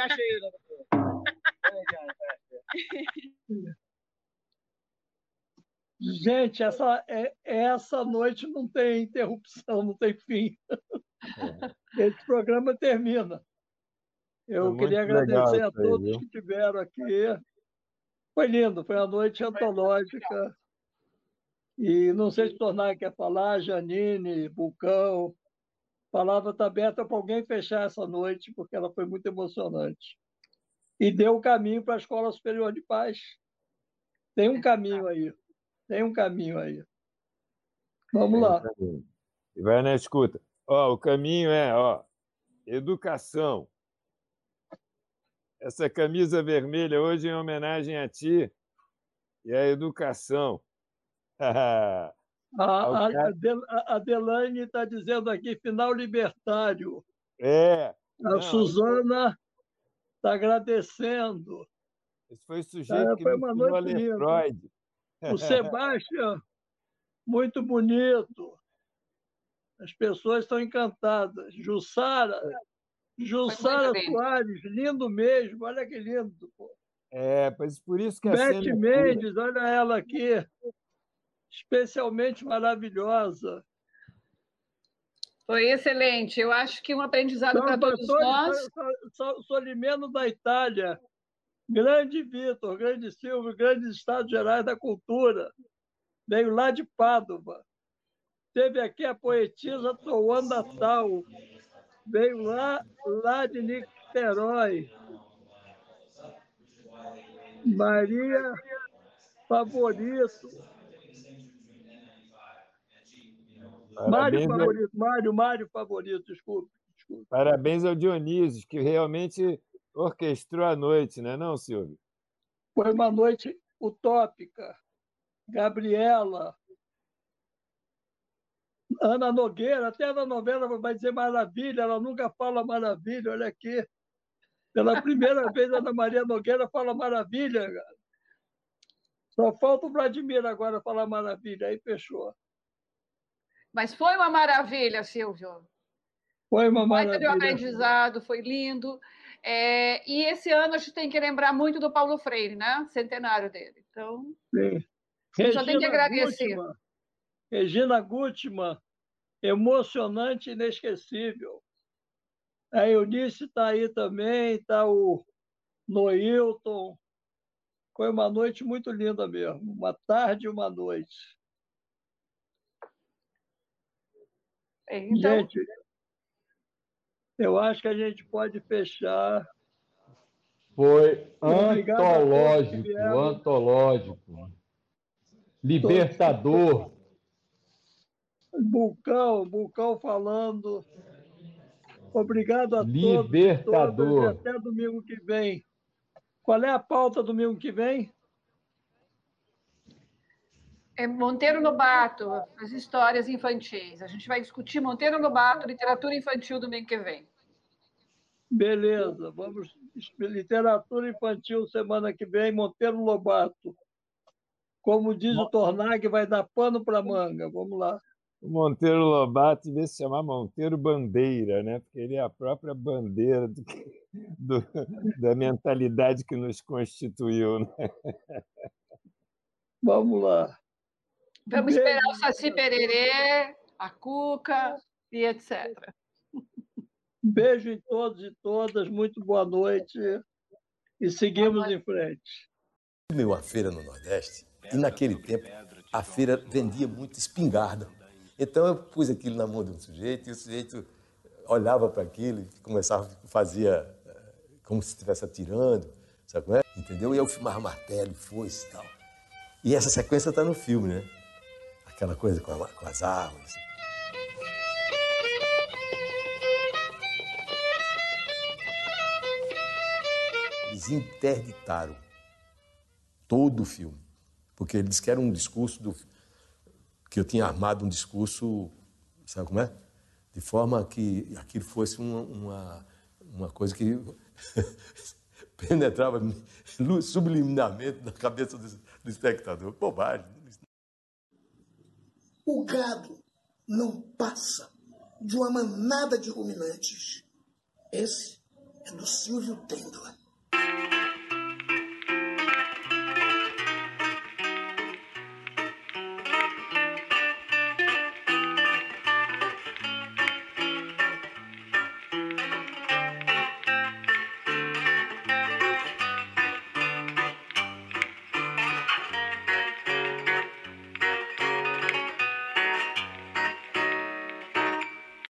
fecha aí, doutor. Gente, essa, é- essa noite não tem interrupção, não tem fim. Esse programa termina. Eu Foi queria agradecer a aí, todos viu? que estiveram aqui. Foi lindo, foi uma noite antológica. E não sei se Tornar quer falar, Janine, Bulcão. A palavra está aberta para alguém fechar essa noite, porque ela foi muito emocionante. E deu o caminho para a Escola Superior de Paz. Tem um caminho aí. Tem um caminho aí. Vamos lá. E vai na escuta. Ó, o caminho é, ó, educação. Essa camisa vermelha hoje é em homenagem a ti e à educação. A, a, a Del- a Adelaine está dizendo aqui, final libertário. é, A Não, Suzana está agradecendo. esse foi o sujeito Ah, que foi uma a noite. Freud. O Sebastião, muito bonito. As pessoas estão encantadas. Jussara, Jussara. Soares, lindo mesmo. Olha que lindo. pô. É, pois por isso que a Beth cena é pura. Mendes, olha ela aqui. Especialmente maravilhosa. Foi excelente. Eu acho que um aprendizado para todos nós. Solimeno da Itália. Grande Vitor, grande Silvio, grandes Estados Gerais da Cultura. Veio lá de Pádua. Teve aqui a poetisa Toanda Tal. Veio lá, lá de Niterói. Maria Favorito. Mário Parabéns, ao- Favorito, Mário, Mário Favorito, desculpe. desculpe. parabéns ao Dionísio, que realmente orquestrou a noite, não é não, Silvio? Foi uma noite utópica. Gabriela, Ana Nogueira, até na novela vai dizer maravilha, ela nunca fala maravilha, olha aqui. Pela primeira vez, Ana Maria Nogueira fala maravilha. cara. Só falta o Vladimir agora falar maravilha, aí fechou. Mas foi uma maravilha, Silvio. Foi uma Baita de um maravilha. aprendizado, foi lindo. É, e esse ano a gente tem que lembrar muito do Paulo Freire, né? Centenário dele. Então, Sim. eu só tenho que agradecer. Gutmann. Regina Gutmann, emocionante e inesquecível. A Eunice está aí também, está o Noilton. Foi uma noite muito linda mesmo, uma tarde e uma noite. Então, Gente, eu acho que a gente pode fechar. Foi Obrigado todos antológico, antológico. Libertador. Bulcão, Bulcão falando. Obrigado a todos. Libertador. todas, E até domingo que vem. Qual é a pauta domingo que vem? É Monteiro Lobato, as histórias infantis. A gente vai discutir Monteiro Lobato, literatura infantil, domingo que vem. Beleza, vamos. Literatura infantil semana que vem, Monteiro Lobato. Como diz o Tornag, vai dar pano para manga. Vamos lá. O Monteiro Lobato devia se chamar Monteiro Bandeira, né? porque ele é a própria bandeira do, do, da mentalidade que nos constituiu. Né? Vamos lá. Vamos Beijo. esperar o Saci Pererê, a Cuca e etc. Beijo em todos e todas, muito boa noite e seguimos em frente. Tive uma feira no Nordeste e naquele tempo a feira vendia muito espingarda. Então eu pus aquilo na mão de um sujeito e o sujeito olhava para aquilo e começava, fazia eh, como se estivesse atirando, sabe como é? Entendeu? E eu filmava martelo, foice e tal. E essa sequência está no filme, né? Aquela coisa com, a- com as árvores. Eles interditaram todo o filme, porque eles que um discurso do que eu tinha armado um discurso, sabe como é? De forma que aquilo fosse uma, uma, uma coisa que penetrava subliminarmente na cabeça do, do espectador. Bobagem. O gado não passa de uma manada de ruminantes. Esse é do Silvio Têndola.